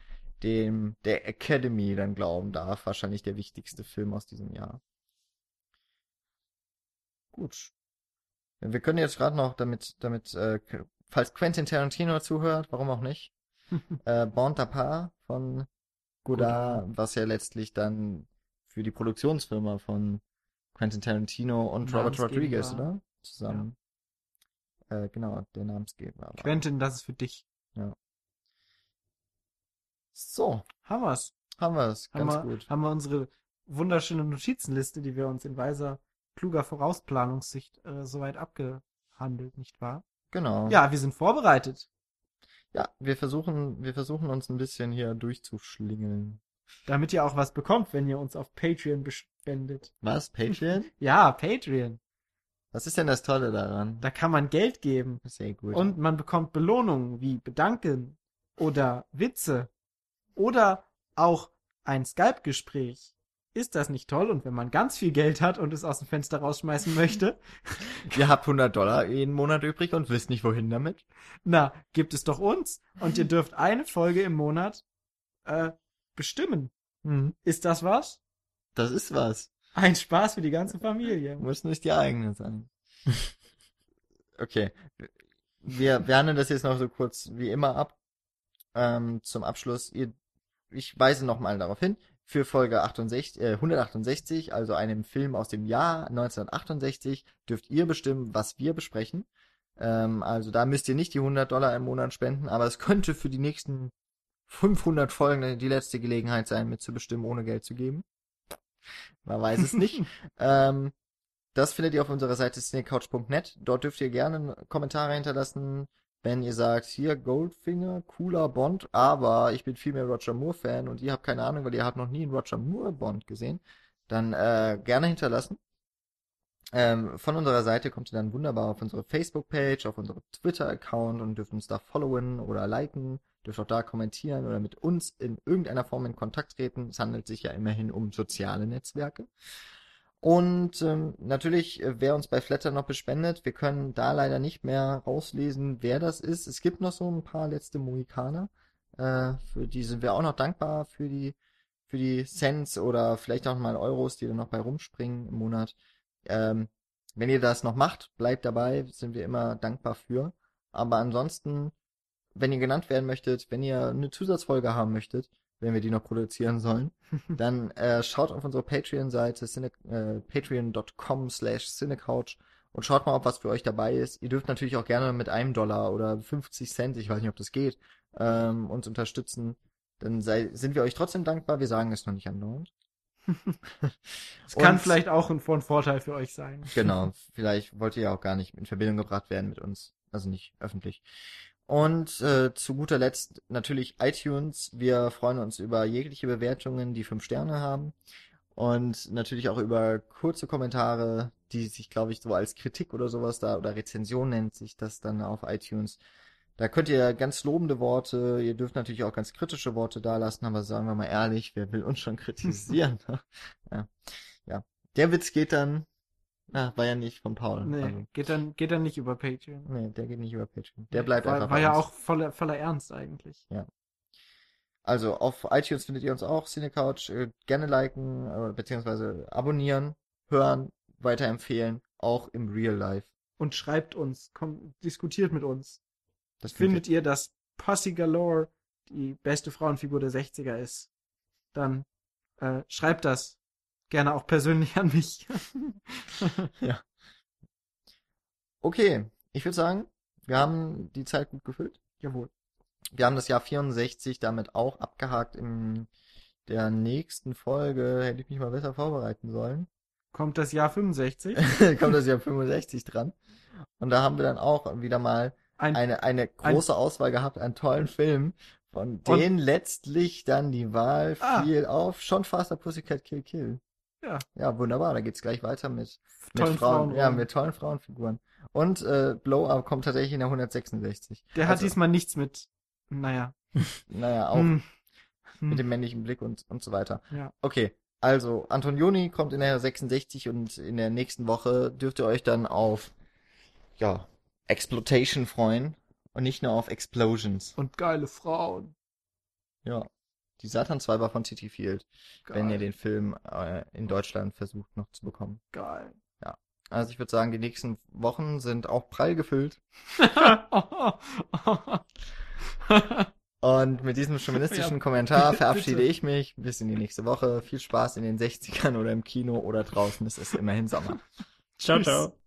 dem der Academy dann glauben darf, wahrscheinlich der wichtigste Film aus diesem Jahr. Gut. Wir können jetzt gerade noch, damit, damit, äh, falls Quentin Tarantino zuhört, warum auch nicht, äh, Bon Tapar von Godard, was ja letztlich dann für die Produktionsfirma von Quentin Tarantino und Robert Rodriguez, oder? Zusammen. Äh, genau, der Namensgeber. war. Quentin, das ist für dich. So, Haben wir's. haben wir es. Haben Ganz wir, gut. haben wir unsere wunderschöne Notizenliste, die wir uns in weiser, kluger Vorausplanungssicht äh, soweit abgehandelt, nicht wahr? Genau. Ja, wir sind vorbereitet. Ja, wir versuchen, wir versuchen uns ein bisschen hier durchzuschlingeln. Damit ihr auch was bekommt, wenn ihr uns auf Patreon bespendet. Was? Patreon? Ja, Patreon. Was ist denn das Tolle daran? Da kann man Geld geben. Sehr gut. Und man bekommt Belohnungen wie Bedanken oder Witze oder auch ein Skype-Gespräch. Ist das nicht toll? Und wenn man ganz viel Geld hat und es aus dem Fenster rausschmeißen möchte, ihr habt 100 Dollar jeden Monat übrig und wisst nicht wohin damit. na, gibt es doch uns. Und ihr dürft eine Folge im Monat äh, bestimmen. Ist das was? Das ist was. Ein Spaß für die ganze Familie. Muss nicht die eigene sein. Okay. Wir, wir handeln das jetzt noch so kurz wie immer ab. Ähm, zum Abschluss, ihr, ich weise nochmal darauf hin, für Folge 68, äh, 168, also einem Film aus dem Jahr 1968, dürft ihr bestimmen, was wir besprechen. Ähm, also da müsst ihr nicht die 100 Dollar im Monat spenden, aber es könnte für die nächsten 500 Folgen die letzte Gelegenheit sein, mitzubestimmen, ohne Geld zu geben. Man weiß es nicht. ähm, das findet ihr auf unserer Seite cinecouch.net. Dort dürft ihr gerne Kommentare hinterlassen, wenn ihr sagt, hier Goldfinger, cooler Bond, aber ich bin viel mehr Roger Moore Fan und ihr habt keine Ahnung, weil ihr habt noch nie einen Roger Moore Bond gesehen, dann äh, gerne hinterlassen. Ähm, von unserer Seite kommt ihr dann wunderbar auf unsere Facebook-Page, auf unsere Twitter-Account und dürft uns da followen oder liken, dürft auch da kommentieren oder mit uns in irgendeiner Form in Kontakt treten. Es handelt sich ja immerhin um soziale Netzwerke. Und ähm, natürlich, äh, wer uns bei Flatter noch bespendet, wir können da leider nicht mehr rauslesen, wer das ist. Es gibt noch so ein paar letzte Mohikaner. Äh, für die sind wir auch noch dankbar für die für die Cents oder vielleicht auch mal Euros, die dann noch bei rumspringen im Monat. Ähm, wenn ihr das noch macht, bleibt dabei, sind wir immer dankbar für. Aber ansonsten, wenn ihr genannt werden möchtet, wenn ihr eine Zusatzfolge haben möchtet, wenn wir die noch produzieren sollen, dann äh, schaut auf unsere Patreon-Seite äh, patreon.com slash cinecouch und schaut mal, ob was für euch dabei ist. Ihr dürft natürlich auch gerne mit einem Dollar oder 50 Cent, ich weiß nicht, ob das geht, ähm, uns unterstützen. Dann sei, sind wir euch trotzdem dankbar. Wir sagen es noch nicht andauernd. Es kann vielleicht auch ein, von Vorteil für euch sein. Genau, vielleicht wollt ihr ja auch gar nicht in Verbindung gebracht werden mit uns. Also nicht öffentlich. Und äh, zu guter Letzt natürlich iTunes. Wir freuen uns über jegliche Bewertungen, die fünf Sterne haben. Und natürlich auch über kurze Kommentare, die sich, glaube ich, so als Kritik oder sowas da, oder Rezension nennt sich das dann auf iTunes. Da könnt ihr ganz lobende Worte, ihr dürft natürlich auch ganz kritische Worte dalassen, aber sagen wir mal ehrlich, wer will uns schon kritisieren? ne? ja. ja. Der Witz geht dann, na, war ja nicht von Paul. Nee, Also, geht dann, geht dann nicht über Patreon. nee, der geht nicht über Patreon. Der bleibt war, einfach War ja uns. auch voller, voller Ernst eigentlich. Also auf iTunes findet ihr uns auch, Cinecouch. Äh, gerne liken, äh, beziehungsweise abonnieren, hören, weiterempfehlen, auch im Real Life. Und schreibt uns, kommt, diskutiert mit uns. Das Findet ihr, dass Pussy Galore die beste Frauenfigur der 60er ist? Dann äh, schreibt das gerne auch persönlich an mich. Okay, ich würde sagen, wir haben die Zeit gut gefüllt. Jawohl. Wir haben das Jahr 64 damit auch abgehakt in der nächsten Folge. Hätte ich mich mal besser vorbereiten sollen. Kommt das Jahr 65. Kommt das Jahr 65 dran. Und da haben wir dann auch wieder mal Ein, eine, eine große Auswahl gehabt an tollen Filmen, von denen letztlich dann die Wahl Ah. fiel auf schon Faster Pussycat Kill Kill. Ja. Ja, wunderbar. Da geht's gleich weiter mit, mit tollen Frauen. Frauen. Ja, mit tollen Frauenfiguren. Und äh, Blow Up kommt tatsächlich in der 166. Der hat Also, diesmal nichts mit, naja. Naja, auch Hm. Hm. mit dem männlichen Blick und, und so weiter. Ja. Okay, also Antonioni kommt in der 66 und in der nächsten Woche dürft ihr euch dann auf ja, Exploitation freuen und nicht nur auf Explosions. Und geile Frauen. Ja. Die Satan 2 war von City Field, Geil. wenn ihr den Film äh, in Deutschland versucht noch zu bekommen. Geil. Also ich würde sagen, die nächsten Wochen sind auch prall gefüllt. Und mit diesem chauvinistischen Ja, Kommentar bitte. verabschiede ich mich bis in die nächste Woche. Viel Spaß in den 60ern oder im Kino oder draußen. Es ist immerhin Sommer. Ciao, Tschüss. ciao.